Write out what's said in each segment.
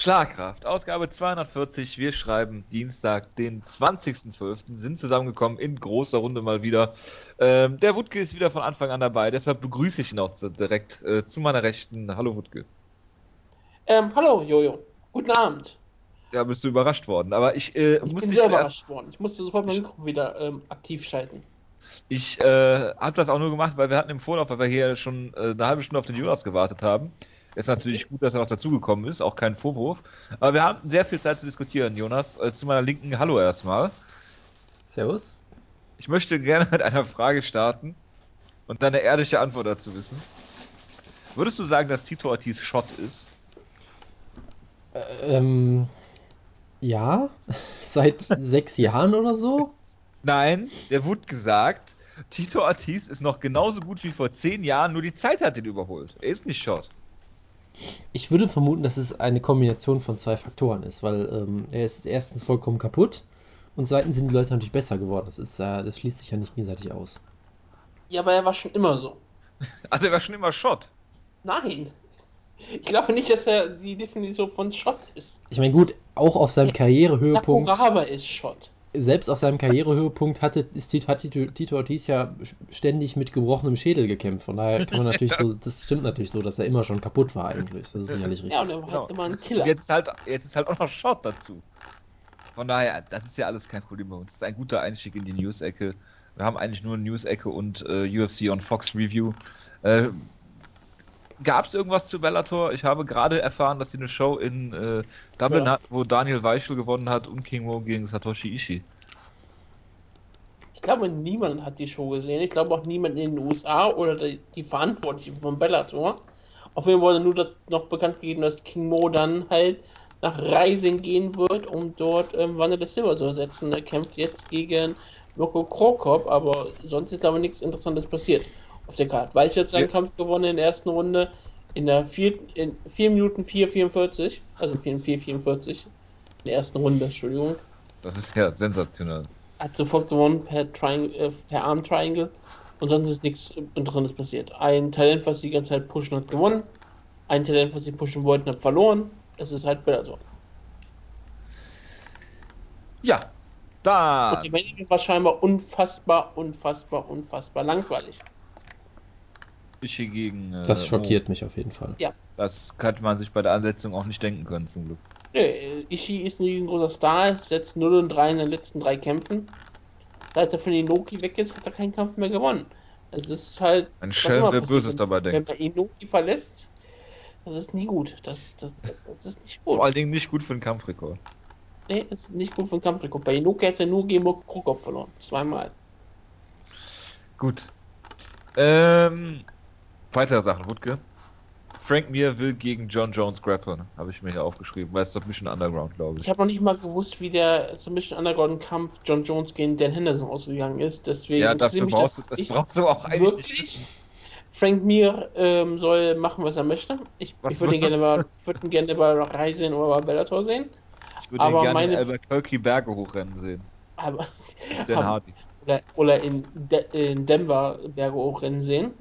Schlagkraft, Ausgabe 240. Wir schreiben Dienstag, den 20.12. Sind zusammengekommen in großer Runde mal wieder. Ähm, der Wutke ist wieder von Anfang an dabei, deshalb begrüße ich ihn auch direkt äh, zu meiner Rechten. Hallo Wutke. Ähm, hallo Jojo. Guten Abend. Ja, bist du überrascht worden. Aber ich, äh, ich bin sehr überrascht worden. Ich musste sofort mein Mikro wieder ähm, aktiv schalten. Ich äh, habe das auch nur gemacht, weil wir hatten im Vorlauf, weil wir hier schon äh, eine halbe Stunde auf den Jonas gewartet haben. Ist natürlich gut, dass er noch dazugekommen ist, auch kein Vorwurf. Aber wir haben sehr viel Zeit zu diskutieren, Jonas. Äh, zu meiner Linken, hallo erstmal. Servus. Ich möchte gerne mit einer Frage starten und deine ehrliche Antwort dazu wissen. Würdest du sagen, dass Tito Ortiz Schott ist? Ähm, ja, seit sechs Jahren oder so. Nein, der wurde gesagt, Tito Ortiz ist noch genauso gut wie vor zehn Jahren, nur die Zeit hat ihn überholt. Er ist nicht Schott. Ich würde vermuten, dass es eine Kombination von zwei Faktoren ist, weil ähm, er ist erstens vollkommen kaputt und zweitens sind die Leute natürlich besser geworden. Das, ist, äh, das schließt sich ja nicht gegenseitig aus. Ja, aber er war schon immer so. Also er war schon immer Schott. Nein. Ich glaube nicht, dass er die Definition von Schott ist. Ich meine, gut, auch auf seinem Karrierehöhepunkt. Sakuraba ist Schott selbst auf seinem Karrierehöhepunkt hatte, ist, hat Tito Ortiz ja ständig mit gebrochenem Schädel gekämpft. Von daher kann man natürlich so, das stimmt natürlich so, dass er immer schon kaputt war eigentlich. Das ist sicherlich richtig. Ja, und er war halt immer ein Killer. Jetzt ist, halt, jetzt ist halt auch noch Shot dazu. Von daher, das ist ja alles kein Problem bei uns. Das ist ein guter Einstieg in die News-Ecke. Wir haben eigentlich nur News-Ecke und äh, UFC on Fox Review. Äh, Gab es irgendwas zu Bellator? Ich habe gerade erfahren, dass sie eine Show in äh, Dublin ja. hat, wo Daniel Weichel gewonnen hat und King Mo gegen Satoshi Ishii. Ich glaube, niemand hat die Show gesehen. Ich glaube auch niemand in den USA oder die, die Verantwortlichen von Bellator. Auf jeden Fall wurde nur noch bekannt gegeben, dass King Mo dann halt nach Rising gehen wird, um dort ähm, Wanne des Silber zu ersetzen. Er kämpft jetzt gegen Mirko Krokop, aber sonst ist aber nichts Interessantes passiert auf der Karte. Weil ich jetzt seinen ja. Kampf gewonnen in der ersten Runde in der 4 in 4 Minuten 4,44. Also 4,44. In der ersten Runde, Entschuldigung. Das ist ja sensationell. Hat sofort gewonnen per, Triang äh, per Arm Triangle. Und sonst ist nichts Interessantes passiert. Ein Talent, was die ganze Zeit pushen, hat gewonnen. Ein Talent, was sie pushen wollten, hat verloren. Es ist halt Bellator. Ja, da. Und die Menge war scheinbar unfassbar, unfassbar, unfassbar langweilig. Ishii gegen. Äh, das schockiert Mo. mich auf jeden Fall. Ja. Das könnte man sich bei der Ansetzung auch nicht denken können, zum Glück. Nee, Ishii ist ein riesengroßer Star, ist jetzt 0 und 3 in den letzten drei Kämpfen. Seit er von Inoki weg ist, hat er keinen Kampf mehr gewonnen. Es ist halt. Ein Schelm, wer Böses dabei denkt. Wenn man Inoki verlässt, das ist nie gut. Das, das, das ist nicht gut. Vor allen Dingen nicht gut für den Kampfrekord. Nee, das ist nicht gut für den Kampfrekord. Bei Inoki hätte er nur gegen Krokop verloren. Zweimal. Gut. Ähm, Weitere Sachen, Wutke. Frank Mir will gegen John Jones grappeln, habe ich mir hier aufgeschrieben, weil es Submission Underground, glaube ich. Ich habe noch nicht mal gewusst, wie der Submission Underground Kampf John Jones gegen Dan Henderson ausgegangen ist, deswegen. Ja, dafür brauchst, das, das brauchst du auch eigentlich wirklich. nicht Frank Mir ähm, soll machen, was er möchte. Ich, ich würde ihn gerne mal, würd ihn gerne bei Rai sehen oder bei Bellator sehen. Ich würde ihn gerne meine... in Albuquerque Berge hochrennen sehen. Aber, aber oder, oder in, De in Denver Berge hochrennen sehen.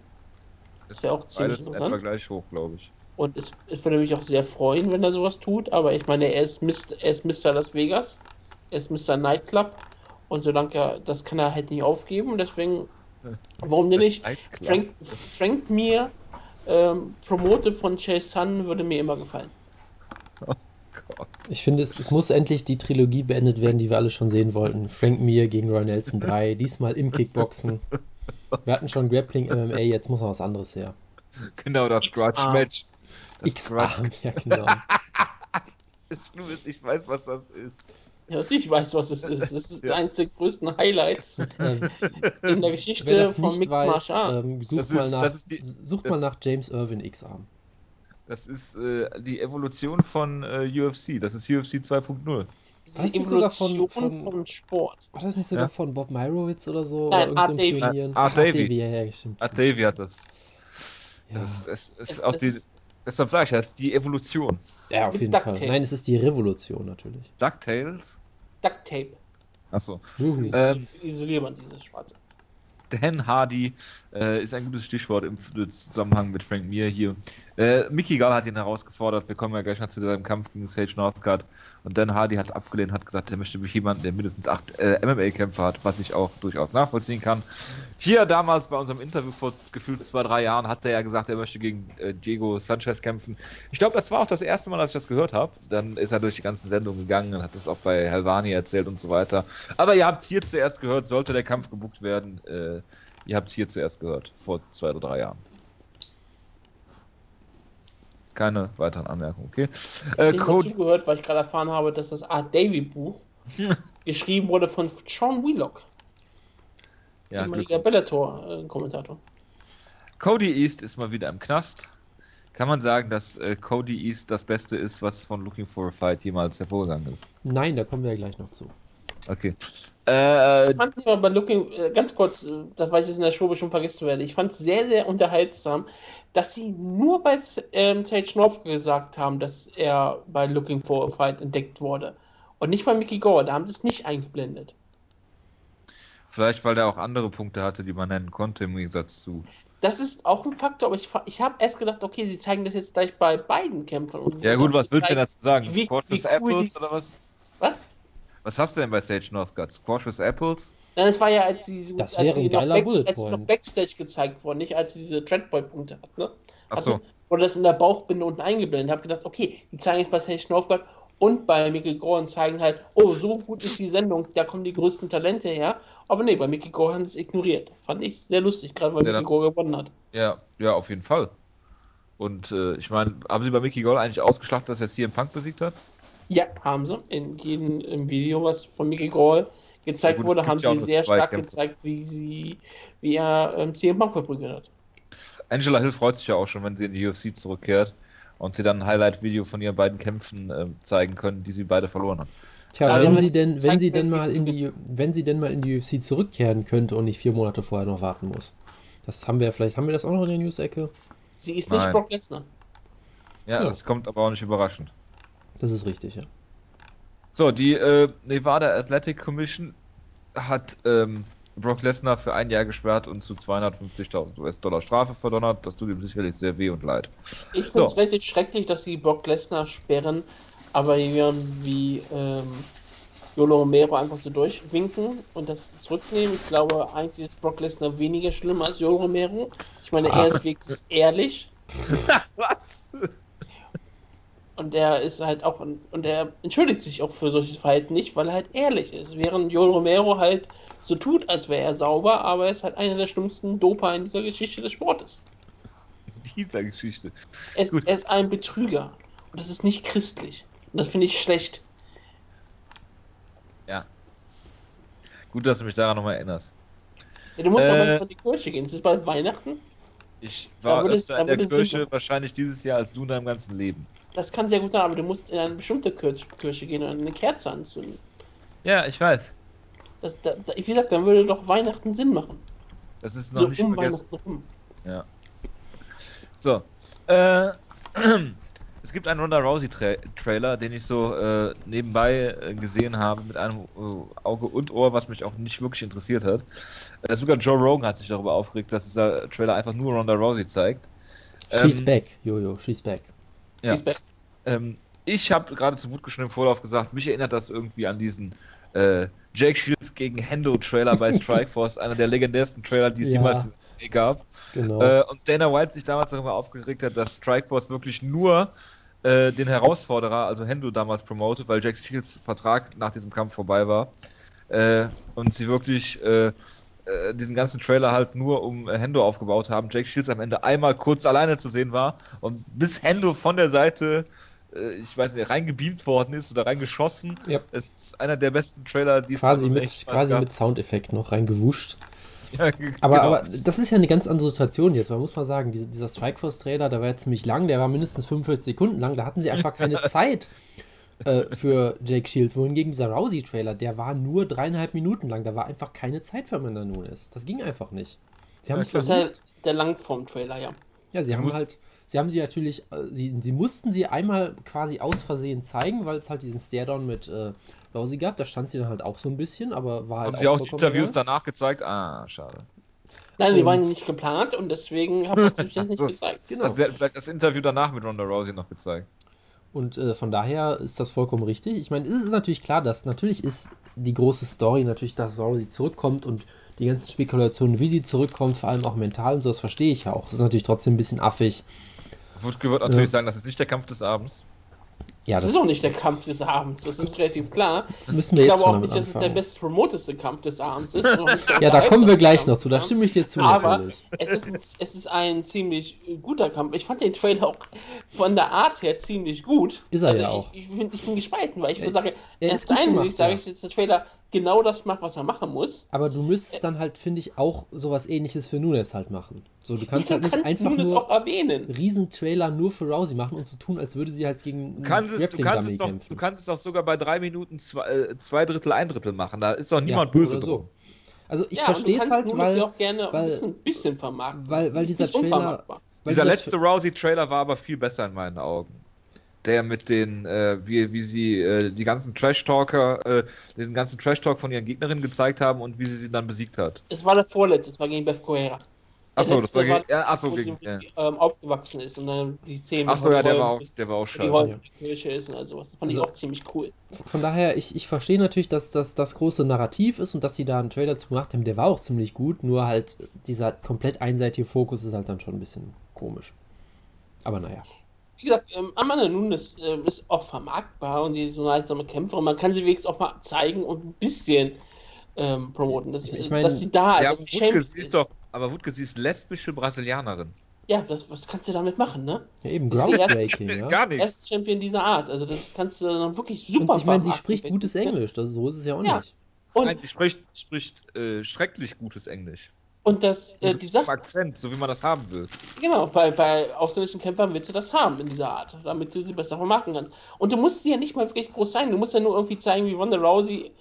Ist ja auch ziemlich interessant. etwa gleich hoch, glaube ich. Und es, es, würde mich auch sehr freuen, wenn er sowas tut, aber ich meine, er ist, Mr., er ist Mr. Las Vegas, er ist Mr. Nightclub und solange er, das kann er halt nicht aufgeben und deswegen, warum denn nicht? Frank, Frank Mir ähm, Promote von Chase Sun würde mir immer gefallen. Oh Gott. Ich finde, es, es, muss endlich die Trilogie beendet werden, die wir alle schon sehen wollten. Frank Mir gegen Roy Nelson 3, diesmal im Kickboxen. Wir hatten schon Grappling MMA, jetzt muss noch was anderes her. Genau, das Grudge-Match. X-Arm, ja genau. ich weiß, was das ist. Ja, ich weiß, was es ist. Das ist ja. eines der größten Highlights in der Geschichte von Mixed Martial Arts. Ähm, sucht mal, nach, die, sucht das, mal nach James Irvin X-Arm. Das ist äh, die Evolution von äh, UFC. Das ist UFC 2.0. War das nicht sogar von, von, von Sport. War das nicht sogar ja? von Bob Myrowitz oder so? Nein, oder Art Davy. Art, Art Davy. Ja, ja, stimmt. Art Davy hat das. Ja. Das ist, es ist auch die, deshalb sage ich, das ist die Evolution. Ja, auf jeden Fall. Nein, es ist die Revolution natürlich. DuckTales? Ducktape. Achso. Mhm. Ähm, Isoliert man dieses Schwarze. Dan Hardy äh, ist ein gutes Stichwort im Zusammenhang mit Frank Mir hier. Äh, Mickey Gall hat ihn herausgefordert. Wir kommen ja gleich noch zu seinem Kampf gegen Sage Northcutt. Und Dan Hardy hat abgelehnt, hat gesagt, er möchte mich jemanden, der mindestens acht äh, MMA-Kämpfe hat, was ich auch durchaus nachvollziehen kann. Hier damals bei unserem Interview vor gefühlt zwei, drei Jahren hat er ja gesagt, er möchte gegen äh, Diego Sanchez kämpfen. Ich glaube, das war auch das erste Mal, dass ich das gehört habe. Dann ist er durch die ganzen Sendungen gegangen und hat es auch bei Helvani erzählt und so weiter. Aber ihr habt es hier zuerst gehört, sollte der Kampf gebucht werden. Äh, ihr habt es hier zuerst gehört, vor zwei oder drei Jahren keine weiteren Anmerkungen, okay? Äh, ich Code... gehört, weil ich gerade erfahren habe, dass das Art Davy Buch geschrieben wurde von Sean Wheelock. Ja, ehemaliger Bellator-Kommentator. Cody East ist mal wieder im Knast. Kann man sagen, dass äh, Cody East das Beste ist, was von Looking for a Fight jemals hervorgegangen ist? Nein, da kommen wir ja gleich noch zu. Okay. Äh, ich fand immer bei Looking, äh, ganz kurz, äh, das weiß ich in der Show schon vergessen werde, ich fand es sehr, sehr unterhaltsam, dass sie nur bei ähm, Sage North gesagt haben, dass er bei Looking for a Fight entdeckt wurde. Und nicht bei Mickey Gore, da haben sie es nicht eingeblendet. Vielleicht, weil er auch andere Punkte hatte, die man nennen konnte, im Gegensatz zu. Das ist auch ein Faktor, aber ich, ich habe erst gedacht, okay, sie zeigen das jetzt gleich bei beiden Kämpfern. ja, gut, was willst du denn dazu sagen? Wie, Squash wie cool Apples die... oder was? Was? Was hast du denn bei Sage Northcutt? Squash with Apples? Nein, es war ja, als sie, das als sie, noch, Back, als noch Backstage gezeigt worden, nicht als sie diese Treadboy-Punkte hat, ne? Ach so. Wurde das in der Bauchbinde unten eingeblendet. Ich habe gedacht, okay, die zeigen jetzt bei Sage Northcutt und bei Mickey Gore und zeigen halt, oh, so gut ist die Sendung, da kommen die größten Talente her. Aber nee, bei Mickey Gore haben sie es ignoriert. Fand ich sehr lustig, gerade weil ja, Mickey Gore gewonnen hat. Ja, ja, auf jeden Fall. Und äh, ich meine, haben sie bei Mickey Gore eigentlich ausgeschlachtet, dass er CM Punk besiegt hat? Ja, haben sie. In jedem Video, was von Mickey Gore gezeigt ja, gut, wurde, haben sie sehr stark Kämpfe. gezeigt, wie sie, wie er ähm, CM Punk verprügelt hat. Angela Hill freut sich ja auch schon, wenn sie in die UFC zurückkehrt und sie dann ein Highlight-Video von ihren beiden Kämpfen äh, zeigen können, die sie beide verloren haben. Tja, also, wenn sie denn, wenn sie denn mal in die, wenn sie denn mal in die UFC zurückkehren könnte und nicht vier Monate vorher noch warten muss. Das haben wir vielleicht, haben wir das auch noch in der News-Ecke? Sie ist nicht Nein. Brock Lesnar. Ja, ja, das kommt aber auch nicht überraschend. Das ist richtig, ja. So, die äh, Nevada Athletic Commission hat ähm, Brock Lesnar für ein Jahr gesperrt und zu 250.000 US-Dollar Strafe verdonnert. Das tut ihm sicherlich sehr weh und leid. Ich finde es so. richtig schrecklich, dass sie Brock Lesnar sperren, aber jemanden wie ähm, Yolo Romero einfach so durchwinken und das zurücknehmen. Ich glaube, eigentlich ist Brock Lesnar weniger schlimm als Yolo Romero. Ich meine, er ist wirklich ehrlich. Was? Und er ist halt auch, und er entschuldigt sich auch für solches Verhalten nicht, weil er halt ehrlich ist. Während Joel Romero halt so tut, als wäre er sauber, aber er ist halt einer der schlimmsten Doper in dieser Geschichte des Sportes. In dieser Geschichte. Es, er ist ein Betrüger. Und das ist nicht christlich. Und das finde ich schlecht. Ja. Gut, dass du mich daran nochmal erinnerst. Ja, du musst äh, aber in die Kirche gehen. Es ist bald Weihnachten. Ich war öfter in der Kirche wahrscheinlich dieses Jahr als du in deinem ganzen Leben. Das kann sehr gut sein, aber du musst in eine bestimmte Kirche gehen und eine Kerze anzünden. Ja, ich weiß. Das, da, wie gesagt, dann würde doch Weihnachten Sinn machen. Das ist noch so nicht um vergessen. Rum. Ja. So. Äh, es gibt einen Ronda Rousey Tra Trailer, den ich so äh, nebenbei äh, gesehen habe mit einem äh, Auge und Ohr, was mich auch nicht wirklich interessiert hat. Äh, sogar Joe Rogan hat sich darüber aufgeregt, dass dieser Trailer einfach nur Ronda Rousey zeigt. She's ähm, back, Jojo, she's back. Ja. Ähm, ich habe gerade zum Wutgeschnitten im Vorlauf gesagt, mich erinnert das irgendwie an diesen äh, Jake Shields gegen Hendo Trailer bei Strikeforce, einer der legendärsten Trailer, die es ja. jemals gab. Genau. Äh, und Dana White sich damals darüber aufgeregt hat, dass Strikeforce wirklich nur äh, den Herausforderer, also Hendo damals promotet, weil Jake Shields Vertrag nach diesem Kampf vorbei war. Äh, und sie wirklich äh, diesen ganzen Trailer halt nur um äh, Hendo aufgebaut haben. Jake Shields am Ende einmal kurz alleine zu sehen war und bis Hendo von der Seite, äh, ich weiß nicht, reingebeamt worden ist oder reingeschossen. Ja. Ist einer der besten Trailer, die es quasi mit Quasi gab. mit Soundeffekt noch reingewuscht. Ja, aber, genau. aber das ist ja eine ganz andere Situation jetzt. Man muss mal sagen, dieser, dieser Strikeforce-Trailer, der war jetzt ziemlich lang, der war mindestens 45 Sekunden lang. Da hatten sie einfach keine Zeit, äh, für Jake Shields. Wohingegen dieser Rousey-Trailer, der war nur dreieinhalb Minuten lang. Da war einfach keine Zeit für Amanda Nunes. Das ging einfach nicht. Sie haben ja, es versucht. Der, der Langform-Trailer, ja. Ja, sie haben halt, sie haben sie natürlich, äh, sie, sie mussten sie einmal quasi aus Versehen zeigen, weil es halt diesen Staredown mit äh, Rousey gab. Da stand sie dann halt auch so ein bisschen, aber war halt. Haben sie auch die Interviews egal. danach gezeigt? Ah, schade. Nein, die waren nicht geplant und deswegen habe ich das nicht gezeigt. Genau. Also, vielleicht das Interview danach mit Ronda Rousey noch gezeigt. Und äh, von daher ist das vollkommen richtig. Ich meine, es ist natürlich klar, dass natürlich ist die große Story natürlich, dass Rousey zurückkommt und die ganzen Spekulationen, wie sie zurückkommt, vor allem auch mental und so, das verstehe ich ja auch. Das ist natürlich trotzdem ein bisschen affig. Wutke wird natürlich ja. sagen, das ist nicht der Kampf des Abends. Ja, das, das, ist auch nicht der Kampf des Abends, das ist relativ klar. Müssen wir ich jetzt glaube auch nicht, dass es der best promoteste Kampf des Abends ist. ja, da kommen wir gleich noch zu, da stimme ich dir zu. Aber es ist, ein, es ist ein ziemlich guter Kampf. Ich fand den Trailer auch von der Art her ziemlich gut. Ist er also ja auch. Ich, ich, bin, ich, bin, gespalten, weil ich er, sage, erst einmal sage ich jetzt, der Trailer genau das macht, was er machen muss. Aber du müsstest dann halt, finde ich, auch sowas ähnliches für Nunes halt machen. So, du kannst ja, halt nicht kannst einfach Nunes nur einen Riesentrailer nur für Rousey machen und so tun, als würde sie halt gegen du kannst es, du kannst es doch, kämpfen. Du kannst es doch sogar bei drei Minuten zwei, äh, zwei Drittel, ein Drittel machen. Da ist doch niemand ja, böse drum. Also ich ja, verstehe es halt, weil, auch gerne weil, ein bisschen, vermarkten. Weil, weil dieser Trailer... Weil dieser letzte Rousey-Trailer war aber viel besser in meinen Augen der mit den, äh, wie, wie sie äh, die ganzen Trash-Talker, äh, diesen ganzen Trash-Talk von ihren Gegnerinnen gezeigt haben und wie sie sie dann besiegt hat. Es war der vorletzte, es war gegen Beth Coera. Achso, das war gegen, ja, achso, gegen, ja. ähm, aufgewachsen ist und dann die Zähne. Achso, ja, der war auch, der war auch scheiße. Die Kirche ist und all sowas. Das fand also, ich auch ziemlich cool. Von daher, ich, ich verstehe natürlich, dass das das große Narrativ ist und dass sie da einen Trailer zu gemacht haben, der war auch ziemlich gut, nur halt dieser komplett einseitige Fokus ist halt dann schon ein bisschen komisch. Aber naja wie gesagt, ähm, Amanda Nunes äh, ist auch vermarktbar und die ist so eine einsame Kämpferin. Man kann sie wenigstens auch mal zeigen und ein bisschen ähm, promoten, dass, ich mein, dass sie da ja, ist. Wutke, sie ist doch, aber Wutke, sie ist lesbische Brasilianerin. Ja, das, was kannst du damit machen, ne? Ja, eben Groundbreaking, ja. Gar nicht. Erst Champion dieser Art. Also das kannst du dann wirklich super Und ich meine, sie spricht gutes Englisch, das, so ist es ja auch ja. nicht. Und Nein, sie spricht, spricht äh, schrecklich gutes Englisch. Und das, äh, die Sache. Akzent, so wie man das haben will. Genau, bei, bei ausländischen Kämpfern willst du das haben in dieser Art, damit du sie besser vermarkten kannst. Und du musst ja nicht mal wirklich groß sein, du musst ja nur irgendwie zeigen, wie Ronda Rousey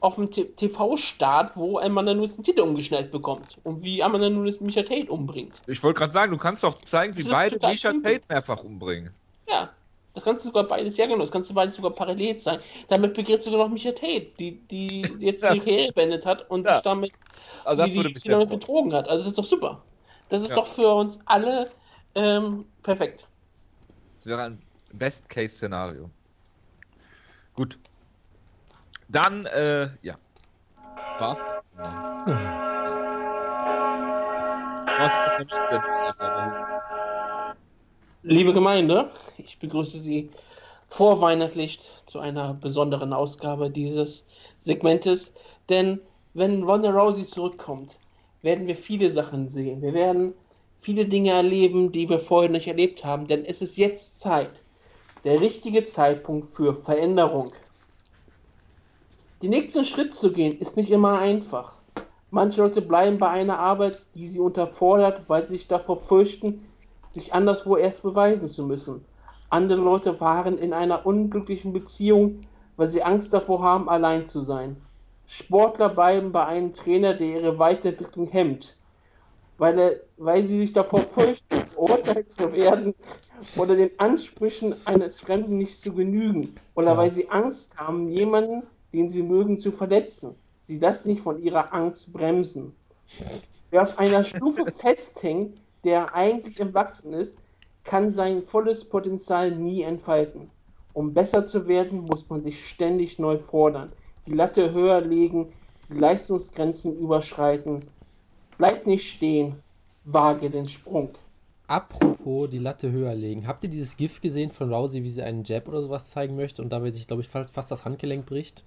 auf dem TV-Start, wo Amanda Nunes den Titel umgeschnallt bekommt und wie Amanda Nunes Misha Tate umbringt. Ich wollte gerade sagen, du kannst doch zeigen, wie beide Misha Tate mehrfach umbringen. Ja, das kannst du sogar beides, ja genau, das kannst du beides sogar parallel sein. Damit begräbst du sogar noch Misha Tate, die, die jetzt ja. die Karriere beendet hat und ja. sich damit also das würde mich die damit betrogen hat. Also das ist doch super. Das ist ja. doch für uns alle ähm, perfekt. Das wäre ein Best-Case-Szenario. Gut. Dann, äh, ja. War's? Ja. Was Liebe Gemeinde, ich begrüße Sie vorweihnachtlich zu einer besonderen Ausgabe dieses Segmentes, denn wenn Ronda Rousey zurückkommt, werden wir viele Sachen sehen. Wir werden viele Dinge erleben, die wir vorher nicht erlebt haben, denn es ist jetzt Zeit, der richtige Zeitpunkt für Veränderung. Den nächsten Schritt zu gehen, ist nicht immer einfach. Manche Leute bleiben bei einer Arbeit, die sie unterfordert, weil sie sich davor fürchten, sich anderswo erst beweisen zu müssen. Andere Leute waren in einer unglücklichen Beziehung, weil sie Angst davor haben, allein zu sein. Sportler bleiben bei einem Trainer, der ihre Weiterentwicklung hemmt, weil, er, weil sie sich davor fürchten, beurteilt zu werden oder den Ansprüchen eines Fremden nicht zu genügen oder ja. weil sie Angst haben, jemanden, den sie mögen, zu verletzen. Sie das nicht von ihrer Angst bremsen. Wer auf einer Stufe festhängt, der eigentlich im Wachsen ist, kann sein volles Potenzial nie entfalten. Um besser zu werden, muss man sich ständig neu fordern die Latte höher legen, die Leistungsgrenzen überschreiten. Bleib nicht stehen, wage den Sprung. Apropos die Latte höher legen. Habt ihr dieses GIF gesehen von Rousey, wie sie einen Jab oder sowas zeigen möchte und dabei sich, glaube ich, fast, fast das Handgelenk bricht?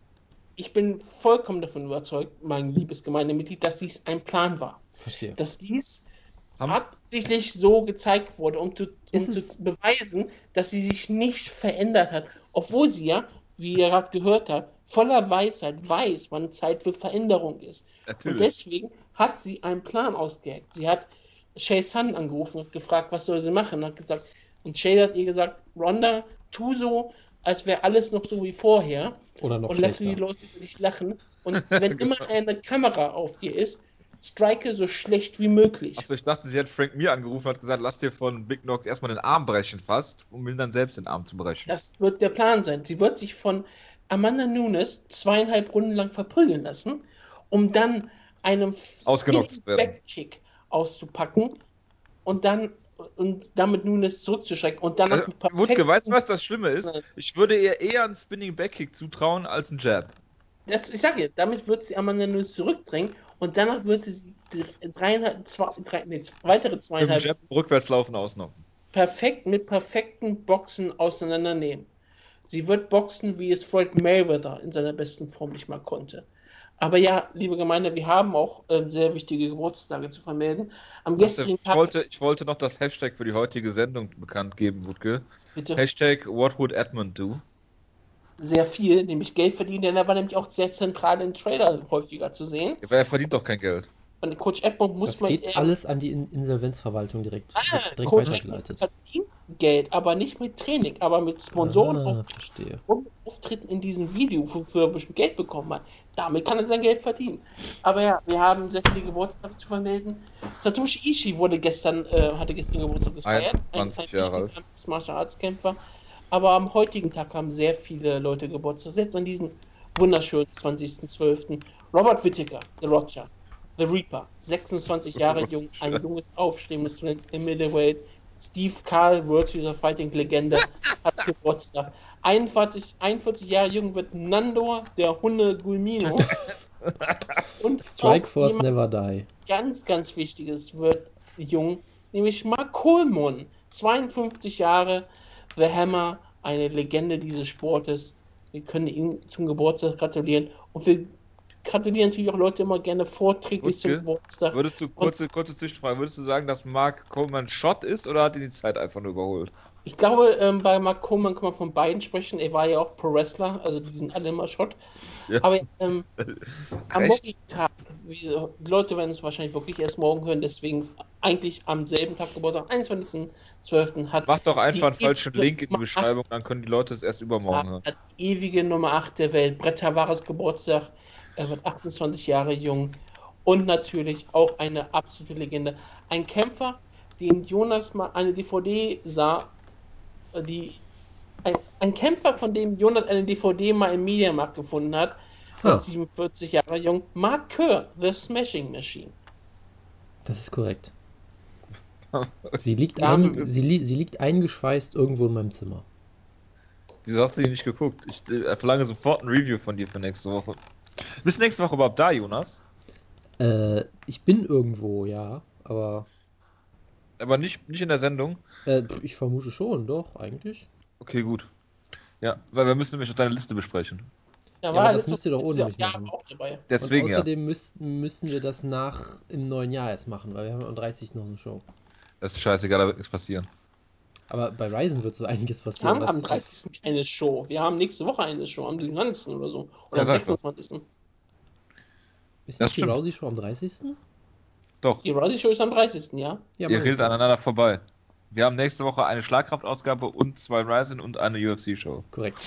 Ich bin vollkommen davon überzeugt, mein liebes Gemeindemitglied, dass dies ein Plan war. Verstehe. Dass dies. Absichtlich so gezeigt wurde, um, zu, um zu beweisen, dass sie sich nicht verändert hat. Obwohl sie ja, wie ihr gerade gehört habt, voller Weisheit weiß, wann Zeit für Veränderung ist. Natürlich. Und deswegen hat sie einen Plan ausgeheckt. Sie hat Shay Sun angerufen und gefragt, was soll sie machen. Und hat gesagt, und Shay hat ihr gesagt, Ronda, tu so, als wäre alles noch so wie vorher. Oder noch Und lass die Leute über dich lachen. Und wenn immer eine Kamera auf dir ist, strike so schlecht wie möglich. Achso, ich dachte, sie hat Frank Mir angerufen und hat gesagt, lass dir von Big Knock erstmal den Arm brechen fast, um ihn dann selbst den Arm zu brechen. Das wird der Plan sein. Sie wird sich von Amanda Nunes zweieinhalb Runden lang verprügeln lassen, um dann einem Backkick auszupacken und dann und damit nun es zurückzuschrecken und dann also, Wutke, weißt du, was das Schlimme ist? Ich würde ihr eher einen Spinning Backkick zutrauen als einen Jab. Das, ich sag ihr, damit wird sie Amanda Nunes zurückdrängen und danach wird sie dreieinhalb, zwei, drei, nee, weitere zweieinhalb. Jab rückwärts laufen ausnocken. Perfekt mit perfekten Boxen auseinandernehmen. Sie wird boxen, wie es Floyd Mayweather in seiner besten Form nicht mal konnte. Aber ja, liebe Gemeinde, wir haben auch äh, sehr wichtige Geburtstage zu vermelden. Am gestrigen Tag. Ich wollte, ich wollte noch das Hashtag für die heutige Sendung bekannt geben, Wutke. Bitte. Hashtag What would Edmund do? Sehr viel, nämlich Geld verdienen, denn er war nämlich auch sehr zentral im Trailer häufiger zu sehen. Ja, weil er verdient doch kein Geld. Und Coach Edmund muss das man. geht alles an die Insolvenzverwaltung direkt, ah, direkt Coach weitergeleitet. verdient Geld, aber nicht mit Training, aber mit Sponsoren ah, und Auftritten in diesem Video, wofür er bestimmt Geld bekommen hat. Damit kann er sein Geld verdienen. Aber ja, wir haben sehr viele Geburtstage zu vermelden. Satoshi Ishii wurde gestern, äh, hatte gestern Geburtstag gefeiert. 21 Jahre alt. Martial Arts Kämpfer. Aber am heutigen Tag haben sehr viele Leute Geburtstag. Selbst an diesem wunderschönen 20.12. Robert Whittaker, The Roger, The Reaper, 26 Jahre jung, ein junges, aufstrebendes Talent im Middleweight. Steve Carl, World Series of Fighting Legende, hat Geburtstag. 41, 41 Jahre jung wird Nandor, der Hunde Gulmino. Und Strike Force Never Die. Ganz, ganz wichtiges wird jung, nämlich Mark Coleman, 52 Jahre, The Hammer, eine Legende dieses Sportes. Wir können ihm zum Geburtstag gratulieren und wir gratulieren natürlich auch Leute immer gerne vorträglich zum Geburtstag. Würdest du, kurze, kurze Zwischenfrage, würdest du sagen, dass Mark Coleman Shot ist oder hat er die Zeit einfach nur überholt? Ich glaube, ähm, bei Mark Coleman kann man von beiden sprechen. Er war ja auch Pro Wrestler, also die sind alle immer Shot. Ja. Aber ähm, am morgigen Tag, die Leute werden es wahrscheinlich wirklich erst morgen hören, deswegen eigentlich am selben Tag Geburtstag, 21.12. hat. Mach doch einfach einen falschen Link in die Beschreibung, dann können die Leute es erst übermorgen hören. Hat ewige Nummer 8 der Welt, Brett Tavares Geburtstag. Er wird 28 Jahre jung und natürlich auch eine absolute Legende. Ein Kämpfer, den Jonas mal eine DVD sah die ein, ein, Kämpfer, von dem Jonas eine DVD mal im Mediamarkt gefunden hat, oh. 47 Jahre jung, Mark Kerr, The Smashing Machine. Das ist korrekt. Sie liegt, ein, sie, li sie liegt eingeschweißt irgendwo in meinem Zimmer. Wieso hast du die nicht geguckt? Ich äh, verlange sofort ein Review von dir für nächste Woche. Bist du nächste Woche überhaupt da, Jonas? Äh, ich bin irgendwo, ja, aber aber nicht, nicht in der Sendung? Äh, ich vermute schon, doch, eigentlich. Okay, gut. Ja, weil wir müssen nämlich noch deine Liste besprechen. Ja, aber das müsst ihr doch ohne mich machen. Deswegen, Und außerdem ja. müssen, müssen wir das nach im neuen Jahr erst machen, weil wir haben am 30. noch eine Show. Das ist scheißegal, da wird nichts passieren. Aber bei Ryzen wird so einiges passieren. Wir haben am 30. keine Show. Wir haben nächste Woche eine Show, am 27. oder so. Oder ja, am 26. Ist das die Rousey Show am 30.? Doch. Die Roddy Show ist am 30. Ja? ja Ihr redet aneinander vorbei. Wir haben nächste Woche eine Schlagkraftausgabe und zwei Ryzen und eine UFC-Show. Korrekt.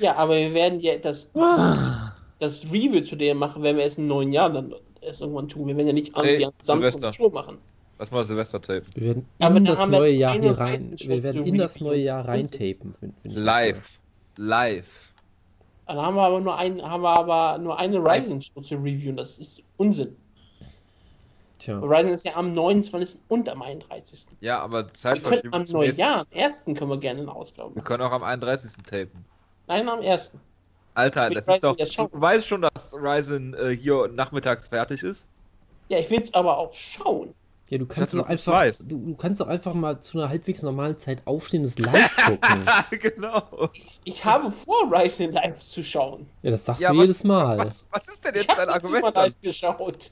Ja, aber wir werden ja das, ah. das Review zu dem machen, wenn wir es im neuen Jahr dann erst irgendwann tun. Wir werden ja nicht am hey, Samstag Show machen. Lass mal Silvester tapen. Wir werden in aber das neue Jahr hier rein. Wir werden in das neue Jahr rein tapen. Live. Live. Dann haben wir aber nur, ein, haben wir aber nur eine Ryzen Show zu reviewen. Das ist Unsinn. Tja. Horizon ist ja am 29. und am 31. Ja, aber Zeitverschiebung. Am Neujahr, am 1. können wir gerne eine Ausgabe Wir können auch am 31. tapen. Nein, am 1. Alter, das ist doch. Du weißt schon, dass Ryzen äh, hier nachmittags fertig ist? Ja, ich will es aber auch schauen. Ja, du kannst doch einfach, du, du, kannst doch einfach mal zu einer halbwegs normalen Zeit aufstehen und das live gucken. genau. Ich, ich, habe vor, Ryzen live zu schauen. Ja, das sagst ja, du was, jedes Mal. Was, was, ist denn jetzt ich dein Argument? Ich habe live geschaut.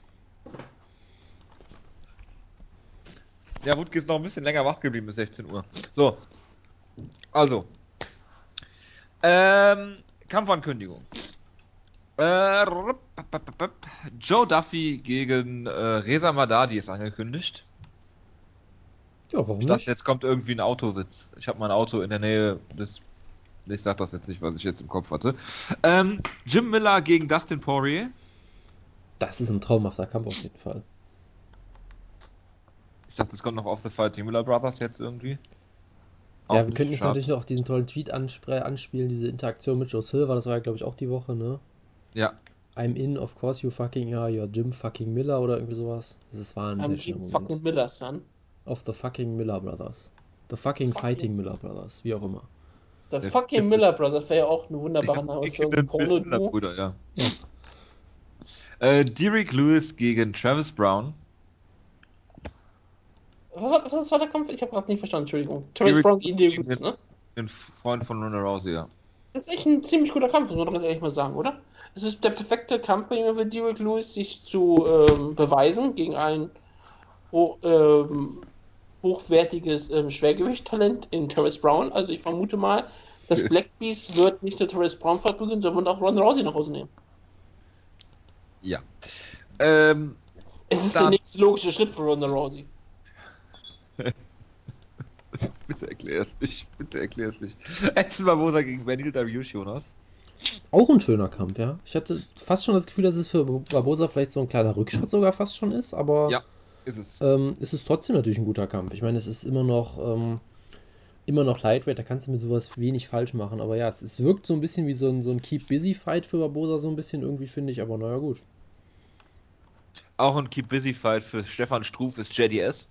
Ja, Wutke ist noch ein bisschen länger wach geblieben bis 16 Uhr. So. Also. Ähm, Kampfankündigung. Äh, Joe Duffy gegen äh, Reza Madadi ist angekündigt. Ja, warum ich dachte, nicht? jetzt kommt irgendwie ein Autowitz. Ich habe mein Auto in der Nähe des. Ich sag das jetzt nicht, was ich jetzt im Kopf hatte. Ähm, Jim Miller gegen Dustin Poirier. Das ist ein traumhafter Kampf auf jeden Fall. Ich dachte, es kommt noch auf The Fighting Miller Brothers jetzt irgendwie. Ja, wir könnten jetzt natürlich noch diesen tollen Tweet anspielen, diese Interaktion mit Joe Silver, das war ja, glaube ich, auch die Woche, ne? Ja. I'm in, of course you fucking are, you're Jim fucking Miller oder irgendwie sowas. Das war ein I'm Moment. fucking Miller, son. Of the fucking Miller Brothers. The fucking, Fucking- Fighting Miller Brothers, wie auch immer. Der fucking Miller Brothers wäre ja auch eine wunderbare Name für ein Porno-Duo. Brüder, ja. Äh, Derek Lewis gegen Travis Brown. Was, was war der Kampf? Ich habe gerade nicht verstanden, Entschuldigung. Terrence Brown gegen Derek Lewis, ne? Den Freund von Ronda Rousey, ja. Das ist echt ein ziemlich guter Kampf, muss man ganz ehrlich mal sagen, oder? Es ist der perfekte Kampf für Derek Lewis, sich zu ähm, beweisen gegen ein ho ähm, hochwertiges ähm, Schwergewichttalent in Terrence Brown. Also ich vermute mal, das Black Beast wird nicht nur Terrence Brown verprügeln, sondern auch Ronda Rousey nach Hause nehmen. Ja. Ähm, Es ist der nächste logische Schritt für Ronda Rousey. Bitte erklär es nicht. Bitte erklär es nicht. Edson Barbosa gegen Benil Dariush, Jonas. Auch ein schöner Kampf, ja. Ich hatte fast schon das Gefühl, dass es für Barbosa vielleicht so ein kleiner Rückschritt sogar fast schon ist, aber Ja. Ist es. ähm, es ist trotzdem natürlich ein guter Kampf. Ich meine, es ist immer noch, ähm, immer noch Lightweight, da kannst du mit sowas wenig falsch machen. Aber ja, es, es wirkt so ein bisschen wie so ein, so ein Keep-Busy-Fight für Barbosa, so ein bisschen irgendwie, finde ich. Aber naja, gut. Auch ein Keep Busy Fight für Stefan Struf ist JDS.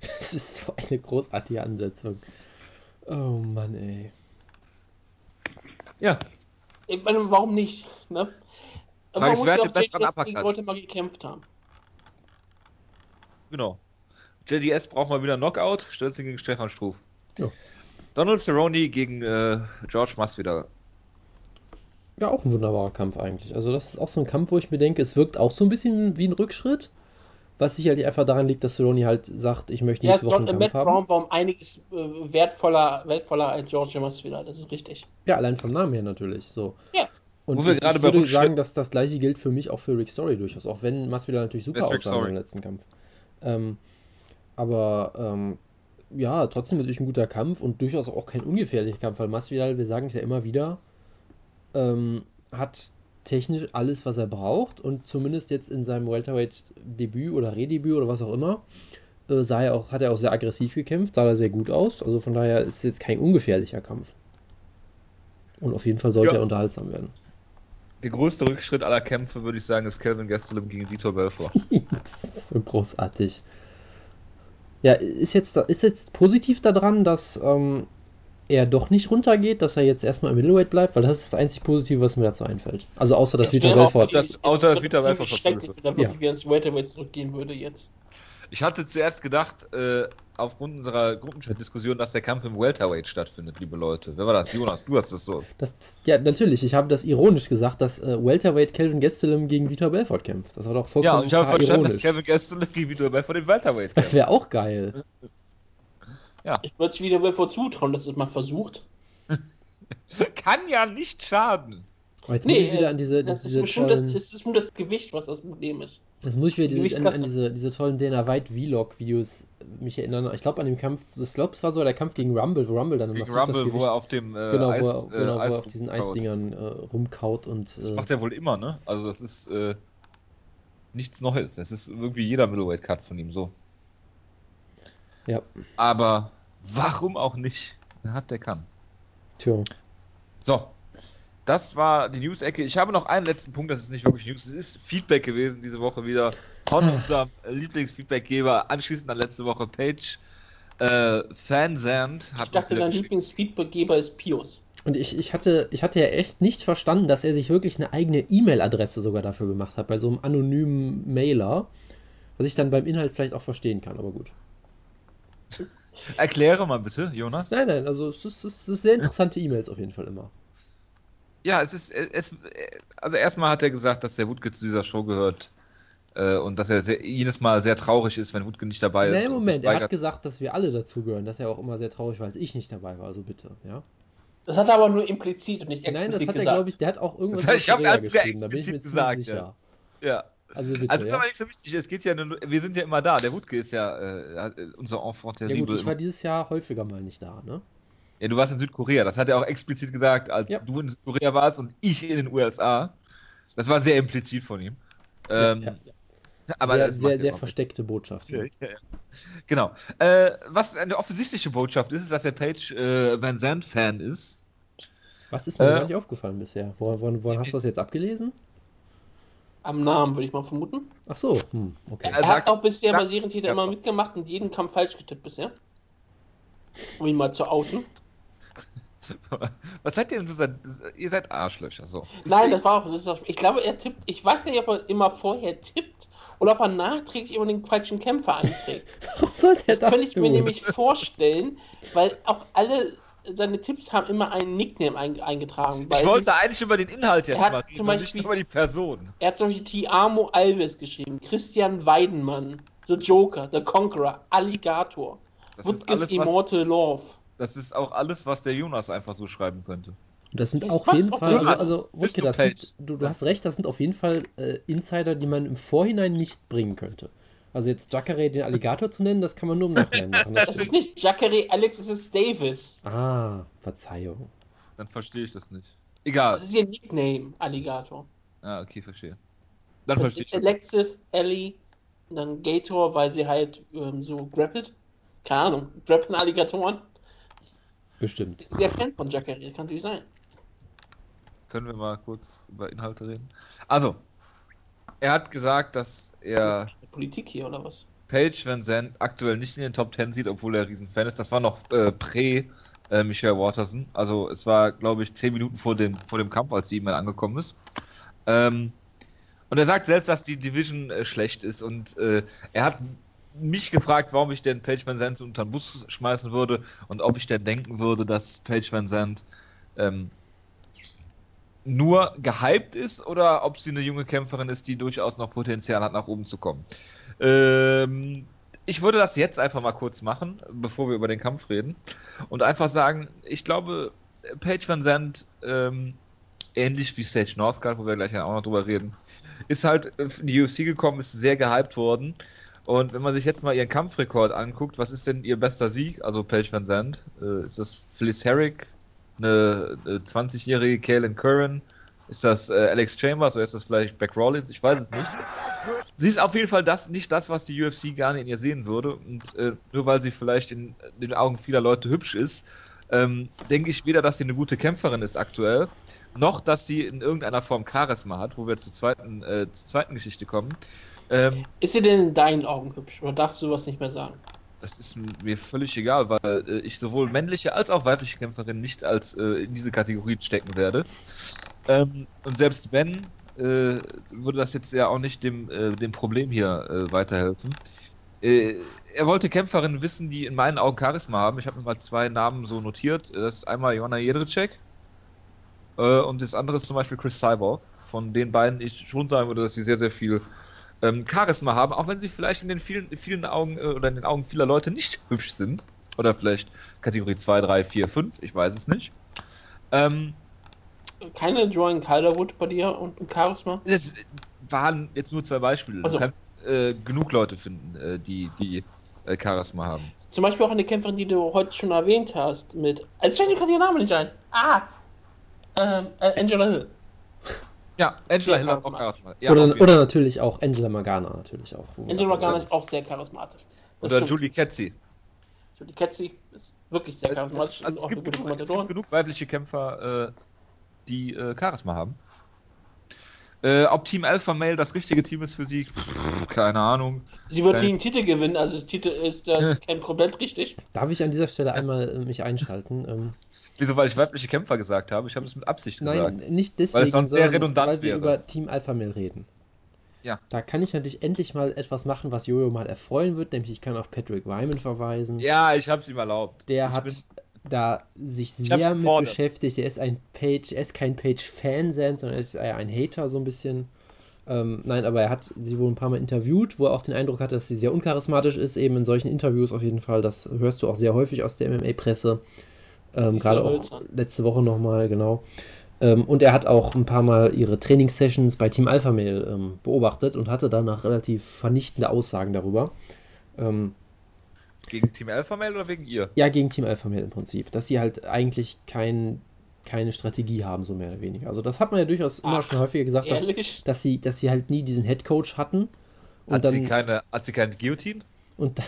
Das ist so eine großartige Ansetzung. Oh Mann, ey. Ja. Ich meine, warum nicht? Ne? Man muss wer ja auch den besseren JDS gegen? Leute mal gekämpft haben. Genau. JDS braucht mal wieder Knockout, stellt sich gegen Stefan Struf. Ja. Donald Cerrone gegen äh, George Masvidal. Ja, auch ein wunderbarer Kampf eigentlich. Also das ist auch so ein Kampf, wo ich mir denke, es wirkt auch so ein bisschen wie ein Rückschritt, was sicherlich einfach daran liegt, dass Cerrone halt sagt, ich möchte Ja, nächste Woche Don, einen Matt Kampf haben. Brown war um einiges äh, wertvoller, wertvoller als George Masvidal, das ist richtig. Ja, allein vom Namen her natürlich. So. Ja. Und Wo wir ich, gerade ich bei würde sagen, dass das gleiche gilt für mich auch für Rick Story durchaus, auch wenn Masvidal natürlich super aussah im letzten Kampf. Ähm, aber ähm, ja, trotzdem natürlich ein guter Kampf und durchaus auch kein ungefährlicher Kampf, weil Masvidal, wir sagen es ja immer wieder, ähm, hat technisch alles, was er braucht und zumindest jetzt in seinem Welterweight-Debüt oder Redebüt oder was auch immer, äh, sah er auch, hat er auch sehr aggressiv gekämpft, sah er sehr gut aus. Also von daher ist es jetzt kein ungefährlicher Kampf. Und auf jeden Fall sollte Ja. er unterhaltsam Der größte Rückschritt aller Kämpfe, würde ich sagen, ist Kelvin Gastelum gegen Vitor Belfort. werden. das ist so großartig. Ja, ist jetzt, ist jetzt positiv daran, dass ähm, er doch nicht runtergeht, dass er jetzt erstmal im Middleweight bleibt, weil das ist das einzig Positive, was mir dazu einfällt. Also außer, dass Das Vitor Belfort. Das- außer, dass Vitor Belfort wenn er wirklich Ja. wieder ins Welterweight zurückgehen würde jetzt. Ich hatte zuerst gedacht, äh, aufgrund unserer Gruppenchat-Diskussion, dass der Kampf im Welterweight stattfindet, liebe Leute. Wer war das? Jonas, du hast das so. Das, ja, natürlich, ich habe das ironisch gesagt, dass äh, Welterweight Kelvin Gastelum gegen Vitor Belfort kämpft. Das war doch vollkommen Ja, und ich habe verstanden, dass ironisch. Kevin Gastelum gegen Vitor Belfort im Welterweight Das kämpft. wäre auch geil. Ich würde es wieder bevor zutrauen, dass es mal versucht. Kann ja nicht schaden. Aber jetzt Nee, muss ich wieder äh, an diese, Das diese ist, schon das, tollen, es ist nur das Gewicht, was das Problem ist. das muss ich wieder die diese, an, an diese, diese tollen Dana White Vlog-Videos mich erinnern. Ich glaube an dem Kampf, ich glaube es war so der Kampf gegen Rumble, wo Rumble dann Gegen massiv das Rumble, wo Gewicht- er auf dem äh, genau, Eis, wo er, genau, äh, wo Eis er auf diesen. Eisdingern äh, rumkaut und Das äh, macht er wohl immer, ne? Also das ist äh, nichts Neues. Das ist irgendwie jeder Middleweight-Cut von ihm so. Ja, Aber warum auch nicht? Er hat, der kann. tja. So. Das war die News-Ecke. Ich habe noch einen letzten Punkt, das ist nicht wirklich News, es ist Feedback gewesen diese Woche wieder von Ah. unserem Lieblingsfeedbackgeber. Anschließend an letzte Woche Page. Äh, Fansand Ich hat uns dachte, dein. Lieblingsfeedbackgeber ist Pius. Und ich, ich, hatte, ich hatte ja echt nicht verstanden, dass er sich wirklich eine eigene E-Mail-Adresse sogar dafür gemacht hat, bei so einem anonymen Mailer. Was ich dann beim Inhalt vielleicht auch verstehen kann, aber gut. Erkläre mal bitte, Jonas. Nein, nein, also es ist, es ist sehr interessante E-Mails auf jeden Fall immer. Ja, es ist, es, also erstmal hat er gesagt, dass der Wutke zu dieser Show gehört äh, und dass er sehr, jedes Mal sehr traurig ist, wenn Wutke nicht dabei ist. Nein, Moment, er hat gesagt, dass wir alle dazugehören, dass er auch immer sehr traurig war, als ich nicht dabei war, also bitte, ja. Das hat er aber nur implizit und nicht Nein, das explizit hat er, gesagt. glaube ich, der hat auch irgendwas Das heißt, ich auf hab Korea ganz sogar geschrieben, da bin ich mir explizit ziemlich gesagt, sicher. ja. Also bitte, Also, das ist ja. aber nicht so wichtig. Es geht ja nur, wir sind ja immer da. Der Wutke ist ja äh, unser Enfant Ja terrible. gut, ich war dieses Jahr häufiger mal nicht da, ne? Ja, du warst in Südkorea. Das hat er auch explizit gesagt, als Ja. du in Südkorea warst und ich in den USA. Das war sehr implizit von ihm. Ähm, ja, ja. Aber sehr, sehr, ja sehr versteckte Botschaft. Ja, ja, ja. Genau. Äh, was eine offensichtliche Botschaft ist, ist, dass der Page äh, Van Zandt Fan ist. Was ist mir Äh, gar nicht aufgefallen bisher? Woran, woran, woran hast du das jetzt abgelesen? Am Namen, würde ich mal vermuten. Ach so, hm, okay. Er, er hat auch bisher bei Serientäter ja. immer mitgemacht und jeden Kampf falsch getippt bisher. Um ihn mal zu outen. Was seid ihr denn so? Ihr seid Arschlöcher, so. Nein, das war auch, das auch, Ich glaube, er tippt. Ich weiß nicht, ob er immer vorher tippt oder ob er nachträglich immer den falschen Kämpfer anträgt. Warum sollte er das? Das könnte ich tun? mir nämlich vorstellen, weil auch alle seine Tipps haben immer einen Nickname eingetragen. Ich wollte eigentlich über den Inhalt jetzt mal reden, zum Beispiel, nicht über die Person. Er hat zum Beispiel Tiamo Alves geschrieben, Christian Weidenmann, The Joker, The Conqueror, Alligator, Wutkes Immortal Love. Das ist auch alles, was der Jonas einfach so schreiben könnte. Das sind auf jeden Fall, also, also Wutke, das sind, du, du hast recht, das sind auf jeden Fall äh, Insider, die man im Vorhinein nicht bringen könnte. Also jetzt Jacare den Alligator zu nennen, das kann man nur im Nachhinein machen. Das, das ist nicht Jacare Alexis Davis. Ah, Verzeihung. Dann verstehe ich das nicht. Egal. Das ist ihr Nickname, Alligator. Ah, okay, verstehe. Dann das verstehe ich. Alexis, Ellie, dann Gator, weil sie halt ähm, so grappelt. Keine Ahnung, grappeln Alligatoren. Bestimmt. Ist sehr Fan von Jacare, kann natürlich sein. Können wir mal kurz über Inhalte reden? Also, er hat gesagt, dass er. Politik hier oder was? Page Van Zandt aktuell nicht in den Top 10 sieht, obwohl er ein Riesenfan ist. Das war noch äh, prä äh, Michael Waterson. Also es war, glaube ich, 10 Minuten vor dem, vor dem Kampf, als die E-Mail angekommen ist. Ähm, und er sagt selbst, dass die Division äh, schlecht ist. Und äh, er hat mich gefragt, warum ich denn Page Van Zandt unter den Bus schmeißen würde und ob ich denn denken würde, dass Page Van Zandt ähm, nur gehypt ist oder ob sie eine junge Kämpferin ist, die durchaus noch Potenzial hat, nach oben zu kommen. Ähm, ich würde das jetzt einfach mal kurz machen, bevor wir über den Kampf reden. Und einfach sagen, ich glaube, Paige Van Zandt, ähm, ähnlich wie Sage Northcutt, wo wir gleich auch noch drüber reden, ist halt in die UFC gekommen, ist sehr gehypt worden. Und wenn man sich jetzt mal ihren Kampfrekord anguckt, was ist denn ihr bester Sieg? Also Paige Van Zandt, äh, ist das Phyllis Herrick, eine, eine 20-jährige Kalen Curran? Ist das äh, Alex Chambers oder ist das vielleicht Beck Rollins? Ich weiß es nicht. Sie ist auf jeden Fall das, nicht das, was die UFC gerne in ihr sehen würde. Und äh, nur weil sie vielleicht in, in, den Augen vieler Leute hübsch ist, ähm, denke ich weder, dass sie eine gute Kämpferin ist aktuell, noch dass sie in irgendeiner Form Charisma hat, wo wir zur zweiten, äh, zur zweiten Geschichte kommen. Ähm, ist sie denn in deinen Augen hübsch oder darfst du sowas nicht mehr sagen? Das ist mir völlig egal, weil äh, ich sowohl männliche als auch weibliche Kämpferinnen nicht als äh, in diese Kategorie stecken werde. Ähm, und selbst wenn, äh, würde das jetzt ja auch nicht dem, äh, dem Problem hier äh, weiterhelfen. Äh, er wollte Kämpferinnen wissen, die in meinen Augen Charisma haben. Ich habe mir mal zwei Namen so notiert. Das ist einmal Joanna Jedrzejczyk und das andere ist zum Beispiel Chris Cyborg. Von den beiden ich schon sagen würde, dass sie sehr, sehr viel ähm, Charisma haben, auch wenn sie vielleicht in den vielen, vielen Augen äh, oder in den Augen vieler Leute nicht hübsch sind. Oder vielleicht Kategorie 2, 3, 4, 5, ich weiß es nicht. Ähm, Keine Joan Calderwood bei dir und Charisma? Das waren jetzt nur zwei Beispiele. Also. Du kannst äh, genug Leute finden, äh, die, die äh, Charisma haben. Zum Beispiel auch eine Kämpferin, die du heute schon erwähnt hast, mit. Jetzt fällt mir gerade ihr Name nicht ein. Ah! Ähm, äh, Angela Hill. Ja, Angela Hill auch charismatisch. Ja, oder, oder, natürlich auch Angela Magana natürlich auch. Angela Magana ist auch sehr charismatisch. Das oder stimmt. Julie Ketzi. Julie Ketzi ist wirklich sehr charismatisch. Also es, gibt genug, es gibt genug weibliche Kämpfer, äh, die äh, Charisma haben. Äh, ob Team Alpha Male das richtige Team ist für sie, pff, keine Ahnung. Sie wird nie einen Titel gewinnen, also der Titel ist das kein komplett richtig. Darf ich an dieser Stelle einmal äh, mich einschalten? Ähm, Wieso, weil ich weibliche Kämpfer gesagt habe? Ich habe es mit Absicht gesagt. Nein, nicht deswegen, weil es sonst sehr redundant weil wir wäre. über Team Alpha Male reden. Ja. Da kann ich natürlich endlich mal etwas machen, was Jojo mal erfreuen wird, nämlich ich kann auf Patrick Wyman verweisen. Ja, ich habe es ihm erlaubt. Der ich hat da sich sehr mit fordert. beschäftigt. Er ist ein Page, er ist kein Page-Fan, sondern er ist eher ein Hater so ein bisschen. Ähm, nein, aber er hat sie wohl ein paar Mal interviewt, wo er auch den Eindruck hatte, dass sie sehr uncharismatisch ist, eben in solchen Interviews auf jeden Fall. Das hörst du auch sehr häufig aus der MMA-Presse. Ähm, Gerade auch letzte Woche nochmal, genau. Ähm, und er hat auch ein paar Mal ihre Trainingssessions bei Team Alpha Mail ähm, beobachtet und hatte danach relativ vernichtende Aussagen darüber. Ähm, gegen Team Alpha Mail oder wegen ihr? Ja, gegen Team Alpha Mail im Prinzip. Dass sie halt eigentlich kein, keine Strategie haben, so mehr oder weniger. Also das hat man ja durchaus Ach, immer schon häufiger gesagt, dass, dass, sie, dass sie halt nie diesen Head Coach hatten. hat, dann, sie keine, hat sie keine Guillotine? Und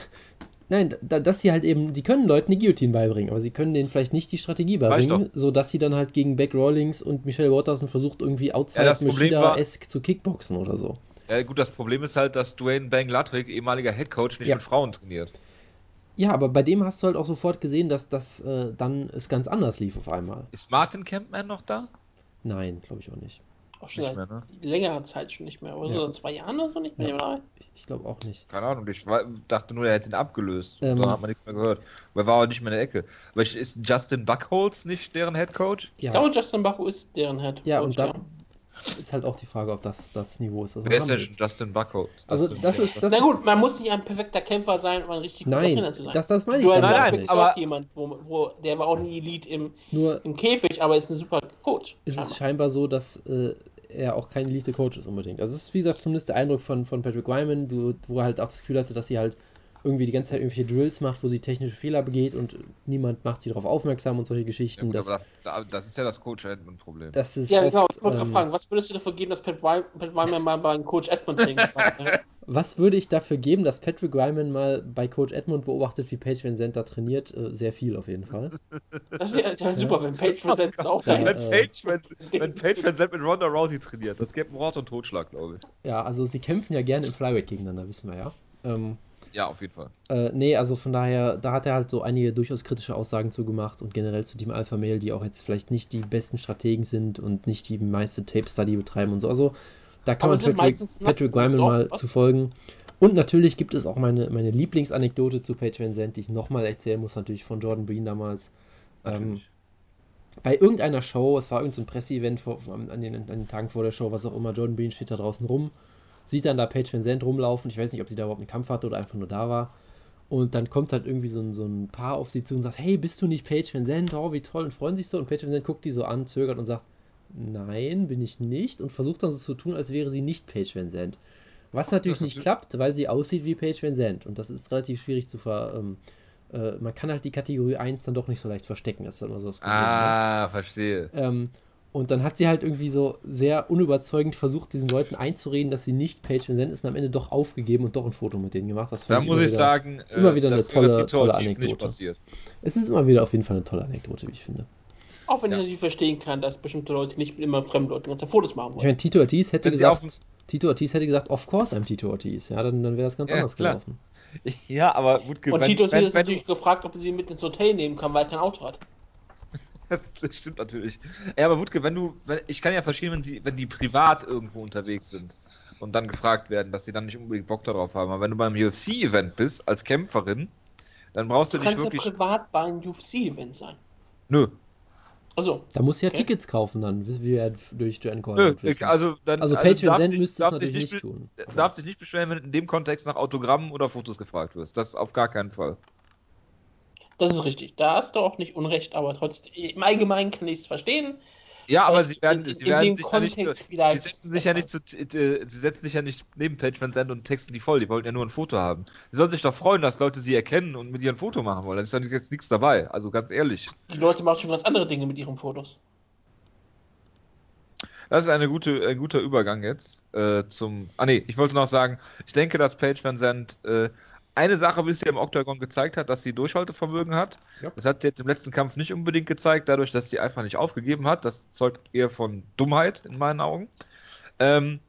Nein, da, dass sie halt eben, die können Leuten die Guillotine beibringen, aber sie können denen vielleicht nicht die Strategie beibringen, sodass sie dann halt gegen Beck Rawlings und Michelle Watterson versucht, irgendwie outside ja, Machida-esque zu Kickboxen oder so. Ja, gut, das Problem ist halt, dass Dwayne Bang Ludwig, ehemaliger Headcoach, nicht ja. mit Frauen trainiert. Ja, aber bei dem hast du halt auch sofort gesehen, dass das äh, dann es ganz anders lief auf einmal. Ist Martin Campman noch da? Nein, glaube ich auch nicht. Auch schon nicht mehr, ne? längerer Zeit schon nicht mehr. Oder ja. so zwei Jahren oder so nicht mehr? Ja. Ich, ich glaube auch nicht. Keine Ahnung, ich dachte nur, er hätte ihn abgelöst. Ähm, da hat man nichts mehr gehört. Aber er war auch nicht mehr in der Ecke. Aber ist Justin Buckholz nicht deren Head Coach? Ja. Ich glaube, Justin Buckholz ist deren Head Coach. Ja, und da, ist halt auch die Frage, ob das das Niveau ist. Also Wer ist denn schon Justin Buckholz? Also das ist das Na gut, man muss nicht ein perfekter Kämpfer sein, um ein richtig guter Trainer zu sein. Das, das meine ich du, nein, nein, nicht. aber jemand, wo, wo, der war auch nie Elite im, Nur im Käfig, aber ist ein super Coach. Ist es scheinbar so, dass äh, er auch kein Elite-Coach ist unbedingt. Also es ist wie gesagt zumindest der Eindruck von, von Patrick Wyman, wo er halt auch das Gefühl hatte, dass sie halt irgendwie die ganze Zeit irgendwelche Drills macht, wo sie technische Fehler begeht und niemand macht sie darauf aufmerksam und solche Geschichten. Ja, gut, das, das, das, ist ja das Coach Edmund-Problem. Das ist ja, genau. Ich wollte ähm, fragen, was würdest du dafür geben, dass Pat, Wyman mal bei Coach Edmund trainiert? was würde ich dafür geben, dass Patrick Wyman mal bei Coach Edmund beobachtet, wie Page Zandt da trainiert? Äh, sehr viel auf jeden Fall. Das wäre wär super, ja. wenn Page Van Zandt auch ja, wenn, Page, wenn, wenn Page Van Zandt mit Ronda Rousey trainiert. Das gäbe Mord und Totschlag, glaube ich. Ja, also sie kämpfen ja gerne im Flyweight gegeneinander, wissen wir ja. Ähm, ja, auf jeden Fall. Äh, nee, also von daher, da hat er halt so einige durchaus kritische Aussagen zu gemacht und generell zu Team Alpha Male, die auch jetzt vielleicht nicht die besten Strategen sind und nicht die meiste Tape-Study betreiben und so. Also da kann Aber man Patrick, Patrick Wyman mal was? zu folgen. Und natürlich gibt es auch meine, meine Lieblingsanekdote zu Page Van Zandt, die ich nochmal erzählen muss, natürlich von Jordan Breen damals. Ähm, bei irgendeiner Show, es war irgendein Presseevent an an den Tagen vor der Show, was auch immer, Jordan Breen steht da draußen rum sieht dann da Paige Van Zandt rumlaufen. Ich weiß nicht, ob sie da überhaupt einen Kampf hatte oder einfach nur da war. Und dann kommt halt irgendwie so ein, so ein Paar auf sie zu und sagt, hey, bist du nicht Paige Van Zandt? Oh, wie toll. Und freuen sich so. Und Paige Van Zandt guckt die so an, zögert und sagt, nein, bin ich nicht. Und versucht dann so zu tun, als wäre sie nicht Paige Van Zandt. Was natürlich nicht klappt, weil sie aussieht wie Paige Van Zandt. Und das ist relativ schwierig zu ver... Ähm, äh, man kann halt die Kategorie 1 dann doch nicht so leicht verstecken. Das ist dann immer so das Problem. Ah, ne? verstehe. Ähm, und dann hat sie halt irgendwie so sehr unüberzeugend versucht, diesen Leuten einzureden, dass sie nicht Page Van Zandt ist und am Ende doch aufgegeben und doch ein Foto mit denen gemacht. Das da muss ich, sagen, immer wieder eine tolle, tolle Anekdote. Es ist immer wieder auf jeden Fall eine tolle Anekdote, wie ich finde. Auch wenn ja. ich natürlich verstehen kann, dass bestimmte Leute nicht mit immer fremden Leuten ganze Fotos machen wollen. Ich meine, Tito Ortiz hätte gesagt, Tito Ortiz hätte gesagt, of course I'm Tito Ortiz. Ja, dann, dann wäre das ganz ja, anders klar. gelaufen. Ja, aber gut Und Tito Ortiz hat natürlich gefragt, ob er sie mit ins Hotel nehmen kann, weil er kein Auto hat. das stimmt natürlich. Ja, aber Wutke, wenn du, wenn, ich kann ja verstehen, wenn die, wenn die privat irgendwo unterwegs sind und dann gefragt werden, dass sie dann nicht unbedingt Bock darauf haben. Aber wenn du beim UFC-Event bist, als Kämpferin, dann brauchst du, du nicht wirklich. Ja privat bei einem UFC-Event sein. Nö. Also. Da muss ja okay. Tickets kaufen dann, wie wir durch Joanne Nö, also, dann, also, also Patreon also müsste es natürlich nicht, nicht tun. Darfst dich nicht beschweren, wenn in dem Kontext nach Autogrammen oder Fotos gefragt wirst. Das auf gar keinen Fall. Das ist richtig. Da hast du auch nicht Unrecht, aber trotzdem, im Allgemeinen kann ich es verstehen. Ja, aber sie werden, in, sie werden sich ja nicht, sie setzen sich ja nicht zu, äh, sie setzen sich ja nicht neben Page Van Zandt und texten die voll, die wollten ja nur ein Foto haben. Sie sollen sich doch freuen, dass Leute sie erkennen und mit ihr ein Foto machen wollen. Da ist ja jetzt nichts dabei, also ganz ehrlich. Die Leute machen schon ganz andere Dinge mit ihren Fotos. Das ist eine gute, ein guter Übergang jetzt äh, zum. Ah nee, ich wollte noch sagen, ich denke, dass Page Van Zandt äh, eine Sache bisher im Octagon gezeigt hat, dass sie Durchhaltevermögen hat. Ja. Das hat sie jetzt im letzten Kampf nicht unbedingt gezeigt, dadurch, dass sie einfach nicht aufgegeben hat. Das zeugt eher von Dummheit in meinen Augen. Ähm,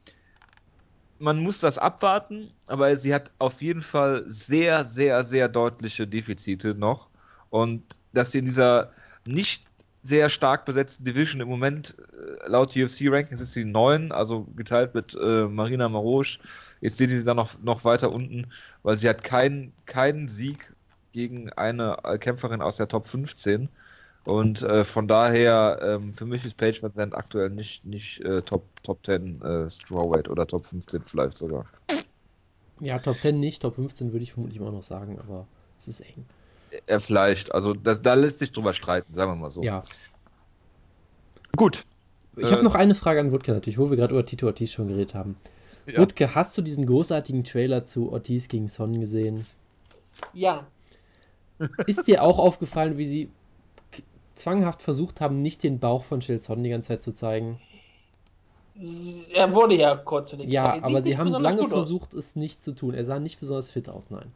man muss das abwarten, aber sie hat auf jeden Fall sehr, sehr, sehr deutliche Defizite noch. Und dass sie in dieser nicht sehr stark besetzten Division im Moment, äh, laut UFC-Rankings ist sie 9, also geteilt mit äh, Marina Marosch, Jetzt seht ihr sie dann noch, noch weiter unten, weil sie hat keinen keinen Sieg gegen eine Kämpferin aus der Top 15. Und äh, von daher, ähm, für mich ist Page Van aktuell nicht, nicht äh, Top, Top 10 äh, Strawweight oder Top 15 vielleicht sogar. Ja, Top 10 nicht, Top 15 würde ich vermutlich immer noch sagen, aber es ist eng. Vielleicht, also das, da lässt sich drüber streiten, sagen wir mal so. Ja. Gut. Ich habe äh, noch eine Frage an Wutke natürlich, wo wir gerade über Tito Ortiz schon geredet haben. Ja. Wutke, hast du diesen großartigen Trailer zu Ortiz gegen Son gesehen? Ja. Ist dir auch aufgefallen, wie sie zwanghaft versucht haben, nicht den Bauch von Son die ganze Zeit zu zeigen? Er wurde ja kurz Ja, aber sie haben lange versucht, aus. es nicht zu tun. Er sah nicht besonders fit aus, nein.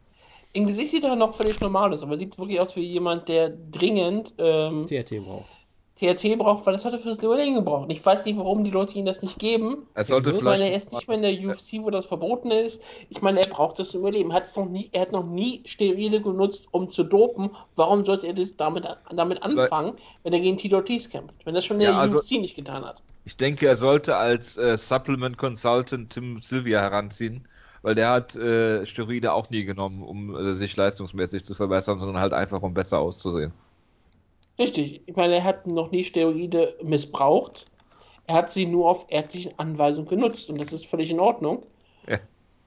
Im Gesicht sieht er noch völlig normal aus, aber sieht wirklich aus wie jemand, der dringend ähm, TRT braucht. THC braucht, weil das hat er fürs Duelling gebraucht. Und ich weiß nicht, warum die Leute ihm das nicht geben. Er sollte ich vielleicht. meine, er ist nicht mehr in der UFC, wo das verboten ist. Ich meine, er braucht das zum Überleben. Hat es noch nie, er hat noch nie Steroide genutzt, um zu dopen. Warum sollte er das damit, damit anfangen, wenn er gegen Tito Ortiz kämpft? Wenn das schon in der Ja, also- UFC nicht getan hat. Ich denke, er sollte als äh, Supplement Consultant Tim Sylvia heranziehen, weil der hat äh, Steroide auch nie genommen, um äh, sich leistungsmäßig zu verbessern, sondern halt einfach, um besser auszusehen. Richtig. Ich meine, er hat noch nie Steroide missbraucht. Er hat sie nur auf ärztliche Anweisung genutzt und das ist völlig in Ordnung. Ja.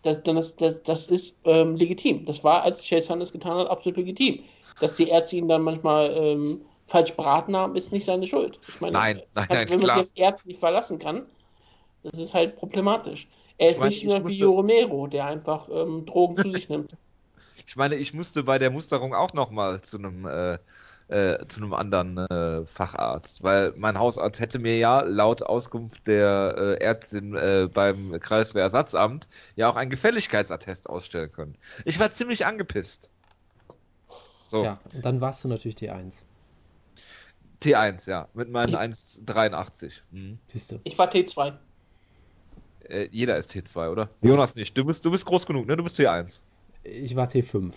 Das, das, das, das ist ähm, legitim. Das war, als Chase Sanders getan hat, absolut legitim. Dass die Ärzte ihn dann manchmal ähm, falsch beraten haben, ist nicht seine Schuld. Ich meine, Nein, nein, wenn nein, man klar. sich auf Ärzte nicht verlassen kann, das ist halt problematisch. Er ist Ich meine, nicht ich nur wie Romero, der einfach ähm, Drogen zu sich nimmt. Ich meine, ich musste bei der Musterung auch nochmal zu einem äh, äh, zu einem anderen äh, Facharzt, weil mein Hausarzt hätte mir ja laut Auskunft der äh, Ärztin äh, beim Kreiswehrersatzamt ja auch einen Gefälligkeitsattest ausstellen können. Ich war ziemlich angepisst. So, Ja, und dann warst du natürlich T1. T1, ja, mit meinen 1,83. Mhm. Siehst du. Ich war T2. Äh, jeder ist T2, oder? Jonas nicht. Du bist, du bist groß genug, ne? Du bist T1. Ich war T5.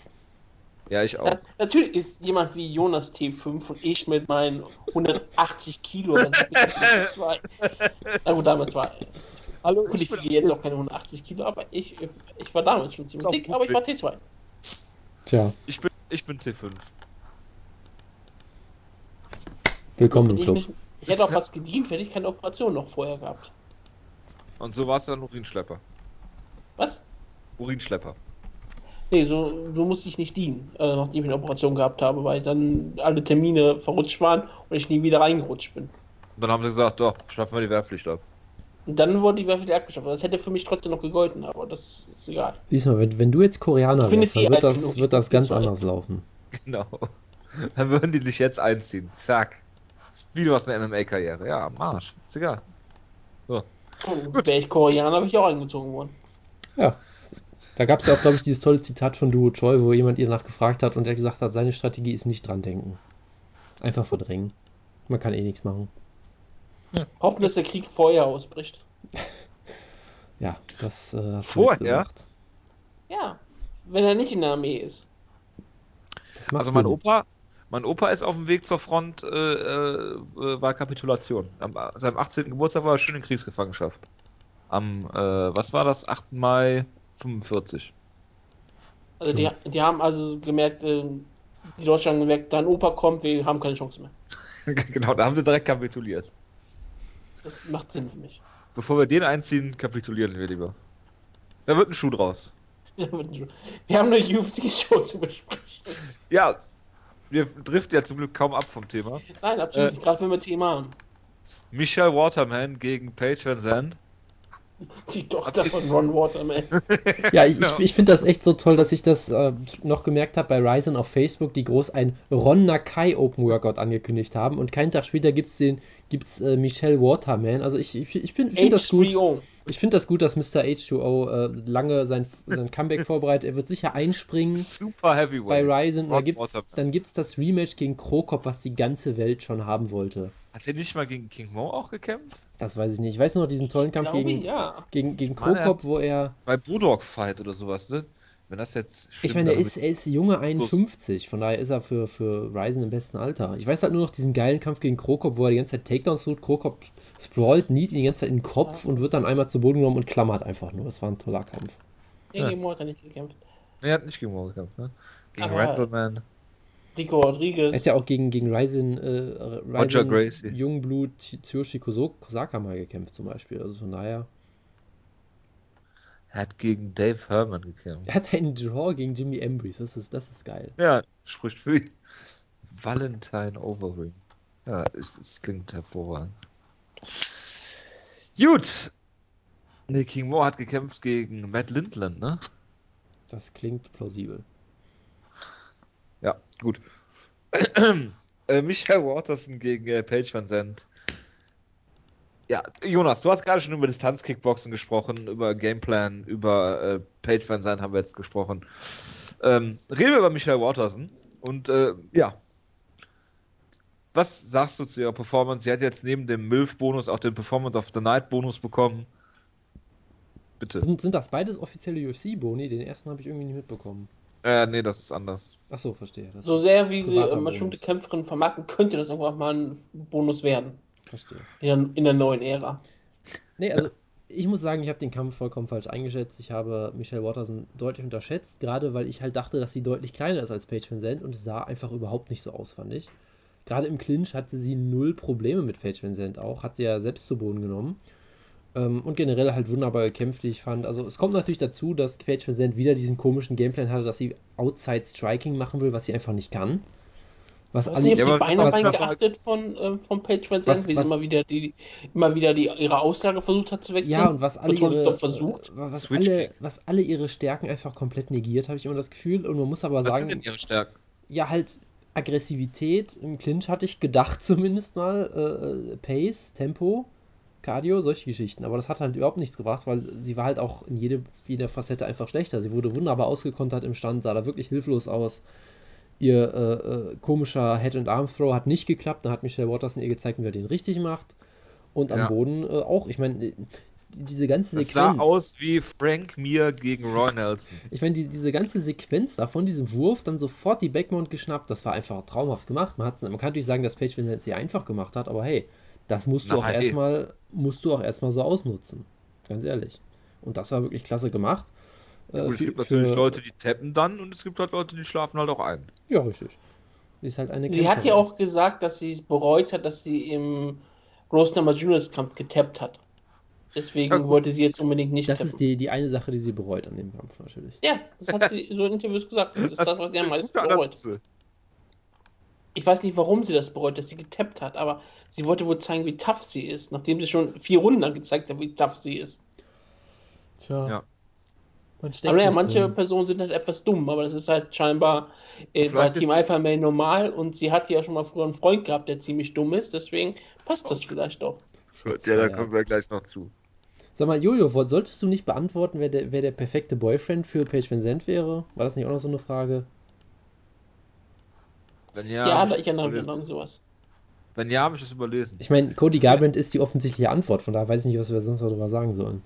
Ja, ich auch. Na, natürlich ist jemand wie Jonas T5 und ich mit meinen 180 Kilo. ich T2. Na gut, damals war Hallo, Gut, ich wiege jetzt auch keine 180 Kilo, aber ich, ich war damals schon ziemlich dick, aber ich war T2. Tja, Ich bin, ich bin T5. willkommen im Ich, Club. nicht, ich hätte auch was gedient, hätte ich keine Operation noch vorher gehabt. Und so war es dann Urinschlepper. Was? Urinschlepper. Nee, so, so musste ich nicht dienen, äh, nachdem ich eine Operation gehabt habe, weil dann alle Termine verrutscht waren und ich nie wieder reingerutscht bin. Und dann haben sie gesagt, doch, schaffen wir die Wehrpflicht ab. Und dann wurde die wieder abgeschafft. Das hätte für mich trotzdem noch gegolten, aber das ist egal. Siehst du, wenn, wenn du jetzt Koreaner wärst, dann wird das, genug, wird das ganz anders laufen. Genau. Dann würden die dich jetzt einziehen. Zack. Wie du hast eine MMA-Karriere. Ja, am Arsch. Ist egal. Wäre ich Koreaner, wäre ich auch eingezogen worden. Ja. Da gab es ja auch, glaube ich, dieses tolle Zitat von Duo Choi, wo jemand ihr nachgefragt hat und er gesagt hat, seine Strategie ist nicht dran denken. Einfach verdrängen. Man kann eh nichts machen. Hoffen, dass der Krieg vorher ausbricht. Ja, das äh, hast du Vorher? gesagt. Ja, wenn er nicht in der Armee ist. Also mein Sinn. Opa, mein Opa ist auf dem Weg zur Front, äh, äh, äh, war Kapitulation. Am seinem 18. Geburtstag war er schön in Kriegsgefangenschaft. Am, äh, was war das? 8. Mai 45. Also die, die haben also gemerkt, äh, die Deutschen haben gemerkt, dein Opa kommt, wir haben keine Chance mehr. genau, da haben sie direkt kapituliert. Das macht Sinn für mich. Bevor wir den einziehen, kapitulieren wir lieber. Da wird ein Schuh draus. Wir haben eine UFC-Show zu besprechen. Ja, wir driften ja zum Glück kaum ab vom Thema. Nein, absolut Äh, gerade wenn wir Thema haben. Michelle Waterman gegen Paige Van Zandt. Die Tochter von Ron Waterman. Ja, ich, Genau. ich, ich finde das echt so toll, dass ich das äh, noch gemerkt habe bei Ryzen auf Facebook, die groß ein Ron Nakai Open Workout angekündigt haben und keinen Tag später gibt es den gibt's, äh, Michelle Waterman. Also ich, ich, ich finde find das gut. H3O. Ich finde das gut, dass Mr. H2O äh, lange sein, sein Comeback vorbereitet. Er wird sicher einspringen Super bei Heavyweight. Ryzen. Und Ron da gibt's, dann gibt es das Rematch gegen Krokop, was die ganze Welt schon haben wollte. Hat er nicht mal gegen King Mo auch gekämpft? Das weiß ich nicht. Ich weiß nur noch diesen tollen Ich Kampf glaube, gegen, ja. gegen, gegen Krokop, wo er Bei Brewdog Fight oder sowas, ne? Wenn das jetzt Ich meine, er ist, er ist junge 51, von daher ist er für, für Ryzen im besten Alter. Ich weiß halt nur noch diesen geilen Kampf gegen Krokop, wo er die ganze Zeit Takedowns tut. Krokop sprawlt, niet ihn die ganze Zeit in den Kopf und wird dann einmal zu Boden genommen und klammert einfach nur. Das war ein toller Kampf. Gegen Ja. Mo hat er nicht gekämpft. Er hat nicht gegen Mo gekämpft, ne? Gegen Aber- Randleman. Rico Er Rodriguez. hat ja auch gegen, gegen Ryzen, äh, Ryzen. Jungblut Tsuyoshi Kosaka mal gekämpft zum Beispiel. Also von daher. Er hat gegen Dave Herman gekämpft. Er hat einen Draw gegen Jimmy Ambrose. Das ist, das ist geil. Ja, spricht für ihn. Valentine Overring. Ja, es, es klingt hervorragend. Gut. Nee, King Mo hat gekämpft gegen Matt Lindland, ne? Das klingt plausibel. Ja, gut. äh, Michael Waterson gegen äh, Paige Van Zandt. Ja, Jonas, du hast gerade schon über Distanzkickboxen gesprochen, über Gameplan, über äh, Van Zandt haben wir jetzt gesprochen. Ähm, reden wir über Michael Waterson. Und äh, ja, was sagst du zu ihrer Performance? Sie hat jetzt neben dem MILF-Bonus auch den Performance of the Night-Bonus bekommen. Bitte. Sind, sind das beides offizielle UFC-Boni? Den ersten habe ich irgendwie nicht mitbekommen. Äh, nee, das ist anders. Achso, verstehe. Das so sehr wie sie äh, bestimmte Kämpferin vermarkten, könnte das irgendwann mal ein Bonus werden. Verstehe. In, in der neuen Ära. Nee, also ich muss sagen, ich habe den Kampf vollkommen falsch eingeschätzt. Ich habe Michelle Watterson deutlich unterschätzt, gerade weil ich halt dachte, dass sie deutlich kleiner ist als Paige Van Zandt und es sah einfach überhaupt nicht so aus, fand ich. Gerade im Clinch hatte sie null Probleme mit Paige Van Zandt auch, hat sie ja selbst zu Boden genommen. Ähm, und generell halt wunderbar gekämpft, wie ich fand. Also es kommt natürlich dazu, dass Paige Van Zandt wieder diesen komischen Gameplan hatte, dass sie Outside Striking machen will, was sie einfach nicht kann. Was alle, nicht, die Beine was, geachtet von, äh, von Page Van Zandt, wie sie immer wieder, die, immer wieder die, ihre Aussage versucht hat zu wechseln. Ja, und was alle, ihre, versucht. Was, alle, was alle ihre Stärken einfach komplett negiert, habe ich immer das Gefühl. Und man muss aber was sagen. Was sind denn ihre Stärken? Ja, halt Aggressivität im Clinch hatte ich gedacht zumindest mal. Äh, äh, Pace, Tempo, Cardio, solche Geschichten. Aber das hat halt überhaupt nichts gebracht, weil sie war halt auch in jede, jeder Facette einfach schlechter. Sie wurde wunderbar ausgekontert im Stand, sah da wirklich hilflos aus. Ihr äh, äh, komischer Head-and-Arm-Throw hat nicht geklappt. Da hat Michelle Watterson ihr gezeigt, wie er den richtig macht. Und am ja. Boden äh, auch. Ich meine, diese ganze Sequenz. Das sah aus wie Frank Mir gegen Roy Nelson. Ich meine, die, diese ganze Sequenz da von diesem Wurf, dann sofort die Backmount geschnappt, das war einfach traumhaft gemacht. Man, hat, man kann natürlich sagen, dass Page Van sie einfach gemacht hat, aber hey, das musst du Nein, auch erstmal musst du auch erstmal so ausnutzen. Ganz ehrlich. Und das war wirklich klasse gemacht. Äh, und es für, gibt natürlich für... Leute, die tappen dann und es gibt halt Leute, die schlafen halt auch ein. Ja, richtig. Halt eine Sie hat ja auch gesagt, dass sie bereut hat, dass sie im Rose Number Juniors Kampf getappt hat. Deswegen ja, wollte sie jetzt unbedingt nicht. Das tappen. ist die, die eine Sache, die sie bereut an dem Kampf natürlich. Ja, das hat sie so in Interviews gesagt. Das ist das, das was sie am meisten bereut. Ich weiß nicht, warum sie das bereut, dass sie getappt hat, aber sie wollte wohl zeigen, wie tough sie ist, nachdem sie schon vier Runden lang gezeigt hat, wie tough sie ist. Tja. Ja. Aber ja, manche drin. Personen sind halt etwas dumm, aber das ist halt scheinbar äh, bei Team Alpha Male normal und sie hat ja schon mal früher einen Freund gehabt, der ziemlich dumm ist, deswegen passt das vielleicht doch. Ja, da kommen wir gleich noch zu. Sag mal, Jojo, solltest du nicht beantworten, wer der, wer der perfekte Boyfriend für Paige Vincent wäre? War das nicht auch noch so eine Frage? Wenn ja, ja aber ich erinnere mich an sowas. Wenn ja, habe ich das überlesen. Ich meine, Cody Garbrandt ist die offensichtliche Antwort, von daher weiß ich nicht, was wir sonst darüber sagen sollen.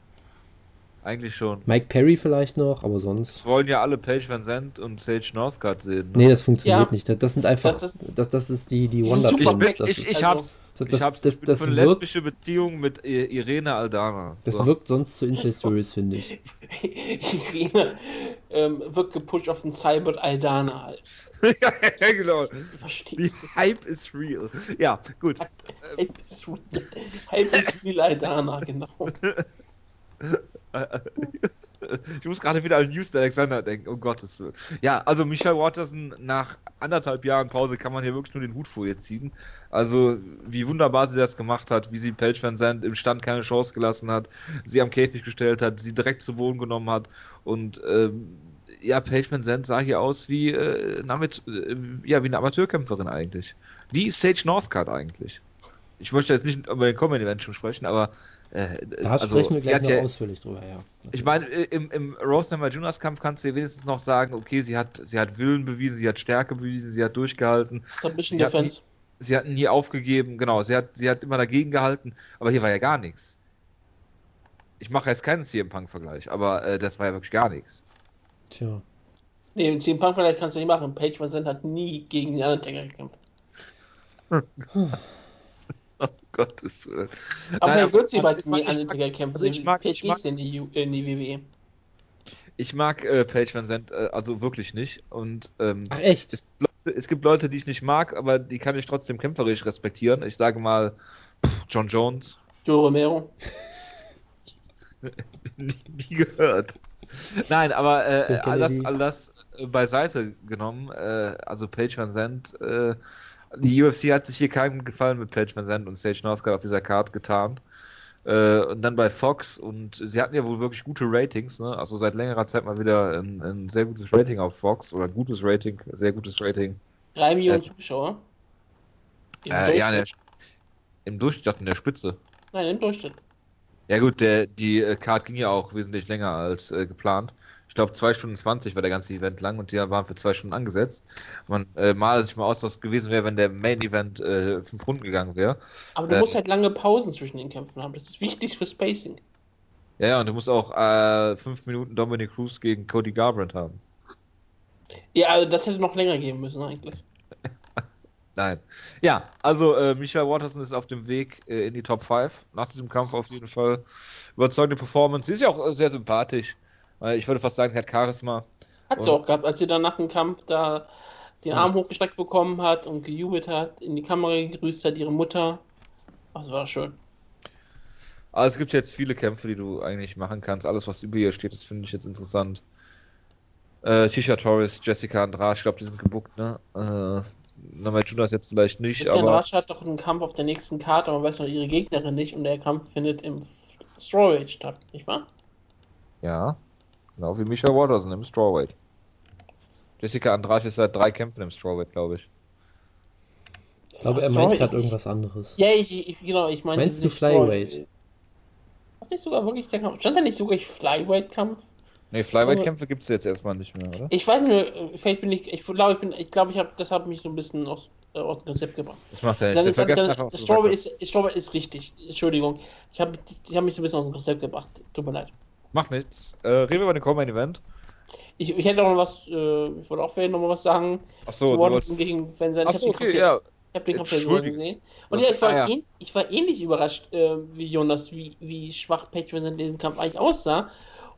Eigentlich schon. Mike Perry vielleicht noch, aber sonst. Das wollen ja alle Paige Van Zandt und Sage Northcutt sehen. Ne? Nee, das funktioniert ja. nicht. Das, das, sind einfach. Das ist, das, das ist die, die Wonder Ich, bin, ich, ich, hab's. Das, das, ich hab's. Das, das, das wirkt, lesbische Beziehung mit Irene Aldana. Das so. wirkt sonst zu incestuös, finde ich. Irene ähm, wird gepusht auf den Cyber Aldana halt. ja, genau. Die Hype is real. Ja, gut. Hype is real. Hype is real Aldana, genau. ich muss gerade wieder an News Alexander denken, um Gottes Willen. Ja, also Michelle Watterson nach anderthalb Jahren Pause kann man hier wirklich nur den Hut vor ihr ziehen. Also, wie wunderbar sie das gemacht hat, wie sie Page Van Zandt im Stand keine Chance gelassen hat, sie am Käfig gestellt hat, sie direkt zu Boden genommen hat und ähm, ja, Paige Van Zandt sah hier aus wie, äh, Amit, äh, ja, wie eine Amateurkämpferin eigentlich. Wie Sage Northcutt eigentlich. Ich möchte jetzt nicht über den Comedy Event schon sprechen, aber äh, da also, sprechen wir gleich noch ja, ausführlich drüber, ja. Ich meine, im, im Rose Number Juniors Kampf kannst du dir wenigstens noch sagen, okay, sie hat, sie hat Willen bewiesen, sie hat Stärke bewiesen, sie hat durchgehalten. Submission sie Defense. Hat nie, sie hat nie aufgegeben, genau, sie hat, sie hat immer dagegen gehalten, aber hier war ja gar nichts. Ich mache jetzt keinen CM Punk-Vergleich, aber äh, das war ja wirklich gar nichts. Tja. Nee, im CM Punk-Vergleich kannst du nicht machen. Page Van hat nie gegen den Undertaker gekämpft. Oh Gottes Willen. Aber er wird sie bald nie Undertaker kämpfen. Also ich mag, ich mag, in, die, in die WWE. Ich mag äh, Paige Van Zandt äh, also wirklich nicht. Und, ähm, Ach echt? Es, es, gibt Leute, die ich nicht mag, aber die kann ich trotzdem kämpferisch respektieren. Ich sage mal pff, John Jones. Joe Romero. nie, nie, gehört. Nein, aber äh, all das, all das äh, beiseite genommen, äh, also Paige Van Zandt äh, die UFC hat sich hier keinen Gefallen mit Paige Van Zandt und Sage Northcutt auf dieser Card getan. Äh, und dann bei Fox und sie hatten ja wohl wirklich gute Ratings, ne? Also seit längerer Zeit mal wieder ein, ein sehr gutes Rating auf Fox oder ein gutes Rating, sehr gutes Rating. Drei Millionen äh, Zuschauer. Äh, ja, der, im Durchschnitt, in der Spitze. Nein, im Durchschnitt. Ja gut, der, die äh, Card ging ja auch wesentlich länger als äh, geplant. Ich glaube, 2 Stunden 20 war der ganze Event lang und die waren für 2 Stunden angesetzt. Man äh, male sich mal aus, was gewesen wäre, wenn der Main Event äh, fünf Runden gegangen wäre. Aber du äh, musst halt lange Pausen zwischen den Kämpfen haben. Das ist wichtig für Spacing. Ja, ja, und du musst auch äh, fünf Minuten Dominic Cruz gegen Cody Garbrandt haben. Ja, also das hätte noch länger geben müssen eigentlich. Nein. Ja, also äh, Michael Watterson ist auf dem Weg äh, in die Top 5. Nach diesem Kampf auf jeden Fall. Überzeugende Performance. Sie ist ja auch äh, sehr sympathisch. Ich würde fast sagen, sie hat Charisma. Hat sie auch gehabt, als sie dann nach dem Kampf da den Arm hochgestreckt bekommen hat und gejubelt hat, in die Kamera gegrüßt hat, ihre Mutter. Das war schön. Aber es gibt jetzt viele Kämpfe, die du eigentlich machen kannst. Alles, was über ihr steht, das finde ich jetzt interessant. Äh, Tisha Torres, Jessica Andrade, ich glaube, die sind gebuckt, ne? Äh, Namajunas jetzt vielleicht nicht, Jessica aber... Andrade hat doch einen Kampf auf der nächsten Karte, aber man weiß noch ihre Gegnerin nicht und der Kampf findet im Strawweight statt, nicht wahr? Ja, genau wie Micha Watterson im Strawweight. Jessica Andrade ist seit drei Kämpfen im Strawweight, glaube ich. Ich glaube, er meint gerade irgendwas anderes. Ja, ich, ich, genau, ich meine. Meinst du Flyweight? Was nicht sogar wirklich der Kampf? Stand da nicht sogar Flyweight-Kampf? Nee, Flyweight-Kämpfe gibt es jetzt erstmal nicht mehr, oder? Ich weiß nicht, vielleicht bin ich, ich glaube, ich bin, ich glaube, ich habe, das hat mich so ein bisschen aus, äh, aus dem Konzept gebracht. Das macht er nicht. Dann ist, dann, dann, Strawberry, ist, Strawberry ist richtig, Entschuldigung. Ich habe ich hab mich so ein bisschen aus dem Konzept gebracht, tut mir leid. Macht nichts. Äh, reden wir über den Common Event. Ich, ich hätte auch noch was, äh, ich wollte auch vielleicht noch mal was sagen. Achso, du wolltest... gegen Van Zandt. Achso, okay, ja. Ich habe den Kampf ja gesehen. Und ja, ich war, ah, ja. Ähn, ich war ähnlich überrascht äh, wie Jonas, wie, wie schwach Patreon in diesem Kampf eigentlich aussah.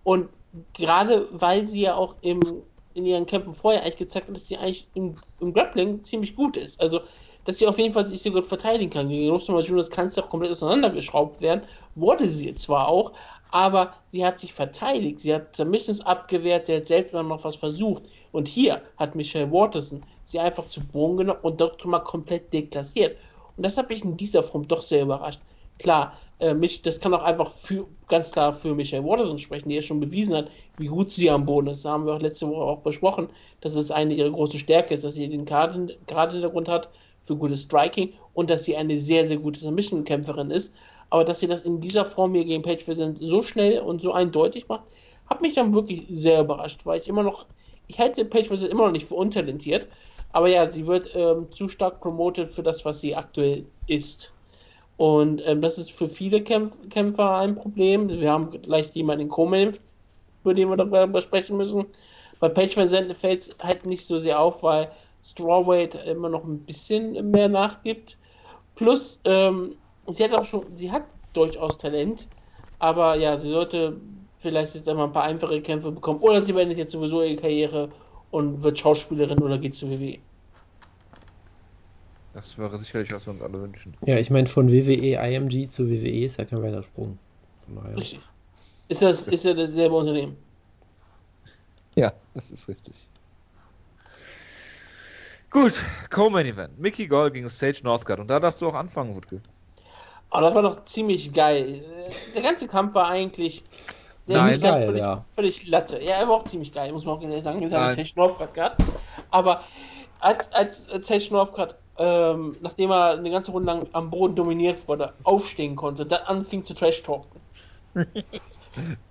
Und gerade weil sie ja auch im, in ihren Kämpfen vorher eigentlich gezeigt hat, dass sie eigentlich im, im Grappling ziemlich gut ist. Also, dass sie auf jeden Fall sich sehr gut verteidigen kann. Gegen Rostoma Jonas kann es ja komplett auseinandergeschraubt werden. Wurde sie zwar auch, aber sie hat sich verteidigt. Sie hat Submissions abgewehrt, sie hat selbst noch was versucht. Und hier hat Michelle Waterson sie einfach zu Boden genommen und dort mal komplett deklassiert. Und das habe ich in dieser Form doch sehr überrascht. Klar, äh, mich, das kann auch einfach für, ganz klar für Michael Watterson sprechen, die ja schon bewiesen hat, wie gut sie am Boden ist. Da haben wir auch letzte Woche auch besprochen, dass es eine ihrer großen Stärke ist, dass sie den gerade Hintergrund hat für gutes Striking und dass sie eine sehr, sehr gute Submission-Kämpferin ist. Aber dass sie das in dieser Form hier gegen Page Vincent so schnell und so eindeutig macht, hat mich dann wirklich sehr überrascht, weil ich immer noch, ich halte Page Vincent immer noch nicht für untalentiert, aber ja, sie wird ähm, zu stark promotet für das, was sie aktuell ist. Und ähm, das ist für viele Kämpf Kämpfer ein Problem. Wir haben gleich jemanden in Komen, über den wir darüber sprechen müssen. Bei Page Van fällt es halt nicht so sehr auf, weil Strawweight immer noch ein bisschen mehr nachgibt. Plus, ähm, sie hat auch schon, sie hat durchaus Talent, aber ja, sie sollte vielleicht jetzt einmal ein paar einfache Kämpfe bekommen. Oder sie beendet jetzt sowieso ihre Karriere und wird Schauspielerin oder geht zu WWE. Das wäre sicherlich, was wir uns alle wünschen. Ja, ich meine, von WWE IMG zu WWE ist ja kein weiter Sprung. Richtig. Ist das, ist ja dasselbe Unternehmen? Ja, das ist richtig. Gut, Co-Main Event. Mickey Gall gegen Sage Northcutt. Und da darfst du auch anfangen, Wutke. Oh, das war doch ziemlich geil. Der ganze Kampf war eigentlich Nein, geil, völlig, ja. völlig Latte. Ja, er war auch ziemlich geil, muss man auch sagen. Das hat Sage Northcutt gehabt. Aber als, als Sage Northcutt, ähm, nachdem er eine ganze Runde lang am Boden dominiert wurde, aufstehen konnte, dann anfing zu Trash-Talken.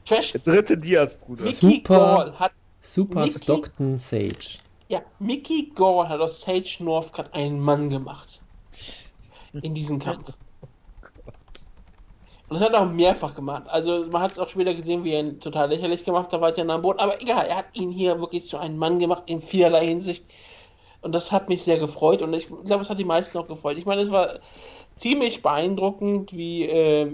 Trash. Der dritte Diaz, Bruder. Mickey super, Gall hat. Super Mickey, Stockton Sage. Ja, Mickey Gall hat aus Sage Northcutt einen Mann gemacht. In diesem Kampf. Und das hat er auch mehrfach gemacht. Also man hat es auch später gesehen, wie er ihn total lächerlich gemacht hat, weiter am Boden. Aber egal, er hat ihn hier wirklich zu einem Mann gemacht, in vielerlei Hinsicht. Und das hat mich sehr gefreut. Und ich glaube, es hat die meisten auch gefreut. Ich meine, es war ziemlich beeindruckend, wie äh,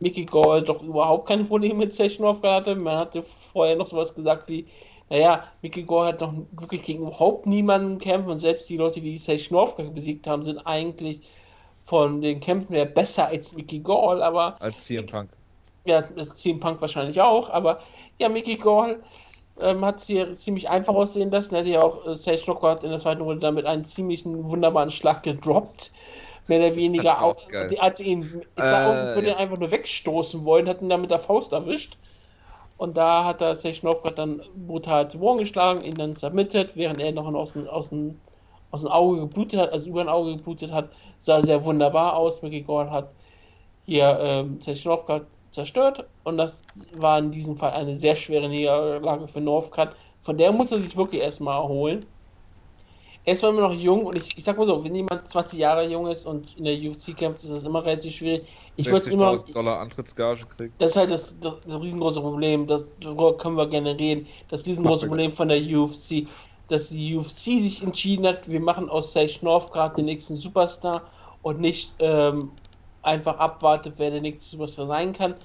Mickey Gall doch überhaupt keine Probleme mit Sessionov hatte. Man hatte vorher noch sowas gesagt wie, naja, Mickey Gall hat noch wirklich gegen überhaupt niemanden kämpfen und selbst die Leute, die Sessionov besiegt haben, sind eigentlich von den Kämpfen her besser als Mickey Gall, aber. Als CM Punk. Ja, CM Punk wahrscheinlich auch, aber ja, Mickey Gall ähm, hat es hier ziemlich einfach aussehen lassen. Er hat ja auch äh, Sage Lockhart in der zweiten Runde damit einen ziemlichen wunderbaren Schlag gedroppt. Mehr oder weniger auch. Als ihn, es sah äh, aus, als würde ja. er einfach nur wegstoßen wollen, hat ihn dann mit der Faust erwischt. Und da hat er Sage Lockhart dann brutal zu Boden geschlagen, ihn dann submitted, während er noch aus dem, aus dem, aus dem Auge geblutet hat, also über ein Auge geblutet hat. Sah sehr wunderbar aus. Mickey Gordon hat hier ähm, Lockhart zerstört und das war in diesem Fall eine sehr schwere Niederlage für Northcutt. Von der muss er sich wirklich erstmal erholen. Er ist zwar immer noch jung und ich, ich sag mal so, wenn jemand 20 Jahre jung ist und in der UFC kämpft, ist das immer relativ schwierig. Ich würde immer noch. Dollar Antrittsgage kriegt. Das ist halt das, das, das riesengroße Problem, das, darüber können wir gerne reden. Das riesengroße Problem von der UFC, dass die UFC sich entschieden hat, wir machen aus Sage Northcutt den nächsten Superstar und nicht ähm, einfach abwartet, wer der nächste Superstar sein kann.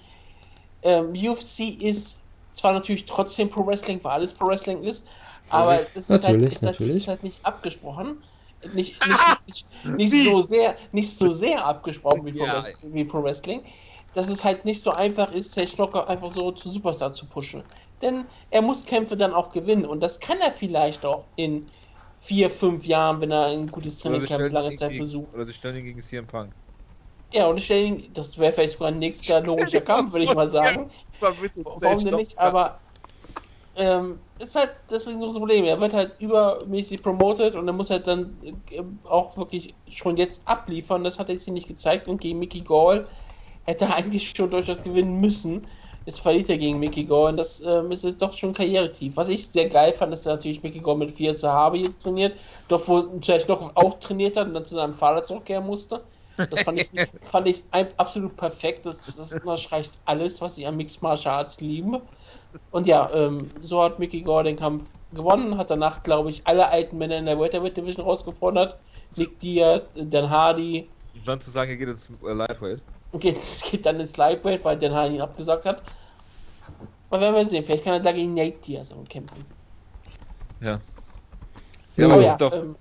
Ähm, UFC ist zwar natürlich trotzdem Pro Wrestling, weil alles Pro Wrestling ist, aber es ist, halt- natürlich, halt, ist. Ist halt nicht abgesprochen. Nicht, nicht, nicht, nicht so sehr, nicht so sehr abgesprochen wie Pro, Ja. Wrestling, wie Pro Wrestling, dass es halt nicht so einfach ist, Sage Knocker einfach so zum Superstar zu pushen. Denn er muss Kämpfe dann auch gewinnen und das kann er vielleicht auch in vier, fünf Jahren, wenn er ein gutes Oder Training sie Camp stellen lange Zeit gegen- besucht. Oder sie stellen ihn gegen CM Punk. Ja, und ich stelle ihn, das wäre vielleicht sogar ein nächster logischer Kampf, würde ich mal sagen. Warum denn nicht? Aber ähm, ist halt das riesengroße Problem. Er wird halt übermäßig promoted und er muss halt dann äh, auch wirklich schon jetzt abliefern. Das hat er jetzt hier nicht gezeigt und gegen Mickey Gall hätte er eigentlich schon durchaus gewinnen müssen. Jetzt verliert er gegen Mickey Gall und das ähm, ist jetzt doch schon karrieretief. Was ich sehr geil fand, ist natürlich Mickey Gall mit 4 Zahabe jetzt trainiert, doch wo vielleicht noch auch trainiert hat und dann zu seinem Vater zurückkehren musste. Das fand ich, fand ich absolut perfekt. Das, das unterstreicht alles, was ich an Mixed Martial Arts liebe. Und ja, ähm, so hat Mickey Gore den Kampf gewonnen, hat danach, glaube ich, alle alten Männer in der Welterweight Division rausgefordert. Nick Diaz, Dan Hardy, Und dann zu sagen, er geht ins äh, Lightweight. Und geht, geht dann ins Lightweight, weil Dan Hardy ihn abgesagt hat. Aber werden wir sehen, vielleicht kann er da gegen Nate Diaz kämpfen. Ja. Jo, aber ja, doch- ähm,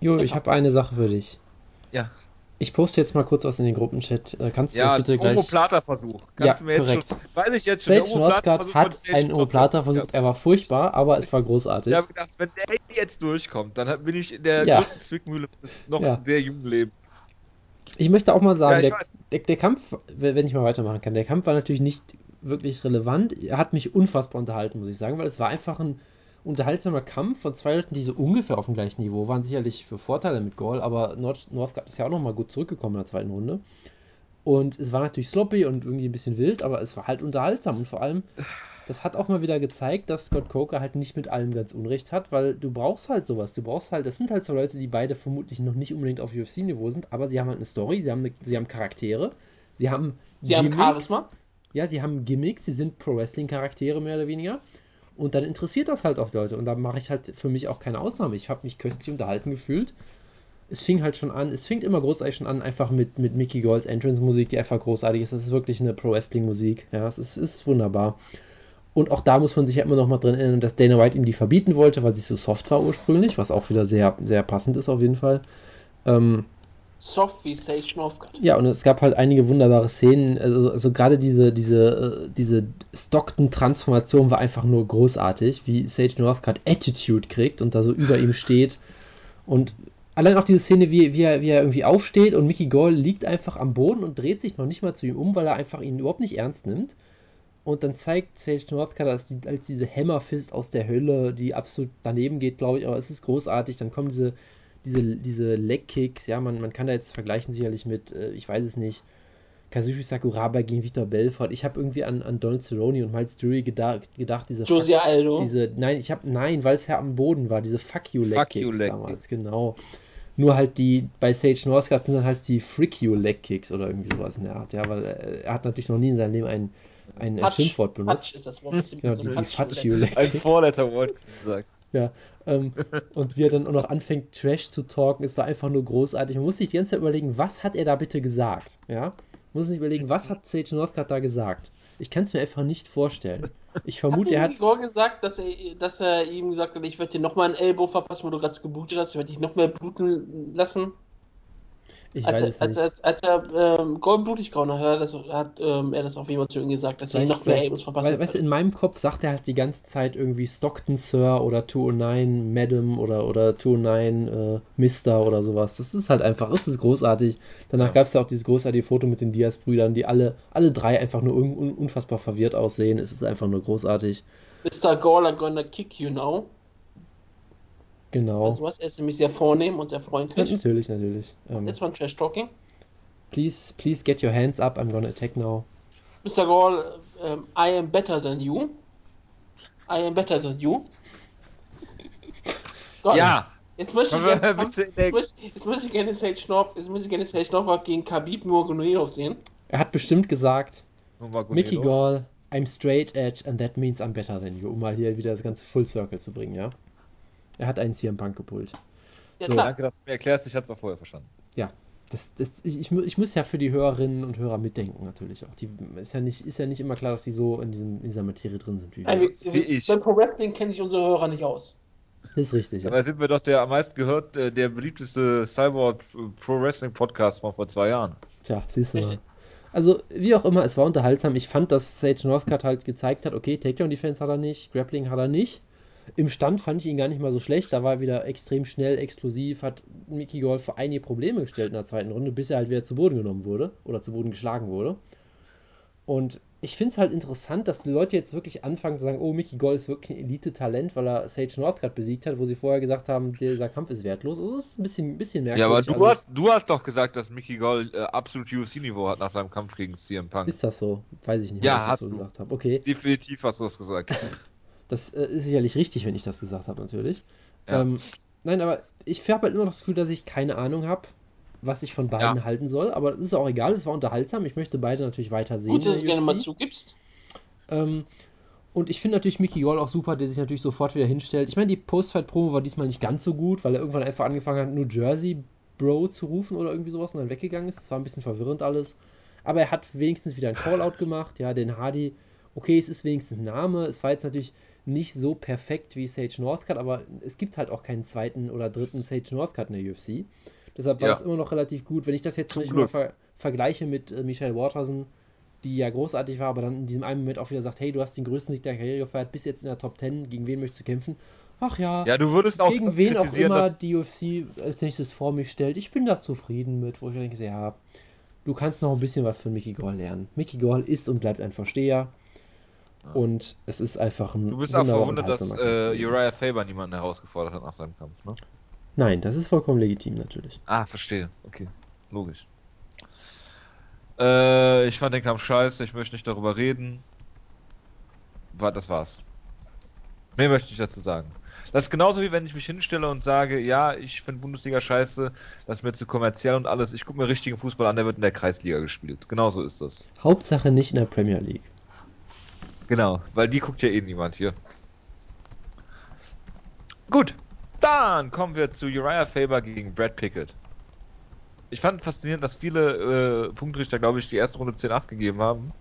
Jo, ich habe eine Sache für dich. Ja. Ich poste jetzt mal kurz was in den Gruppenchat. Äh, Kannst du Ja, das bitte gleich... Omoplata-Versuch. Kannst Ja, du mir jetzt korrekt. schon. Weiß ich jetzt schon. Sage von hat einen. Omoplata versucht. Er war furchtbar, aber es war großartig. Ich habe gedacht, wenn der jetzt durchkommt, dann bin ich in der Ja. größten Zwickmühle noch Ja. sehr jungen Lebens. Ich möchte auch mal sagen, Ja, der, der, der Kampf, wenn ich mal weitermachen kann, der Kampf war natürlich nicht wirklich relevant. Er hat mich unfassbar unterhalten, muss ich sagen, weil es war einfach ein unterhaltsamer Kampf von zwei Leuten, die so ungefähr auf dem gleichen Niveau waren. Sicherlich für Vorteile mit Gall, aber North, Northcutt ist ja auch nochmal gut zurückgekommen in der zweiten Runde. Und es war natürlich sloppy und irgendwie ein bisschen wild, aber es war halt unterhaltsam und vor allem, das hat auch mal wieder gezeigt, dass Scott Coker halt nicht mit allem ganz Unrecht hat, weil du brauchst halt sowas. Du brauchst halt, das sind halt so Leute, die beide vermutlich noch nicht unbedingt auf UFC-Niveau sind, aber sie haben halt eine Story, sie haben, eine, sie haben Charaktere, sie haben sie haben Gimmicks. Charisma. Ja, sie haben Gimmicks, sie sind Pro-Wrestling-Charaktere mehr oder weniger. Und dann interessiert das halt auch Leute. Und da mache ich halt für mich auch keine Ausnahme. Ich habe mich köstlich unterhalten gefühlt. Es fing halt schon an, es fängt immer großartig schon an, einfach mit, mit Mickey Galls Entrance-Musik, die einfach großartig ist. Das ist wirklich eine Pro-Wrestling-Musik. Ja, es ist, ist wunderbar. Und auch da muss man sich ja immer noch mal drin erinnern, dass Dana White ihm die verbieten wollte, weil sie so soft war ursprünglich, was auch wieder sehr, sehr passend ist auf jeden Fall. Ähm, Soft wie Sage Northcutt. ja, und es gab halt einige wunderbare Szenen. Also, also gerade diese, diese, äh, diese Stockton-Transformation war einfach nur großartig, wie Sage Northcutt Attitude kriegt und da so über ihm steht. Und allein auch diese Szene, wie, wie, er, wie er irgendwie aufsteht und Mickey Gall liegt einfach am Boden und dreht sich noch nicht mal zu ihm um, weil er einfach ihn überhaupt nicht ernst nimmt. Und dann zeigt Sage Northcutt als, die, als diese Hammerfist aus der Hölle, die absolut daneben geht, glaube ich, aber es ist großartig. Dann kommen diese, diese, diese Leg-Kicks, ja, man, man kann da jetzt vergleichen sicherlich mit, äh, ich weiß es nicht, Kazushi Sakuraba gegen Victor Belfort. Ich habe irgendwie an, an Donald Cerrone und Miles Jury gedacht, gedacht diese, Josie Aldo. diese, nein, ich habe, nein, weil es ja am Boden war, diese Fuck You Leg Fuck you Kicks Leg damals, genau. Nur halt die, bei Sage Northcutt sind dann halt die Freak You Leg Kicks oder irgendwie sowas in der Art, ja, weil äh, er hat natürlich noch nie in seinem Leben ein, ein, ein Fatsch. Schimpfwort benutzt. Fatsch ist das Wort. das Genau, die, die Leg Ein. Vorletterwort gesagt. Ähm, und wie er dann auch noch anfängt, Trash zu talken, es war einfach nur großartig. Man muss sich die ganze Zeit überlegen, was hat er da bitte gesagt? Ja? Man muss sich überlegen, was hat Sage Northcutt da gesagt? Ich kann es mir einfach nicht vorstellen. Ich vermute, er hat hat. Igor gesagt, dass er, dass er ihm gesagt hat, ich werde dir nochmal einen Ellbow verpassen, wo du gerade geblutet hast, ich werde dich noch mehr bluten lassen. Ich als, weiß er, als, er, als er ähm, Gold blutig gehauen hat, hat, er das, hat ähm, er das auf jeden Fall zu ihm gesagt, dass er noch mehr Ellbows verpassen weil, weißt du, in meinem Kopf sagt er halt die ganze Zeit irgendwie Stockton Sir oder 209 Madam oder, oder 209 äh, Mister oder sowas. Das ist halt einfach, es ist großartig. Danach gab es ja auch dieses großartige Foto mit den Diaz-Brüdern, die alle, alle drei einfach nur un, un, unfassbar verwirrt aussehen. Es ist einfach nur großartig. Mr. Gawler gonna kick you now. Genau. Also was, er ist nämlich sehr vornehm und sehr Ja, freundlich. natürlich, natürlich. Ähm, Jetzt mal Trash Talking. please, please get your hands up, I'm gonna attack now. Mr. Gall, ähm, I am better than you. I am better than you. Gott, ja. Jetzt möchte ich gerne, jetzt möchte, jetzt möchte ich gerne Sage North, jetzt möchte ich gerne Sage North gegen Khabib Nurmagomedov sehen. Er hat bestimmt gesagt, Mickey Gall, I'm straight edge and that means I'm better than you, um mal hier wieder das ganze Full Circle zu bringen, ja? Er hat einen CM Punk gepult. Ja, so. Danke, dass du mir erklärst, ich habe es auch vorher verstanden. Ja, das, das, ich, ich, ich, muss ja für die Hörerinnen und Hörer mitdenken, natürlich auch. Die, ist, ja nicht, ist ja nicht immer klar, dass die so in, diesem, in dieser Materie drin sind. Wie, Nein, wie, wie ich. Beim Pro Wrestling kenne ich unsere Hörer nicht aus. Das ist richtig. Ja. Dabei sind wir doch der am meisten gehört, äh, der beliebteste Cyborg Pro Wrestling Podcast von vor zwei Jahren. Tja, siehst du mal. Also, wie auch immer, es war unterhaltsam. Ich fand, dass Sage Northcutt halt gezeigt hat, okay, Takedown Defense hat er nicht, Grappling hat er nicht. Im Stand fand ich ihn gar nicht mal so schlecht. Da war er wieder extrem schnell, explosiv, hat Mickey Golf vor einige Probleme gestellt in der zweiten Runde, bis er halt wieder zu Boden genommen wurde oder zu Boden geschlagen wurde. Und ich finde es halt interessant, dass die Leute jetzt wirklich anfangen zu sagen, oh, Mickey Gold ist wirklich ein Elite-Talent, weil er Sage Northcutt besiegt hat, wo sie vorher gesagt haben, dieser Kampf ist wertlos. Also das ist ein bisschen, ein bisschen merkwürdig. Ja, aber du, also, hast, du hast doch gesagt, dass Mickey Gold äh, absolut UFC-Niveau hat nach seinem Kampf gegen CM Punk. Ist das so? Weiß ich nicht, ja, hast ich das so du. gesagt habe. Okay. Definitiv hast du das gesagt. das äh, ist sicherlich richtig, wenn ich das gesagt habe, natürlich. Ja. Ähm, nein, aber ich habe halt immer noch das Gefühl, dass ich keine Ahnung habe, was ich von beiden ja. halten soll. Aber es ist auch egal, es war unterhaltsam. Ich möchte beide natürlich weiter sehen. Gut, dass du es gerne mal zugibst. Ähm, und ich finde natürlich Mickey Gall auch super, der sich natürlich sofort wieder hinstellt. Ich meine, die Postfight-Promo war diesmal nicht ganz so gut, weil er irgendwann einfach angefangen hat, New Jersey Bro zu rufen oder irgendwie sowas und dann weggegangen ist. Das war ein bisschen verwirrend alles. Aber er hat wenigstens wieder ein Callout gemacht. Ja, den Hardy. Okay, es ist wenigstens ein Name. Es war jetzt natürlich nicht so perfekt wie Sage Northcutt, aber es gibt halt auch keinen zweiten oder dritten Sage Northcutt in der UFC. Deshalb war ja. es immer noch relativ gut. Wenn ich das jetzt nicht mal ver vergleiche mit äh, Michelle Waterson, die ja großartig war, aber dann in diesem einen Moment auch wieder sagt, hey, du hast den größten Sieg der Karriere gefeiert, bis jetzt in der Top 10, gegen wen möchtest du kämpfen? Ach ja, ja du würdest auch gegen wen auch immer die UFC als nächstes vor mich stellt. Ich bin da zufrieden mit, wo ich denke, ja, du kannst noch ein bisschen was von Mickey Gall lernen. Mickey Gall ist und bleibt ein Versteher. Und es ist einfach ein. Du bist auch verwundert, dass äh, Uriah Faber niemanden herausgefordert hat nach seinem Kampf, ne? Nein, das ist vollkommen legitim natürlich. Ah, verstehe. Okay, logisch. Äh, ich fand den Kampf scheiße, ich möchte nicht darüber reden. Das war's. Mehr möchte ich dazu sagen. Das ist genauso wie wenn ich mich hinstelle und sage, ja, ich finde Bundesliga scheiße, das ist mir zu kommerziell und alles. Ich gucke mir richtigen Fußball an, der wird in der Kreisliga gespielt. Genauso ist das. Hauptsache nicht in der Premier League. Genau, weil die guckt ja eh niemand hier. Gut, dann kommen wir zu Uriah Faber gegen Brad Pickett ich fand faszinierend, dass viele äh, Punktrichter, glaube ich, die erste Runde 10-8 gegeben haben.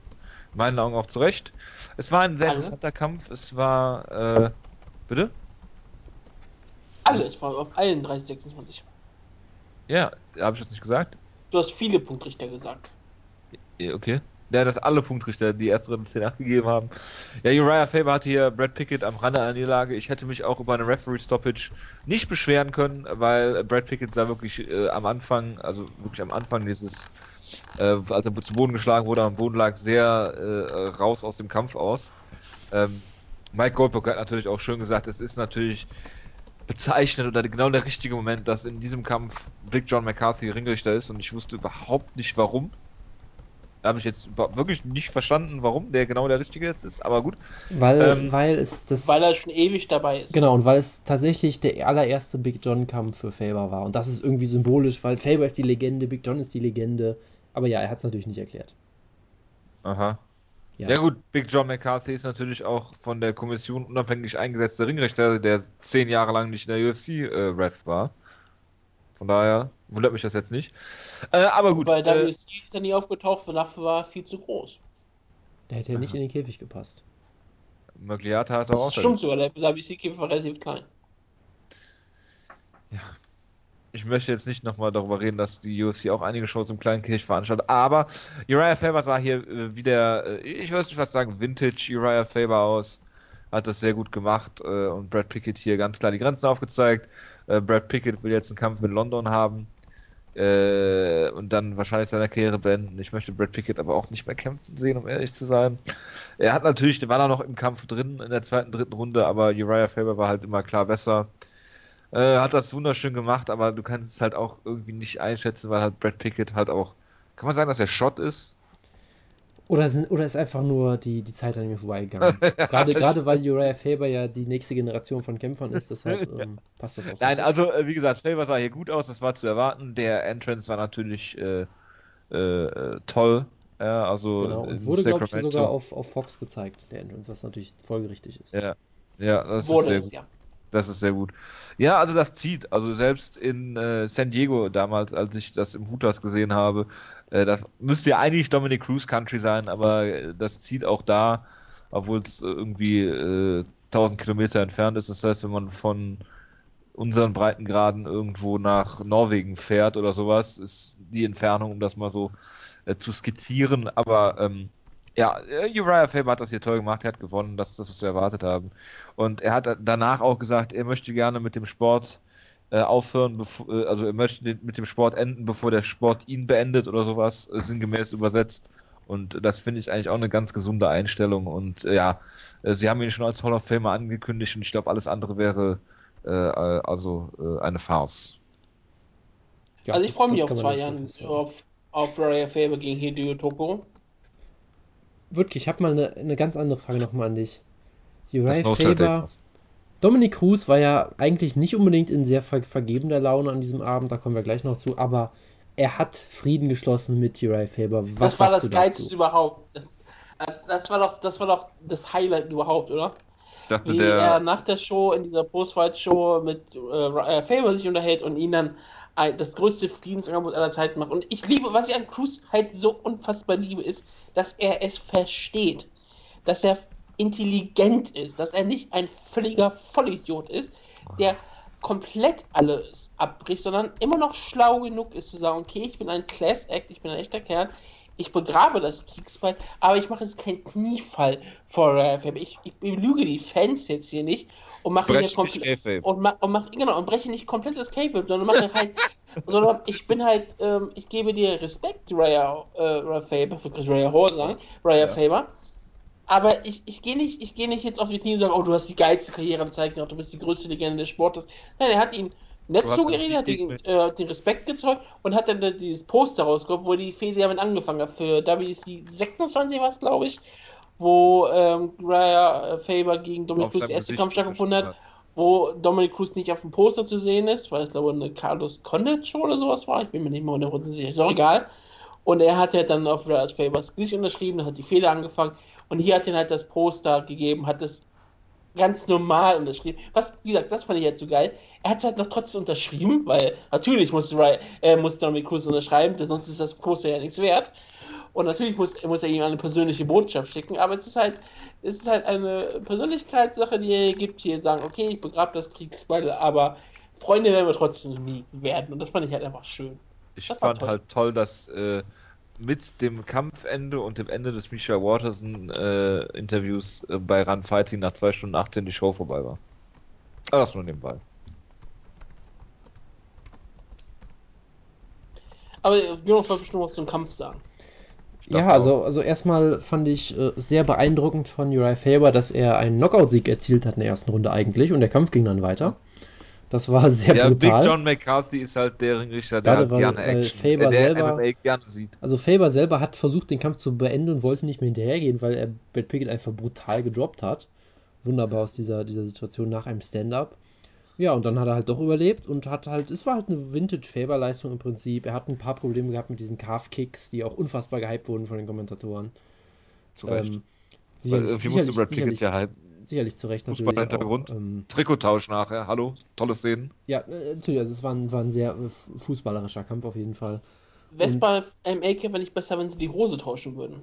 In meinen Augen auch zu Recht. Es war ein sehr Alle? interessanter Kampf. Es war. Äh, bitte? Alles, war auf allen 30, 26. Ja, habe ich das nicht gesagt? Du hast viele Punktrichter gesagt. Okay ja, dass alle Punktrichter die erste Runde 10 gegeben haben. Ja, Uriah Faber hatte hier Brad Pickett am Rande einer Niederlage. Ich hätte mich auch über eine Referee-Stoppage nicht beschweren können, weil Brad Pickett sah wirklich äh, am Anfang, also wirklich am Anfang dieses, äh, als er zu Boden geschlagen wurde, am Boden lag, sehr äh, raus aus dem Kampf aus. Ähm, Mike Goldberg hat natürlich auch schön gesagt, es ist natürlich bezeichnet oder genau der richtige Moment, dass in diesem Kampf Big John McCarthy Ringrichter ist und ich wusste überhaupt nicht warum. Da habe ich jetzt wirklich nicht verstanden, warum der genau der richtige jetzt ist, aber gut. Weil, ähm, weil es das. Weil er schon ewig dabei ist. Genau, und weil es tatsächlich der allererste Big John-Kampf für Faber war. Und das ist irgendwie symbolisch, weil Faber ist die Legende, Big John ist die Legende. Aber ja, er hat es natürlich nicht erklärt. Aha. Ja. ja. gut, Big John McCarthy ist natürlich auch von der Kommission unabhängig eingesetzter Ringrichter, der zehn Jahre lang nicht in der UFC-Ref äh, war. Von daher wundert mich das jetzt nicht. Äh, aber gut. Weil WC äh, ist er nie aufgetaucht, weil dafür war viel zu groß. Der hätte ja nicht in den Käfig gepasst. Mögliata hatte auch. Das stimmt sogar, der WC-Käfig war relativ klein. Ja. Ich möchte jetzt nicht nochmal darüber reden, dass die UFC auch einige Shows im kleinen Käfig veranstaltet, aber Uriah Faber sah hier äh, wieder, äh, ich weiß nicht was sagen, Vintage Uriah Faber aus hat das sehr gut gemacht äh, und Brad Pickett hier ganz klar die Grenzen aufgezeigt. Äh, Brad Pickett will jetzt einen Kampf in London haben äh, und dann wahrscheinlich seine Karriere beenden. Ich möchte Brad Pickett aber auch nicht mehr kämpfen sehen, um ehrlich zu sein. Er hat natürlich, war da noch im Kampf drin in der zweiten, dritten Runde, aber Uriah Faber war halt immer klar besser. Äh, hat das wunderschön gemacht, aber du kannst es halt auch irgendwie nicht einschätzen, weil halt Brad Pickett halt auch, kann man sagen, dass er Shot ist? Oder, sind, oder ist einfach nur die, die Zeit an mir vorbeigegangen. gerade, gerade weil Uriah Faber ja die nächste Generation von Kämpfern ist, deshalb ähm, passt das auch. Nein, also äh, wie gesagt, Faber sah hier gut aus, das war zu erwarten. Der Entrance war natürlich äh, äh, toll. Ja, also genau, und wurde, glaube ich, sogar auf, auf Fox gezeigt, der Entrance, was natürlich folgerichtig ist. Ja, ja das wurde ist sehr gut. Ja. Das ist sehr gut. Ja, also das zieht. Also selbst in äh, San Diego damals, als ich das im Hutas gesehen habe, äh, das müsste ja eigentlich Dominic Cruise Country sein, aber äh, das zieht auch da, obwohl es irgendwie 1000 äh, Kilometer entfernt ist. Das heißt, wenn man von unseren Breitengraden irgendwo nach Norwegen fährt oder sowas, ist die Entfernung, um das mal so äh, zu skizzieren. Aber ähm, ja, äh, Uriah Faber hat das hier toll gemacht, er hat gewonnen, das ist das, was wir erwartet haben. Und er hat danach auch gesagt, er möchte gerne mit dem Sport äh, aufhören, bevor, äh, also er möchte mit dem Sport enden, bevor der Sport ihn beendet oder sowas, äh, sinngemäß übersetzt. Und das finde ich eigentlich auch eine ganz gesunde Einstellung. Und äh, ja, äh, sie haben ihn schon als Hall of Famer angekündigt und ich glaube, alles andere wäre also eine Farce. Ja, also ich freue mich auf zwei Jahren auf, auf Raya Faber gegen Hideo Toko. Wirklich, ich habe mal eine, eine ganz andere Frage nochmal an dich. Uriah Faber, Dominic Cruz war ja eigentlich nicht unbedingt in sehr ver vergebender Laune an diesem Abend, da kommen wir gleich noch zu, aber er hat Frieden geschlossen mit Uriah Faber. Was das war das Geilste überhaupt. Das, das, war doch, das war doch das Highlight überhaupt, oder? Ich dachte, Wie der... er nach der Show, in dieser Postfight-Show mit äh, Faber sich unterhält und ihn dann ein, das größte Friedensangebot aller Zeiten macht. Und ich liebe, was ich an Cruz halt so unfassbar liebe, ist, dass er es versteht. Dass er intelligent ist, dass er nicht ein völliger Vollidiot ist, der komplett alles abbricht, sondern immer noch schlau genug ist zu sagen, okay, ich bin ein Class Act, ich bin ein echter Kerl, ich begrabe das Kriegsbeil, aber ich mache jetzt keinen Kniefall vor RFM. Ich, ich belüge die Fans jetzt hier nicht und mache hier komplett und, ma und mach, genau und breche nicht komplett das K-Web, sondern mache halt sondern ich bin halt ähm, ich gebe dir Respekt Raya äh, Faber, Raya Hall sagen, Raya ja. Faber aber ich, ich gehe nicht, ich nicht jetzt auf die Knie und sage, oh, du hast die geilste Karriere gezeigt, du bist die größte Legende des Sportes. Nein, er hat ihn nett zugeredet, hat ihn, äh, den Respekt gezeugt und hat dann dieses Poster rausgekommen, wo die Fehde damit angefangen hat. Für WC 26 war es, glaube ich, wo ähm, Raya Faber gegen Dominic Cruz erste Kampf stattgefunden hat, wo Dominic Cruz nicht auf dem Poster zu sehen ist, weil es, glaube ich, eine Carlos Condit Show oder sowas war. Ich bin mir nicht mehr 100% sicher, ist auch egal. Und er hat ja dann auf Raya Favors Gesicht unterschrieben, hat die Fehler angefangen und hier hat er halt das Poster gegeben, hat es ganz normal unterschrieben. Was, wie gesagt, das fand ich jetzt so geil. Er hat es halt noch trotzdem unterschrieben, weil natürlich muss, äh, muss Dominic Cruz unterschreiben, denn sonst ist das Poster ja nichts wert. Und natürlich muss, muss er ihm eine persönliche Botschaft schicken, aber es ist halt, es ist halt eine Persönlichkeitssache, die er gibt, hier sagen, okay, ich begrabe das Kriegsbeil, aber Freunde werden wir trotzdem nie werden. Und das fand ich halt einfach schön. Ich das fand toll. halt toll, dass äh, mit dem Kampfende und dem Ende des Misha Waterson äh, Interviews äh, bei Run Fighting nach 2 Stunden 18 die Show vorbei war. Aber das nur nebenbei. Aber Jonas wollte bestimmt was zum Kampf sagen. Ja, also, also erstmal fand ich äh, sehr beeindruckend von Uriah Faber, dass er einen Knockout-Sieg erzielt hat in der ersten Runde eigentlich und der Kampf ging dann weiter. Das war sehr ja, brutal. Big John McCarthy ist halt der Ringrichter, der Gerade, halt gerne Action, Faber äh, der selber, MMA gerne sieht. Also Faber selber hat versucht, den Kampf zu beenden und wollte nicht mehr hinterhergehen, weil er Brad Pickett einfach brutal gedroppt hat. Wunderbar aus dieser, dieser Situation nach einem Stand-Up. Ja, und dann hat er halt doch überlebt und hat halt, es war halt eine Vintage-Faber-Leistung im Prinzip. Er hat ein paar Probleme gehabt mit diesen Calf-Kicks, die auch unfassbar gehypt wurden von den Kommentatoren. Zu Recht. Ähm, sicherlich, Wie musste Brad Pickett ja hypen? Sicherlich zu Recht. Fußballhintergrund. Ähm, Trikottausch nachher, hallo, tolle Szenen. Ja, äh, natürlich, also es war ein, war ein sehr äh, fußballerischer Kampf auf jeden Fall. Wäre es bei MA-Kämpfer nicht besser, wenn sie die Hose tauschen würden?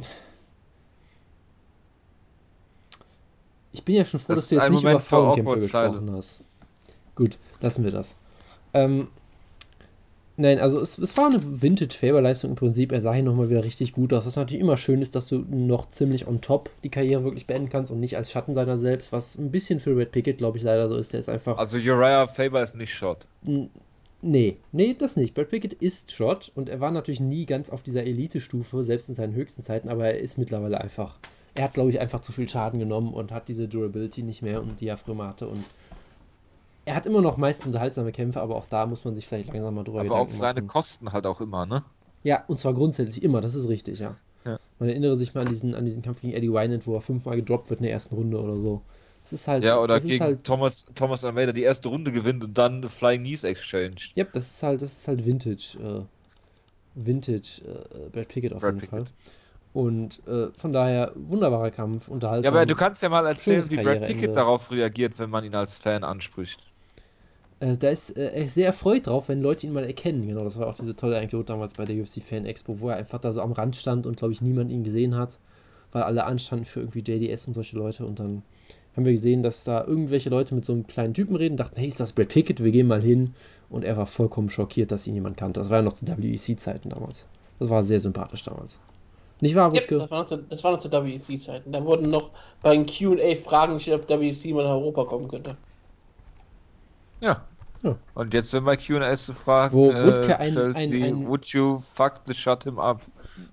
Ich bin ja schon froh, das dass du jetzt nicht Moment über Frauenkämpfe gesprochen hast. Gut, lassen wir das. Ähm, Nein, also es, es war eine Vintage-Faber-Leistung im Prinzip. Er sah hier nochmal wieder richtig gut aus. Was natürlich immer schön ist, dass du noch ziemlich on top die Karriere wirklich beenden kannst und nicht als Schatten seiner selbst, was ein bisschen für Red Pickett, glaube ich, leider so ist. Der ist einfach. Also Uriah Faber ist nicht Shot. Nee, nee, das nicht. Brad Pickett ist Shot und er war natürlich nie ganz auf dieser Elite-Stufe, selbst in seinen höchsten Zeiten, aber er ist mittlerweile einfach. Er hat, glaube ich, einfach zu viel Schaden genommen und hat diese Durability nicht mehr und die er früher hatte und er hat immer noch meist unterhaltsame Kämpfe, aber auch da muss man sich vielleicht langsam mal drüber Aber auf seine machen. Kosten halt auch immer, ne? Ja, und zwar grundsätzlich immer, das ist richtig, ja. Ja. Man erinnere sich mal an diesen, an diesen Kampf gegen Eddie Wynand, wo er fünfmal gedroppt wird in der ersten Runde oder so. Das ist halt. Ja, oder gegen halt, Thomas, Thomas Almeida die erste Runde gewinnt und dann Flying Knees Exchange. Ja, das ist halt, das ist halt Vintage. Äh, Vintage äh, Brad Pickett auf Brad jeden Pickett. Fall. Und äh, von daher wunderbarer Kampf, unterhaltsam. Ja, aber du kannst ja mal erzählen, wie Brad Pickett darauf reagiert, wenn man ihn als Fan anspricht. Äh, da ist äh, er sehr erfreut drauf, wenn Leute ihn mal erkennen. Genau, das war auch diese tolle Anekdote damals bei der UFC Fan Expo, wo er einfach da so am Rand stand und glaube ich niemand ihn gesehen hat, weil alle anstanden für irgendwie JDS und solche Leute und dann haben wir gesehen, dass da irgendwelche Leute mit so einem kleinen Typen reden, dachten, hey, ist das Brad Pickett, wir gehen mal hin. Und er war vollkommen schockiert, dass ihn jemand kannte. Das war ja noch zu WEC-Zeiten damals. Das war sehr sympathisch damals. Nicht wahr, Wutke? Ja, das, war noch zu, das war noch zu WEC-Zeiten. Da wurden noch bei den QA Fragen gestellt, ob WEC mal nach Europa kommen könnte. Ja. ja. Und jetzt, wenn bei QA zu fragen, wo Wutke äh, ein, ein, wie, ein, Would you fuck the shut him up?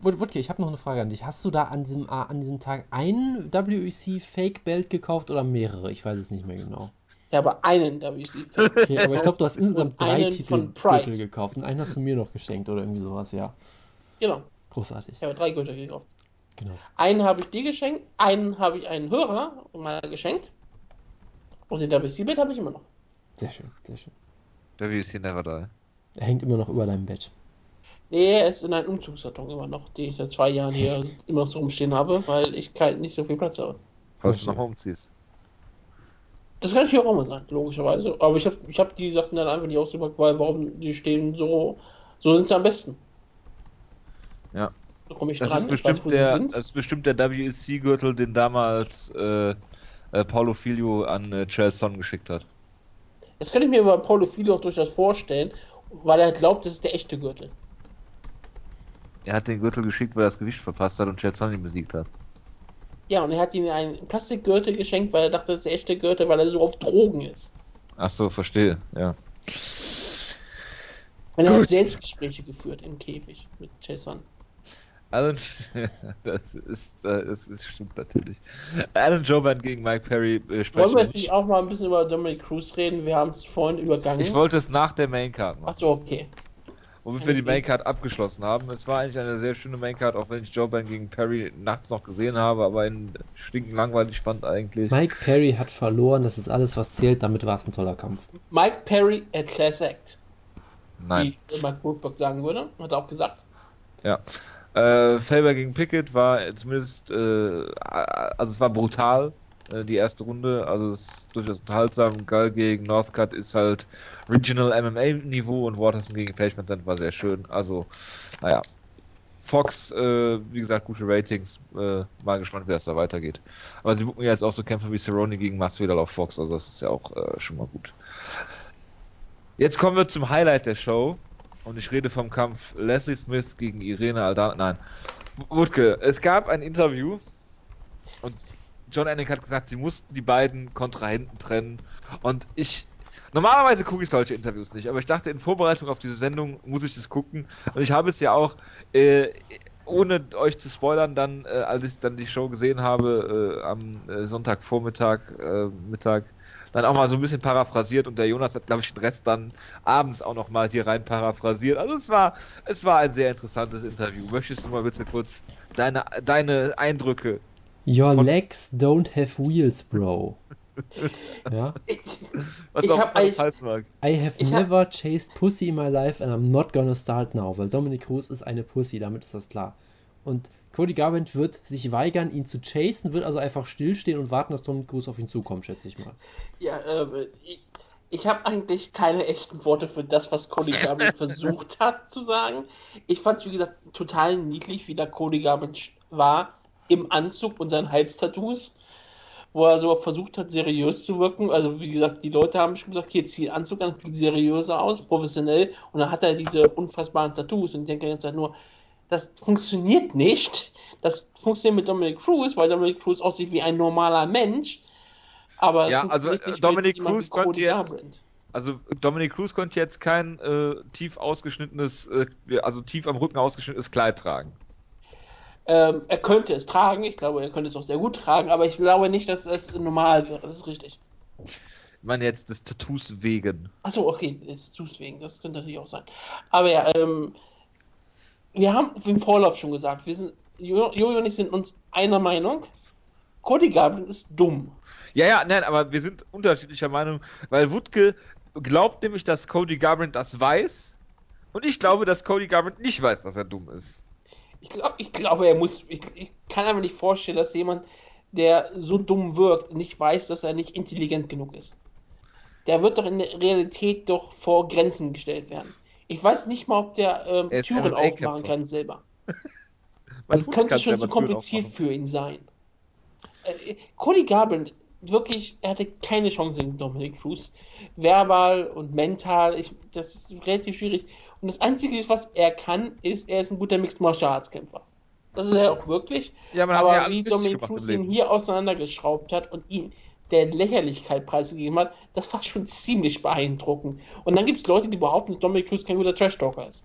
Wutke, ich habe noch eine Frage an dich. Hast du da an diesem, an diesem Tag ein WEC Fake Belt gekauft oder mehrere? Ich weiß es nicht mehr genau. Ich habe einen WEC Fake. Okay, aber ich glaube, du hast insgesamt drei Titel Gürtel gekauft und einen hast du mir noch geschenkt oder irgendwie sowas, ja. Genau. Großartig. Ich habe drei Gürtel gekauft. Genau. Einen habe ich dir geschenkt, einen habe ich einen Hörer mal geschenkt. Und den WC-Bett habe ich immer noch. Sehr schön, sehr schön. WC never die. Er hängt immer noch über deinem Bett. Nee, er ist in einem Umzugskarton immer noch, den ich seit zwei Jahren hier immer noch so rumstehen habe, weil ich kein, nicht so viel Platz habe. Falls du nochmal umziehst. Das kann ich auch mal sagen, logischerweise. Aber ich habe ich hab die Sachen dann einfach nicht ausgepackt, weil warum die stehen so, so sind sie am besten. Ja. So komme ich das dran. Ist bestimmt weiß, der, das ist bestimmt der WEC-Gürtel, den damals äh, äh, Paulo Filio an äh, Chelson geschickt hat. Das könnte ich mir bei Paulo Filio auch durchaus vorstellen, weil er glaubt, das ist der echte Gürtel. Er hat den Gürtel geschickt, weil er das Gewicht verpasst hat und ihn besiegt hat. Ja, und er hat ihm einen Plastikgürtel geschenkt, weil er dachte, das ist der echte Gürtel, weil er so auf Drogen ist. Ach so, verstehe, ja. Und er hat Selbstgespräche geführt im Käfig mit Jason. Alan, das ist, das ist stimmt natürlich. Alan Joban gegen Mike Perry äh, sprechen. Wollen wir jetzt nicht auch mal ein bisschen über Dominic Cruz reden? Wir haben es vorhin übergangen. Ich wollte es nach der Maincard machen. Achso, okay womit wir die Maincard abgeschlossen haben. Es war eigentlich eine sehr schöne Maincard, auch wenn ich Joe Biden gegen Perry nachts noch gesehen habe, aber ihn stinken langweilig fand eigentlich. Mike Perry hat verloren, das ist alles, was zählt, damit war es ein toller Kampf. Mike Perry, a Class Act. Nein. Wie Mike Brookberg sagen würde, hat er auch gesagt. Ja. Äh, Faber gegen Pickett war zumindest, äh, also es war brutal, äh, die erste Runde. Also es ist durchaus unterhaltsam. Gall gegen Northcutt ist halt Regional MMA-Niveau und Waterson gegen Page war sehr schön. Also, naja. Fox, äh, wie gesagt, gute Ratings. Äh, mal gespannt, wie das da weitergeht. Aber sie buchen ja jetzt auch so Kämpfe wie Cerrone gegen Masvidal auf Fox, also das ist ja auch äh, schon mal gut. Jetzt kommen wir zum Highlight der Show. Und ich rede vom Kampf Leslie Smith gegen Irene Aldana. Nein. Wutke, es gab ein Interview und John Anik hat gesagt, sie mussten die beiden Kontrahenten trennen. Und ich. Normalerweise gucke ich solche Interviews nicht, aber ich dachte, in Vorbereitung auf diese Sendung muss ich das gucken. Und ich habe es ja auch, äh, ohne euch zu spoilern, dann, äh, als ich dann die Show gesehen habe, äh, am äh, Sonntagvormittag, äh, Mittag, dann auch mal so ein bisschen paraphrasiert und der Jonas hat, glaube ich, den Rest dann abends auch noch mal hier rein paraphrasiert. Also es war, es war ein sehr interessantes Interview. Möchtest du mal bitte kurz deine, deine Eindrücke Your legs don't have wheels, bro. ja. Ich, Was ich auch hab, alles heißen mag. I have ich never hab... chased pussy in my life and I'm not gonna start now, weil Dominic Cruz ist eine Pussy, damit ist das klar. Und Cody Garbrandt wird sich weigern, ihn zu chasen, wird also einfach stillstehen und warten, dass Dominic Cruz auf ihn zukommt, schätze ich mal. Ja, äh, ich, ich habe eigentlich keine echten Worte für das, was Cody Garbrandt versucht hat zu sagen. Ich fand es, wie gesagt, total niedlich, wie da Cody Garbrandt war im Anzug und seinen Halstattoos, wo er so versucht hat, seriös zu wirken. Also, wie gesagt, die Leute haben schon gesagt, okay, zieh den Anzug an, sieht seriöser aus, professionell. Und dann hat er diese unfassbaren Tattoos. Und ich denke jetzt halt nur, das funktioniert nicht. Das funktioniert mit Dominic Cruz, weil Dominic Cruz aussieht wie ein normaler Mensch. Aber ja, also Dominic Cruz konnte jetzt, also Dominic Cruz konnte jetzt kein äh, tief ausgeschnittenes, äh, also tief am Rücken ausgeschnittenes Kleid tragen. Ähm, er könnte es tragen, ich glaube, er könnte es auch sehr gut tragen, aber ich glaube nicht, dass es normal wäre, das ist richtig. Ich meine jetzt des Tattoos wegen. Achso, okay, des Tattoos wegen, das könnte natürlich auch sein. Aber ja, ähm, wir haben im Vorlauf schon gesagt, wir sind Jojo und ich sind uns einer Meinung. Cody Garbrandt ist dumm. Ja, ja, nein, aber wir sind unterschiedlicher Meinung, weil Wutke glaubt nämlich, dass Cody Garbrandt das weiß und ich glaube, dass Cody Garbrandt nicht weiß, dass er dumm ist. Ich, glaub, ich glaube, er muss. Ich, ich kann aber nicht vorstellen, dass jemand, der so dumm wirkt, nicht weiß, dass er nicht intelligent genug ist. Der wird doch in der Realität doch vor Grenzen gestellt werden. Ich weiß nicht mal, ob der ähm, Türen aufmachen kann selber. das könnte schon zu kompliziert für ihn sein. Äh, Cody Garbrandt, wirklich, er hatte keine Chance gegen Dominic Cruz. Verbal und mental, ich, das ist relativ schwierig. Und das Einzige, was er kann, ist, er ist ein guter Mixed Martial Arts Kämpfer. Das ist er auch wirklich. Ja, aber ja wie Dominic Cruz ihn hier auseinandergeschraubt hat und ihn der Lächerlichkeit preisgegeben hat, das war schon ziemlich beeindruckend. Und dann gibt es Leute, die behaupten, dass Dominic Cruz kein guter Trash-Talker ist.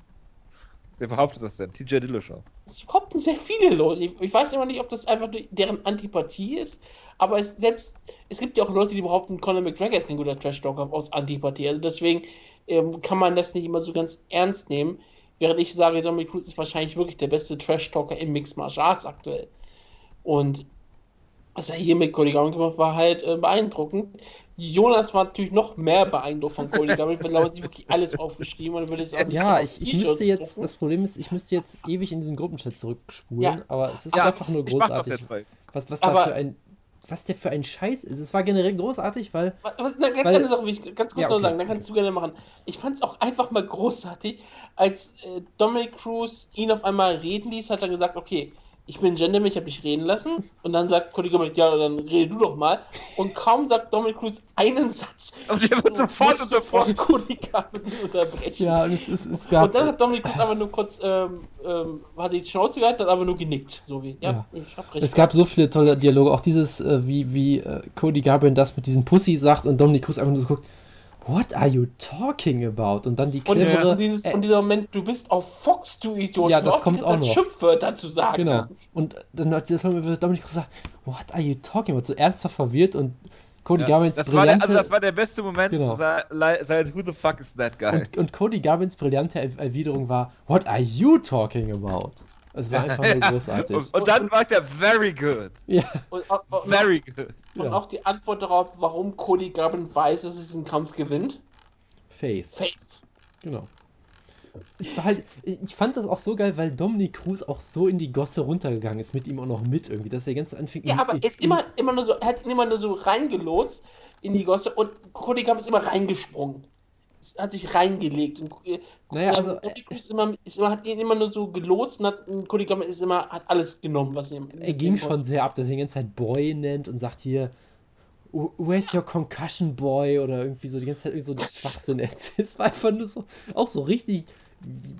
Wer behauptet das denn? TJ Dillashaw. Das behaupten sehr viele Leute. Ich, ich, weiß immer nicht, ob das einfach deren Antipathie ist, aber es, selbst, es gibt ja auch Leute, die behaupten, Conor McGregor ist ein guter Trash-Talker aus Antipathie. Also deswegen ähm, kann man das nicht immer so ganz ernst nehmen. Während ich sage, Dominic Cruz ist wahrscheinlich wirklich der beste Trash-Talker im Mixed Martial Arts aktuell. Und was er hier mit Cody Garbrandt gemacht war halt äh, beeindruckend. Jonas war natürlich noch mehr beeindruckt von Cody Garbrandt, weil er sich wirklich alles aufgeschrieben und will es auch Ja, ich, ich müsste jetzt, drucken. das Problem ist, ich müsste jetzt ewig in diesen Gruppenchat zurückspulen, ja. aber es ist ja, einfach nur großartig. Was, was da für ein was der für ein Scheiß ist. Es war generell großartig, weil. Was, na, ganz, weil, Sache, ich ganz kurz ja, okay. sagen, dann kannst du gerne machen. Ich fand es auch einfach mal großartig, als äh, Dominic Cruz ihn auf einmal reden ließ, hat er gesagt, okay, ich bin Gentleman, ich habe dich reden lassen. Und dann sagt Cody Garbrandt, ja, dann rede du doch mal. Und kaum sagt Dominic Cruz einen Satz. Und der wird sofort unterbrochen. Cody Garbrandt unterbrechen. Ja, und es, es, es gab... Und dann hat Dominic Cruz aber nur kurz, ähm, ähm, hat die Schnauze gehalten, hat aber nur genickt. So wie, ja, ja. ich hab recht. Es gab so viele tolle Dialoge, auch dieses, äh, wie, wie äh, Cody Garbrandt das mit diesen Pussy sagt und Dominic Cruz einfach nur so guckt, What are you talking about? Und dann die clevere... Und, dieses, äh, und dieser Moment, du bist auf Fox, du Idiot. Ja, das kommt auch noch. Schimpfwörter zu sagen. Genau. Und dann hat sie das Dominik gesagt, what are you talking about? So ernsthaft verwirrt und Cody ja, Garbins das brillante... War der, also das war der beste Moment genau. seit, Who the fuck is that guy? Und, und Cody Garbins brillante Erwiderung war, what are you talking about? Es war einfach nur großartig. und, und, dann war er very good. Ja. Und, und, very good. Und ja. auch die Antwort darauf, warum Cody Garbrandt weiß, dass er diesen Kampf gewinnt. Faith. Faith. Genau. Es war halt, ich fand das auch so geil, weil Dominic Cruz auch so in die Gosse runtergegangen ist, mit ihm auch noch mit irgendwie, dass er ganz anfing. Ja, aber er ist immer, immer nur so, er hat ihn immer nur so reingelotst in die Gosse und Cody Garbrandt ist immer reingesprungen hat sich reingelegt. Und, äh, naja, also, Cody ist immer, ist immer, hat ihn immer nur so gelotst und hat, Cody ist immer, hat alles genommen, was ihm. Er ging schon sehr ab, dass er die ganze Zeit Boy nennt und sagt hier, Where's your concussion boy? Oder irgendwie so die ganze Zeit irgendwie so Schwachsinn erzählt. Es war einfach nur so, auch so richtig.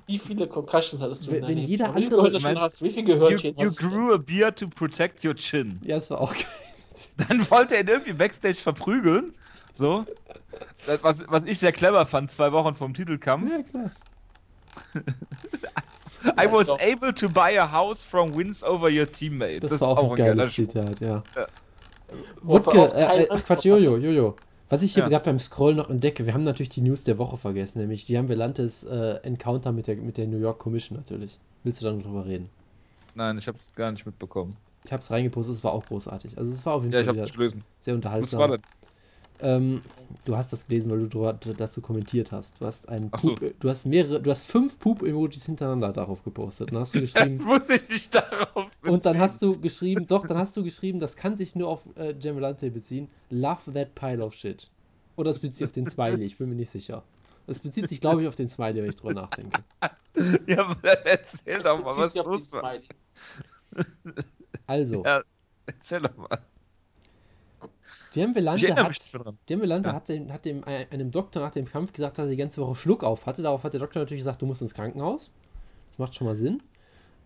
Wie viele Concussions hattest du? Wenn, wenn jeder andere. Wie, hast, wie viel Gehörnchen you, you grew a beard to protect your chin. Ja, das war auch geil. Dann wollte er ihn irgendwie Backstage verprügeln. So. Was, was ich sehr clever fand, zwei Wochen vom Titelkampf. Ja, klar. I was ja, able to buy a house from wins over your teammate. Das, das war auch ein geiles Zitat, ja. ja. Wutke, äh, äh, Quatsch, Jojo, Jojo. Was ich hier ja. gerade beim Scroll noch entdecke, wir haben natürlich die News der Woche vergessen, nämlich die haben Velantes äh, Encounter mit der, mit der New York Commission natürlich. Willst du da noch drüber reden? Nein, ich habe es gar nicht mitbekommen. Ich habe es reingepostet, es war auch großartig. Also es war auf jeden ja, Fall ich sehr unterhaltsam. Was war denn? Ähm, du hast das gelesen, weil du dazu kommentiert hast. Du hast einen so. du hast mehrere, du hast fünf Poop-Emojis hintereinander darauf gepostet. Dann hast du geschrieben. das muss ich nicht darauf beziehen. Und dann hast du geschrieben, doch, dann hast du geschrieben, das kann sich nur auf äh, Gemelante beziehen. Love that pile of shit. Oder es bezieht sich auf den Smiley, ich bin mir nicht sicher. Es bezieht sich, glaube ich, auf den Smiley, wenn ich drüber nachdenke. ja, aber erzähl doch mal, was los war. Also. Ja, erzähl doch mal. Dirmvelante hat, Dirmvelante ja. hat, dem, hat dem, einem Doktor nach dem Kampf gesagt, dass er die ganze Woche Schluck auf hatte. Darauf hat der Doktor natürlich gesagt, du musst ins Krankenhaus. Das macht schon mal Sinn.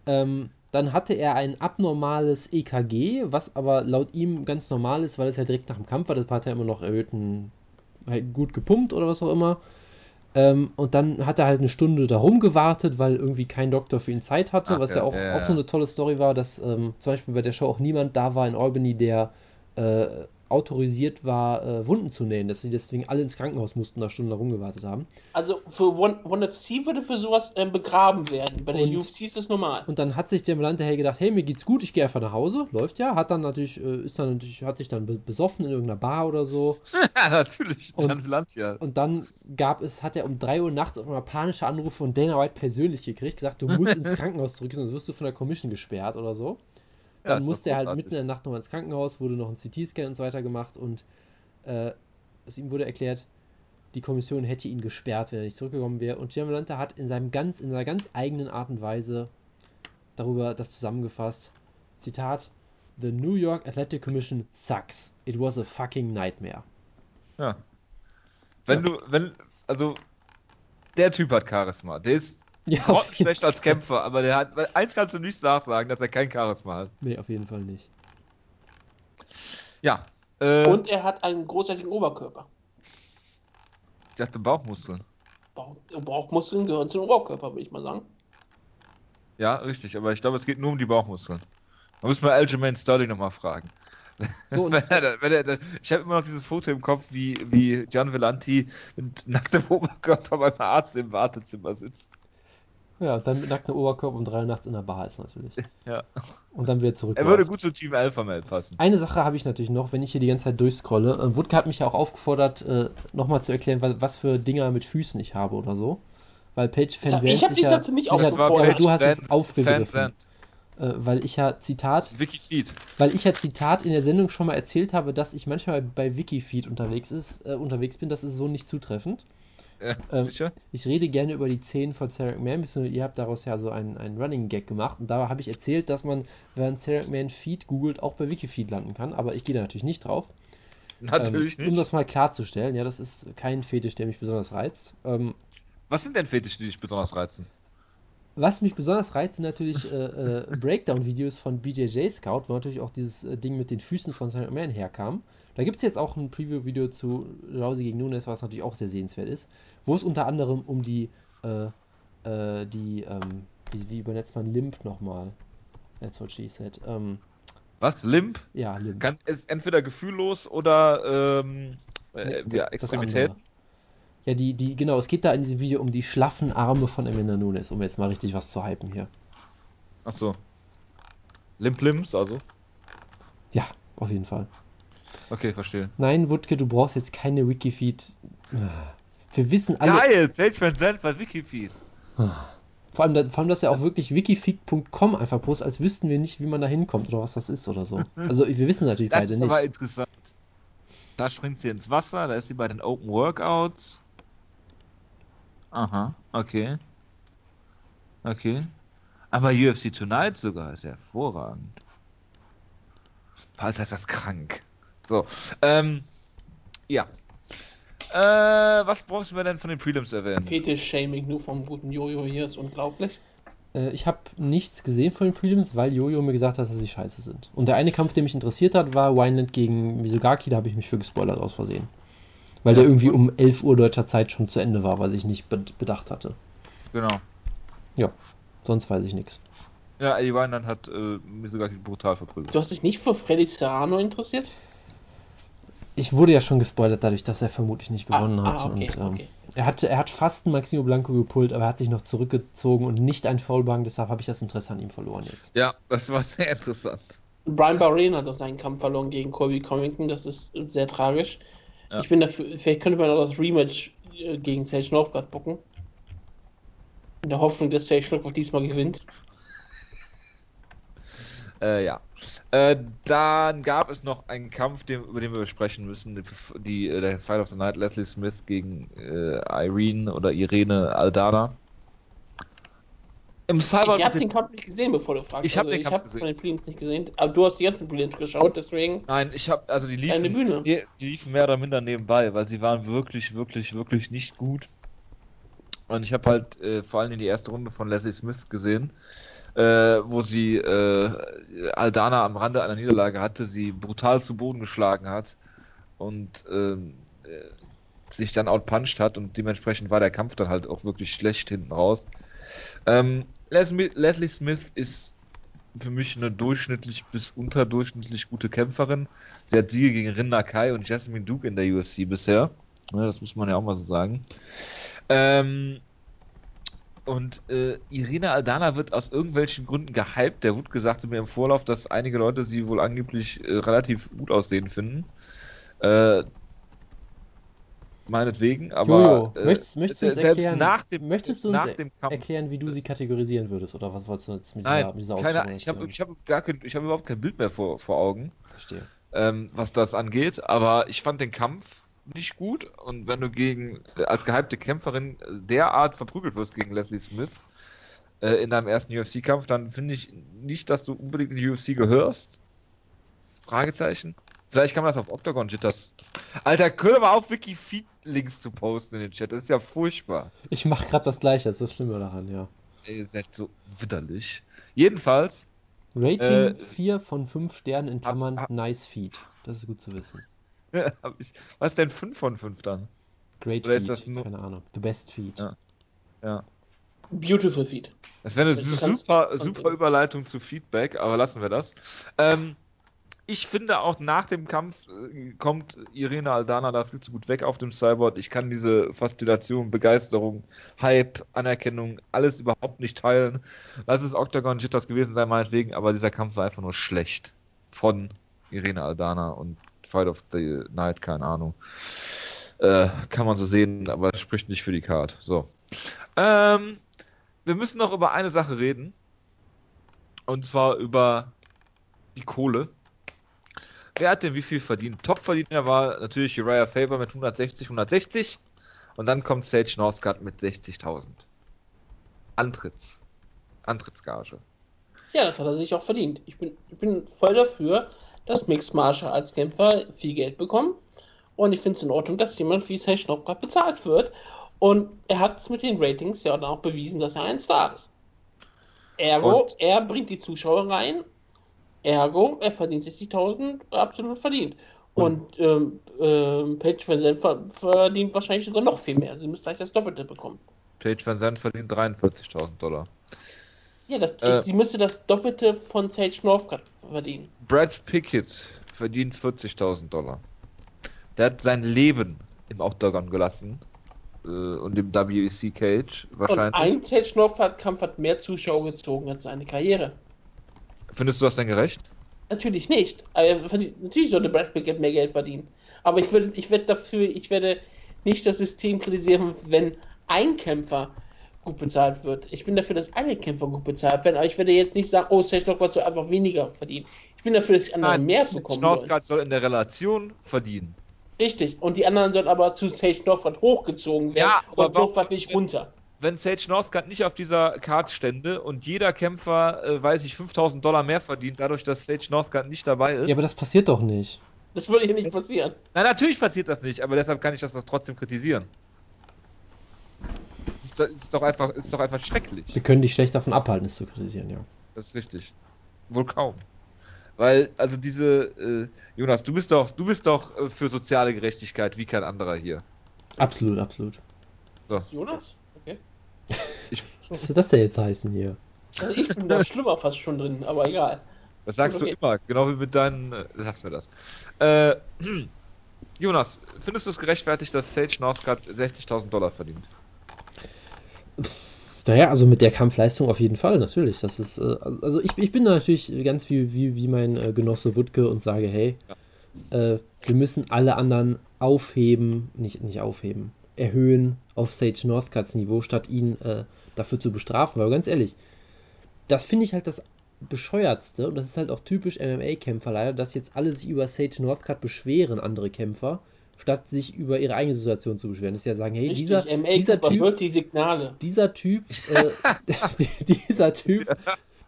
Ähm, dann hatte er ein abnormales EKG, was aber laut ihm ganz normal ist, weil es ja direkt nach dem Kampf war. Das hat er immer noch erhöhten, halt gut gepumpt oder was auch immer. Ähm, und dann hat er halt eine Stunde darum gewartet, weil irgendwie kein Doktor für ihn Zeit hatte, Ach, was ja, ja auch, ja, auch so eine tolle Story war, dass ähm, zum Beispiel bei der Show auch niemand da war in Albany, der äh, autorisiert war, äh, Wunden zu nähen, dass sie deswegen alle ins Krankenhaus mussten, da Stunden rumgewartet haben. Also für One, One FC würde für sowas ähm, begraben werden. Bei der Und- UFC ist das normal. Und dann hat sich der Melante Hey gedacht, hey, mir geht's gut, ich gehe einfach nach Hause, läuft ja, hat dann natürlich, äh, ist dann natürlich, hat sich dann be- besoffen in irgendeiner Bar oder so. ja, natürlich. Und- Jan Vlantia. Und dann gab es, hat er um 3 Uhr nachts auf einmal panische Anrufe von Dana White persönlich gekriegt, gesagt, du musst ins Krankenhaus zurück, sonst wirst du von der Commission gesperrt oder so. Ja, Dann musste er halt mitten in der Nacht noch ins Krankenhaus, wurde noch ein CT-Scan und so weiter gemacht und äh, es ihm wurde erklärt, die Kommission hätte ihn gesperrt, wenn er nicht zurückgekommen wäre. Und Giamalante hat in seinem ganz, in seiner ganz eigenen Art und Weise darüber das zusammengefasst. Zitat: The New York Athletic Commission sucks. It was a fucking nightmare. Ja. Wenn Ja. du, wenn, also, der Typ hat Charisma. Der ist Ja, grottenschlecht als Kämpfer, aber der hat, eins kannst du nicht nachsagen, dass er kein Charisma hat. nee, auf jeden Fall nicht. Ja. Äh, Und er hat einen großartigen Oberkörper. der hatte Bauchmuskeln. Bauch, Bauchmuskeln gehören zum Oberkörper, würde ich mal sagen. Ja, richtig, aber ich glaube, es geht nur um die Bauchmuskeln. Da müssen wir Aljamain Sterling nochmal fragen. So, wenn er, wenn er, ich habe immer noch dieses Foto im Kopf, wie, wie Gian Vellanti mit nacktem Oberkörper beim Arzt im Wartezimmer sitzt. Ja, dann mit nacktem Oberkörper um 3 Uhr nachts in der Bar ist natürlich. Ja. Und dann wieder zurück. Er würde gut zu Team Alpha Male passen. Eine Sache habe ich natürlich noch, wenn ich hier die ganze Zeit durchscrolle. Äh, Wutke hat mich ja auch aufgefordert, äh, nochmal zu erklären, was, was für Dinger mit Füßen ich habe oder so. Weil Page Ich hab- Fan ich hab dich dazu nicht aufgefordert. aber du hast es aufgegriffen. Äh, weil ich ja Zitat, Wiki Seed. weil ich ja Zitat in der Sendung schon mal erzählt habe, dass ich manchmal bei Wikifeed unterwegs ist, äh, unterwegs bin, das ist so nicht zutreffend. Ja, Ähm, sicher? Ich rede gerne über die Zehen von Sarah McMahon, beziehungsweise ihr habt daraus ja so einen, einen Running Gag gemacht und da habe ich erzählt, dass man, wenn man Sarah McMahon Feed googelt, auch bei Wikifeed landen kann, aber ich gehe da natürlich nicht drauf. Natürlich ähm, Um nicht. das mal klarzustellen, ja, das ist kein Fetisch, der mich besonders reizt. Ähm, Was sind denn Fetische, die dich besonders reizen? was mich besonders reizt, sind natürlich äh, äh, Breakdown-Videos von BJJ Scout, wo natürlich auch dieses äh, Ding mit den Füßen von Sarah McMahon herkam. Da gibt es jetzt auch ein Preview-Video zu Rousey gegen Nunes, was natürlich auch sehr sehenswert ist, wo es unter anderem um die, äh, äh, die, ähm, wie, wie übersetzt man Limp nochmal? That's what she said. Ähm, Was? Limp? ja, Limp. Kann, ist entweder gefühllos oder ähm, äh, ja, Extremitäten. andere. Ja, die, die, genau, es geht da in diesem Video um die schlaffen Arme von Amanda Nunes, um jetzt mal richtig was zu hypen hier. Achso. Limp Limbs, also. Ja, auf jeden Fall. Okay, verstehe. Nein, Wutke, du brauchst jetzt keine Wikifeed. Wir wissen alle. Geil! Sage Van Zandt bei Wikifeed. Vor allem, vor allem, dass er auch wirklich wikifeed.com einfach postet, als wüssten wir nicht, wie man da hinkommt oder was das ist oder so. Also, wir wissen natürlich Das beide ist nicht. aber interessant. Da springt sie ins Wasser, da ist sie bei den Open Workouts. Aha, okay. Okay. Aber UFC Tonight sogar ist hervorragend. Alter, ist das krank. So, ähm, ja. Äh, was brauchen wir denn von den Prelims erwähnen? Fetisch-Shaming nur vom guten Jojo hier ist unglaublich. Äh, ich habe nichts gesehen von den Prelims, weil Jojo mir gesagt hat, dass sie scheiße sind. Und der eine Kampf, der mich interessiert hat, war Wineland gegen Misogaki, da habe ich mich für gespoilert aus Versehen. Weil der Ja. irgendwie um 11 Uhr deutscher Zeit schon zu Ende war, was ich nicht be bedacht hatte. Genau. Sonst weiß ich nichts. Ja, Eddie Wineland hat äh, Misogaki brutal verprügelt. Du hast dich nicht für Freddy Serrano interessiert? Ich wurde ja schon gespoilert dadurch, dass er vermutlich nicht gewonnen ah, hat. ah, okay, und, ähm, okay. er, hatte, er hat fast einen Maximo Blanco gepult, aber er hat sich noch zurückgezogen und nicht ein Foulbang, deshalb habe ich das Interesse an ihm verloren jetzt. Ja, das war sehr interessant. Brian Bahrain hat auch seinen Kampf verloren gegen Colby Covington, das ist sehr tragisch. Ja. Ich bin dafür, vielleicht könnte man auch das Rematch äh, gegen Sage Northcutt bucken. In der Hoffnung, dass Sage Northcutt diesmal gewinnt. Äh, ja. Äh, dann gab es noch einen Kampf, den, über den wir sprechen müssen. Die, die, äh, der Fight of the Night, Leslie Smith gegen äh, Irene oder Irene Aldana. Im Cyber. ich habe den Kampf nicht gesehen, bevor du fragst. Ich hab also, den Kampf habe gesehen. Prelims nicht gesehen. Aber du hast die ganzen Prelims geschaut, deswegen Nein, ich habe also die liefen, Bühne. die, die liefen mehr oder minder nebenbei, weil sie waren wirklich, wirklich, wirklich nicht gut. Und ich habe halt äh, vor allem die erste Runde von Leslie Smith gesehen, äh, wo sie äh, Aldana am Rande einer Niederlage hatte, sie brutal zu Boden geschlagen hat und ähm, äh, sich dann outpunched hat und dementsprechend war der Kampf dann halt auch wirklich schlecht hinten raus. Ähm, Leslie, Smith ist für mich eine durchschnittlich bis unterdurchschnittlich gute Kämpferin. Sie hat Siege gegen Rin Nakai und Jasmine Duke in der UFC bisher. Ja, das muss man ja auch mal so sagen. Ähm, und äh, Irina Aldana wird aus irgendwelchen Gründen gehypt. Der Wut gesagt mir im Vorlauf, dass einige Leute sie wohl angeblich äh, relativ gut aussehen finden. Äh, meinetwegen, aber Jojo, äh, möchtest, möchtest, du uns erklären, nach dem, möchtest du uns erklären, wie du sie kategorisieren würdest? Oder was wolltest du jetzt mit Nein, dieser, mit dieser keine, Ich habe ich hab gar kein, ich hab überhaupt kein Bild mehr vor, vor Augen. Verstehe. Ähm, was das angeht, aber ich fand den Kampf nicht gut und wenn du gegen als gehypte Kämpferin derart verprügelt wirst gegen Leslie Smith äh, in deinem ersten UFC-Kampf, dann finde ich nicht, dass du unbedingt in die UFC gehörst. Fragezeichen. Vielleicht kann man das auf Octagon Jitters. Alter, können wir auf Wiki-Feed-Links zu posten in den Chat. Das ist ja furchtbar. Ich mache gerade das gleiche, das ist das Schlimme daran, ja. Ihr seid so widerlich. Jedenfalls. Rating äh, 4 von 5 Sternen in Klammern, hab, hab, nice Feed. Das ist gut zu wissen. ich, was ist denn 5 von 5 dann? Great Oder Feed, nur... keine Ahnung. The best Feed. Ja. ja. Beautiful Feed. Das wäre eine das super, super Überleitung zu Feedback, aber lassen wir das. Ähm, ich finde auch nach dem Kampf äh, kommt Irene Aldana da viel zu gut weg auf dem Cyborg. Ich kann diese Faszination, Begeisterung, Hype, Anerkennung, alles überhaupt nicht teilen. Lass es Octagon Jitters gewesen sein, meinetwegen, aber dieser Kampf war einfach nur schlecht. Von Irene Aldana und Fight of the Night, keine Ahnung. Äh, kann man so sehen, aber spricht nicht für die Card. So. Ähm, wir müssen noch über eine Sache reden. Und zwar über die Kohle. Wer hat denn wie viel verdient? Topverdiener war natürlich Uriah Faber mit 160, 160. Und dann kommt Sage Northcutt mit 60.000. Antritts. Antrittsgage. Ja, das hat er sich auch verdient. Ich bin, ich bin voll dafür, dass Mixed Martial als Kämpfer viel Geld bekommen. Und ich finde es in Ordnung, dass jemand wie Sage Northcutt bezahlt wird. Und er hat es mit den Ratings ja auch bewiesen, dass er ein Star ist. Ergo, und? er bringt die Zuschauer rein Ergo, er verdient 60.000, absolut verdient. Und, und ähm, ähm, Page Van Zandt verdient wahrscheinlich sogar noch viel mehr. Sie müsste eigentlich das Doppelte bekommen. Page Van Zandt verdient 43.000 Dollar. Ja, das, äh, sie müsste das Doppelte von Sage Northcutt verdienen. Brad Pickett verdient 40.000 Dollar. Der hat sein Leben im Octagon gelassen. Äh, und im WEC Cage wahrscheinlich. Und ein Sage Northcutt-Kampf hat mehr Zuschauer gezogen als seine Karriere. Findest du das denn gerecht? Natürlich nicht. natürlich sollte Brad Pickett mehr Geld verdienen. Aber ich würde, ich werde dafür, ich werde nicht das System kritisieren, wenn ein Kämpfer gut bezahlt wird. Ich bin dafür, dass alle Kämpfer gut bezahlt werden, aber ich werde jetzt nicht sagen, oh, Sage Northcutt soll einfach weniger verdienen. Ich bin dafür, dass die anderen Nein, mehr bekommen Northcutt soll in der Relation verdienen. Richtig. Und die anderen sollen aber zu Sage Northcutt hochgezogen werden ja, aber und Northcutt nicht runter wenn Sage Northcutt nicht auf dieser Card stände und jeder Kämpfer, äh, weiß ich, 5000 Dollar mehr verdient, dadurch, dass Sage Northcutt nicht dabei ist. Ja, aber das passiert doch nicht. Das würde hier nicht passieren. Nein, natürlich passiert das nicht, aber deshalb kann ich das doch trotzdem kritisieren. Es ist, ist, doch einfach, ist doch einfach schrecklich. Wir können dich schlecht davon abhalten, es zu kritisieren, ja. Das ist richtig. Wohl kaum. Weil, also diese, äh, Jonas, du bist doch, du bist doch äh, für soziale Gerechtigkeit wie kein anderer hier. Absolut, absolut. So. Jonas? Ich, Was soll das denn jetzt heißen hier? Also ich bin da schlimmer fast schon drin, aber egal. Das sagst okay. du immer, genau wie mit deinen. Äh, lassen wir das. Äh, Jonas, findest du es gerechtfertigt, dass Sage Northcutt 60.000 Dollar verdient? Naja, also mit der Kampfleistung auf jeden Fall, natürlich. Das ist, äh, also ich, ich bin da natürlich ganz wie, wie, wie mein äh, Genosse Wutke und sage, hey, äh, wir müssen alle anderen aufheben, nicht, nicht aufheben, erhöhen auf Sage Northcutts Niveau, statt ihn äh, dafür zu bestrafen. Weil ganz ehrlich, das finde ich halt das bescheuertste und das ist halt auch typisch MMA-Kämpfer leider, dass jetzt alle sich über Sage Northcutt beschweren, andere Kämpfer, statt sich über ihre eigene Situation zu beschweren. Das ist ja sagen, hey, Richtig, dieser, dieser Typ, die Signale. dieser Typ, äh, dieser Typ,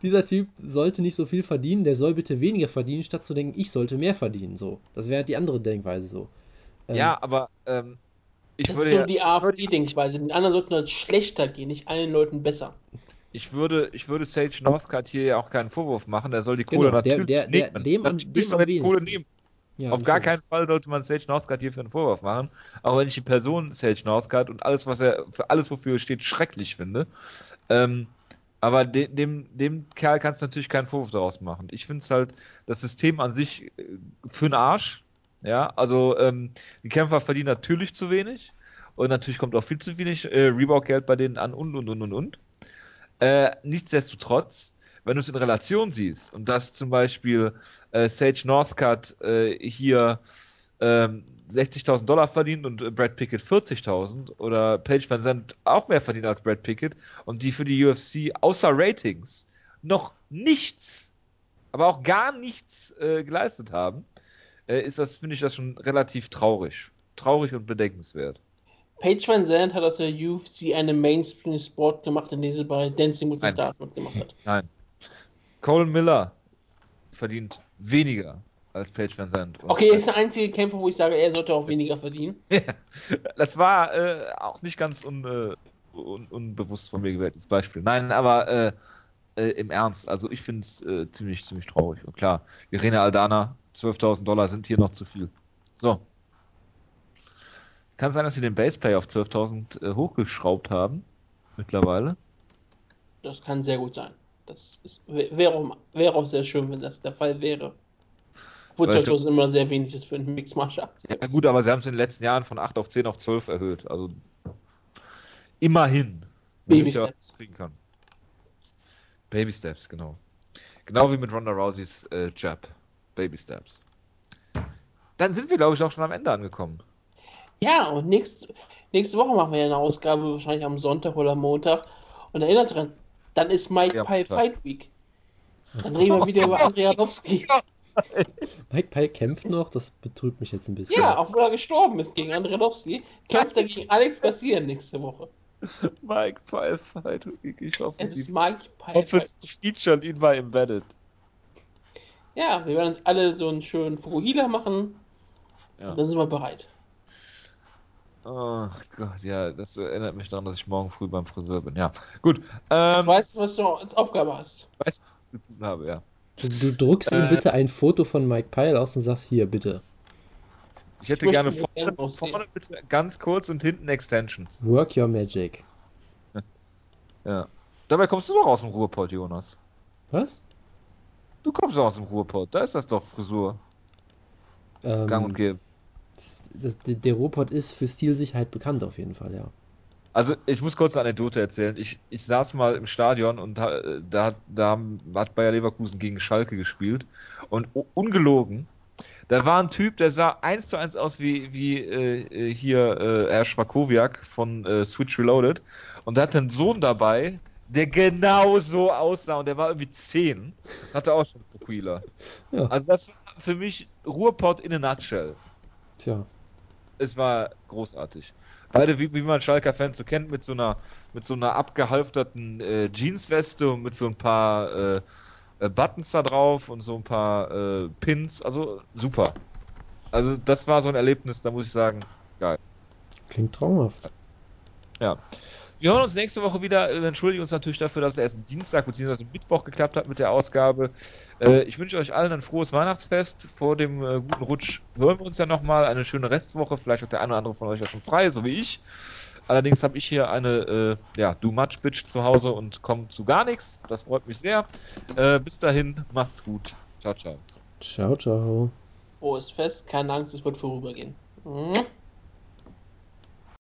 dieser Typ sollte nicht so viel verdienen, der soll bitte weniger verdienen, statt zu denken, ich sollte mehr verdienen. So, das wäre die andere Denkweise so. Ähm, ja, aber ähm, ich das würde ist so die AfD-Denkweise. Den anderen sollten es schlechter gehen, nicht allen Leuten besser. Ich würde, ich würde Sage Northcutt hier ja auch keinen Vorwurf machen. Der soll die Kohle genau, natürlich der, der, nehmen. Dem, natürlich soll er die Kohle nehmen. Ja, Auf gar keinen Fall sollte man Sage Northcutt hierfür einen Vorwurf machen. Auch wenn ich die Person Sage Northcutt und alles, was er für alles, wofür er steht, schrecklich finde. Ähm, Aber de dem, dem Kerl kannst du natürlich keinen Vorwurf daraus machen. Ich finde es halt, das System an sich äh, für den Arsch. Ja, also ähm, die Kämpfer verdienen natürlich zu wenig. Und natürlich kommt auch viel zu wenig äh, Reebok-Geld bei denen an und und und und und. Äh, nichtsdestotrotz, wenn du es in Relation siehst und dass zum Beispiel äh, Sage Northcutt äh, hier ähm, 60.000 Dollar verdient und äh, Brad Pickett 40.000 oder Paige Van Zandt auch mehr verdient als Brad Pickett und die für die UFC außer Ratings noch nichts, aber auch gar nichts äh, geleistet haben, äh, ist das, finde ich das schon relativ traurig. Traurig und bedenkenswert. Paige Van Zandt hat aus der UFC einen Mainstream-Sport gemacht, in dem sie bei Dancing with the Stars mitgemacht hat. Nein. Cole Miller verdient weniger als Paige Van Zandt. okay, ist der einzige Kämpfer, wo ich sage, er sollte auch weniger verdienen. das war äh, auch nicht ganz un, äh, un, unbewusst von mir gewähltes Beispiel. Nein, aber äh, äh im Ernst, also ich finde es äh, ziemlich, ziemlich traurig. Und klar, Irene Aldana, 12.000 Dollar sind hier noch zu viel. So. Kann sein, dass sie den Baseplay auf 12.000 äh, hochgeschraubt haben. Mittlerweile. Das kann sehr gut sein. Das wäre auch, wär auch sehr schön, wenn das der Fall wäre. 12.000 immer sehr wenig ist für einen Mix Martial Ja, gut, aber sie haben es in den letzten Jahren von 8 auf 10 auf 12 erhöht. Also immerhin. Baby Steps. Baby Steps, genau. Genau wie mit Ronda Rouseys äh, Jab. Baby Steps. Dann sind wir, glaube ich, auch schon am Ende angekommen. Ja, und nächst, nächste Woche machen wir eine Ausgabe, wahrscheinlich am Sonntag oder Montag. Und erinnert dran, dann ist Mike ja, Pie Fight Week. Dann reden wir wieder über Andrianowski. Mike Pie kämpft noch, das betrübt mich jetzt ein bisschen. Ja, obwohl er gestorben ist gegen Andrianowski, kämpft er gegen Alex Garcia nächste Woche. Mike Pie Fight Week, ich hoffe, es ist Mike Pie hoffe, es featured ihn bei Embedded. Ja, wir werden uns alle so einen schönen Fukuhila machen. Ja. Und dann sind wir bereit. Oh Gott, ja, das erinnert mich daran, dass ich morgen früh beim Friseur bin. Ja, gut. Ähm, weißt du, was du als Aufgabe hast? Weißt du, was ich zu tun habe, ja. Du, du druckst äh, ihm bitte ein Foto von Mike Pyle aus und sagst hier, bitte. Ich hätte ich gerne vorne, vorne bitte ganz kurz und hinten Extension. Work your magic. Ja. Dabei kommst du doch aus dem Ruhrpott, Jonas. Was? Du kommst doch aus dem Ruhrpott, da ist das doch Frisur. Ähm, Gang und Gäbe das, der Robot ist für Stilsicherheit bekannt auf jeden Fall, ja. Also ich muss kurz eine Anekdote erzählen. Ich, ich saß mal im Stadion und da, da, da hat Bayer Leverkusen gegen Schalke gespielt und ungelogen, da war ein Typ, der sah eins zu eins aus wie, wie äh, hier äh, Herr Schwakowiak von äh, Switch Reloaded und der hatte einen Sohn dabei, der genau so aussah und der war irgendwie 10. Hatte auch schon Fukuila. Ja. Also das war für mich Ruhrpott in a nutshell. Tja es war großartig. Beide, wie, wie man Schalker-Fans so kennt, mit so einer, mit so einer abgehalfterten äh, Jeansweste und mit so ein paar äh, äh, Buttons da drauf und so ein paar äh, Pins. Also super. Also das war so ein Erlebnis, da muss ich sagen, geil. Klingt traumhaft. Ja. Wir hören uns nächste Woche wieder. Wir entschuldigen uns natürlich dafür, dass es erst Dienstag bzw. Mittwoch geklappt hat mit der Ausgabe. Äh, ich wünsche euch allen ein frohes Weihnachtsfest. Vor dem äh, guten Rutsch hören wir uns ja nochmal. Eine schöne Restwoche. Vielleicht hat der eine oder andere von euch ja schon frei, so wie ich. Allerdings habe ich hier eine äh, ja, Do Much Bitch zu Hause und komme zu gar nichts. Das freut mich sehr. Äh, bis dahin, macht's gut. Ciao, ciao. Ciao, ciao. Frohes Fest, keine Angst, es wird vorübergehen. Mhm.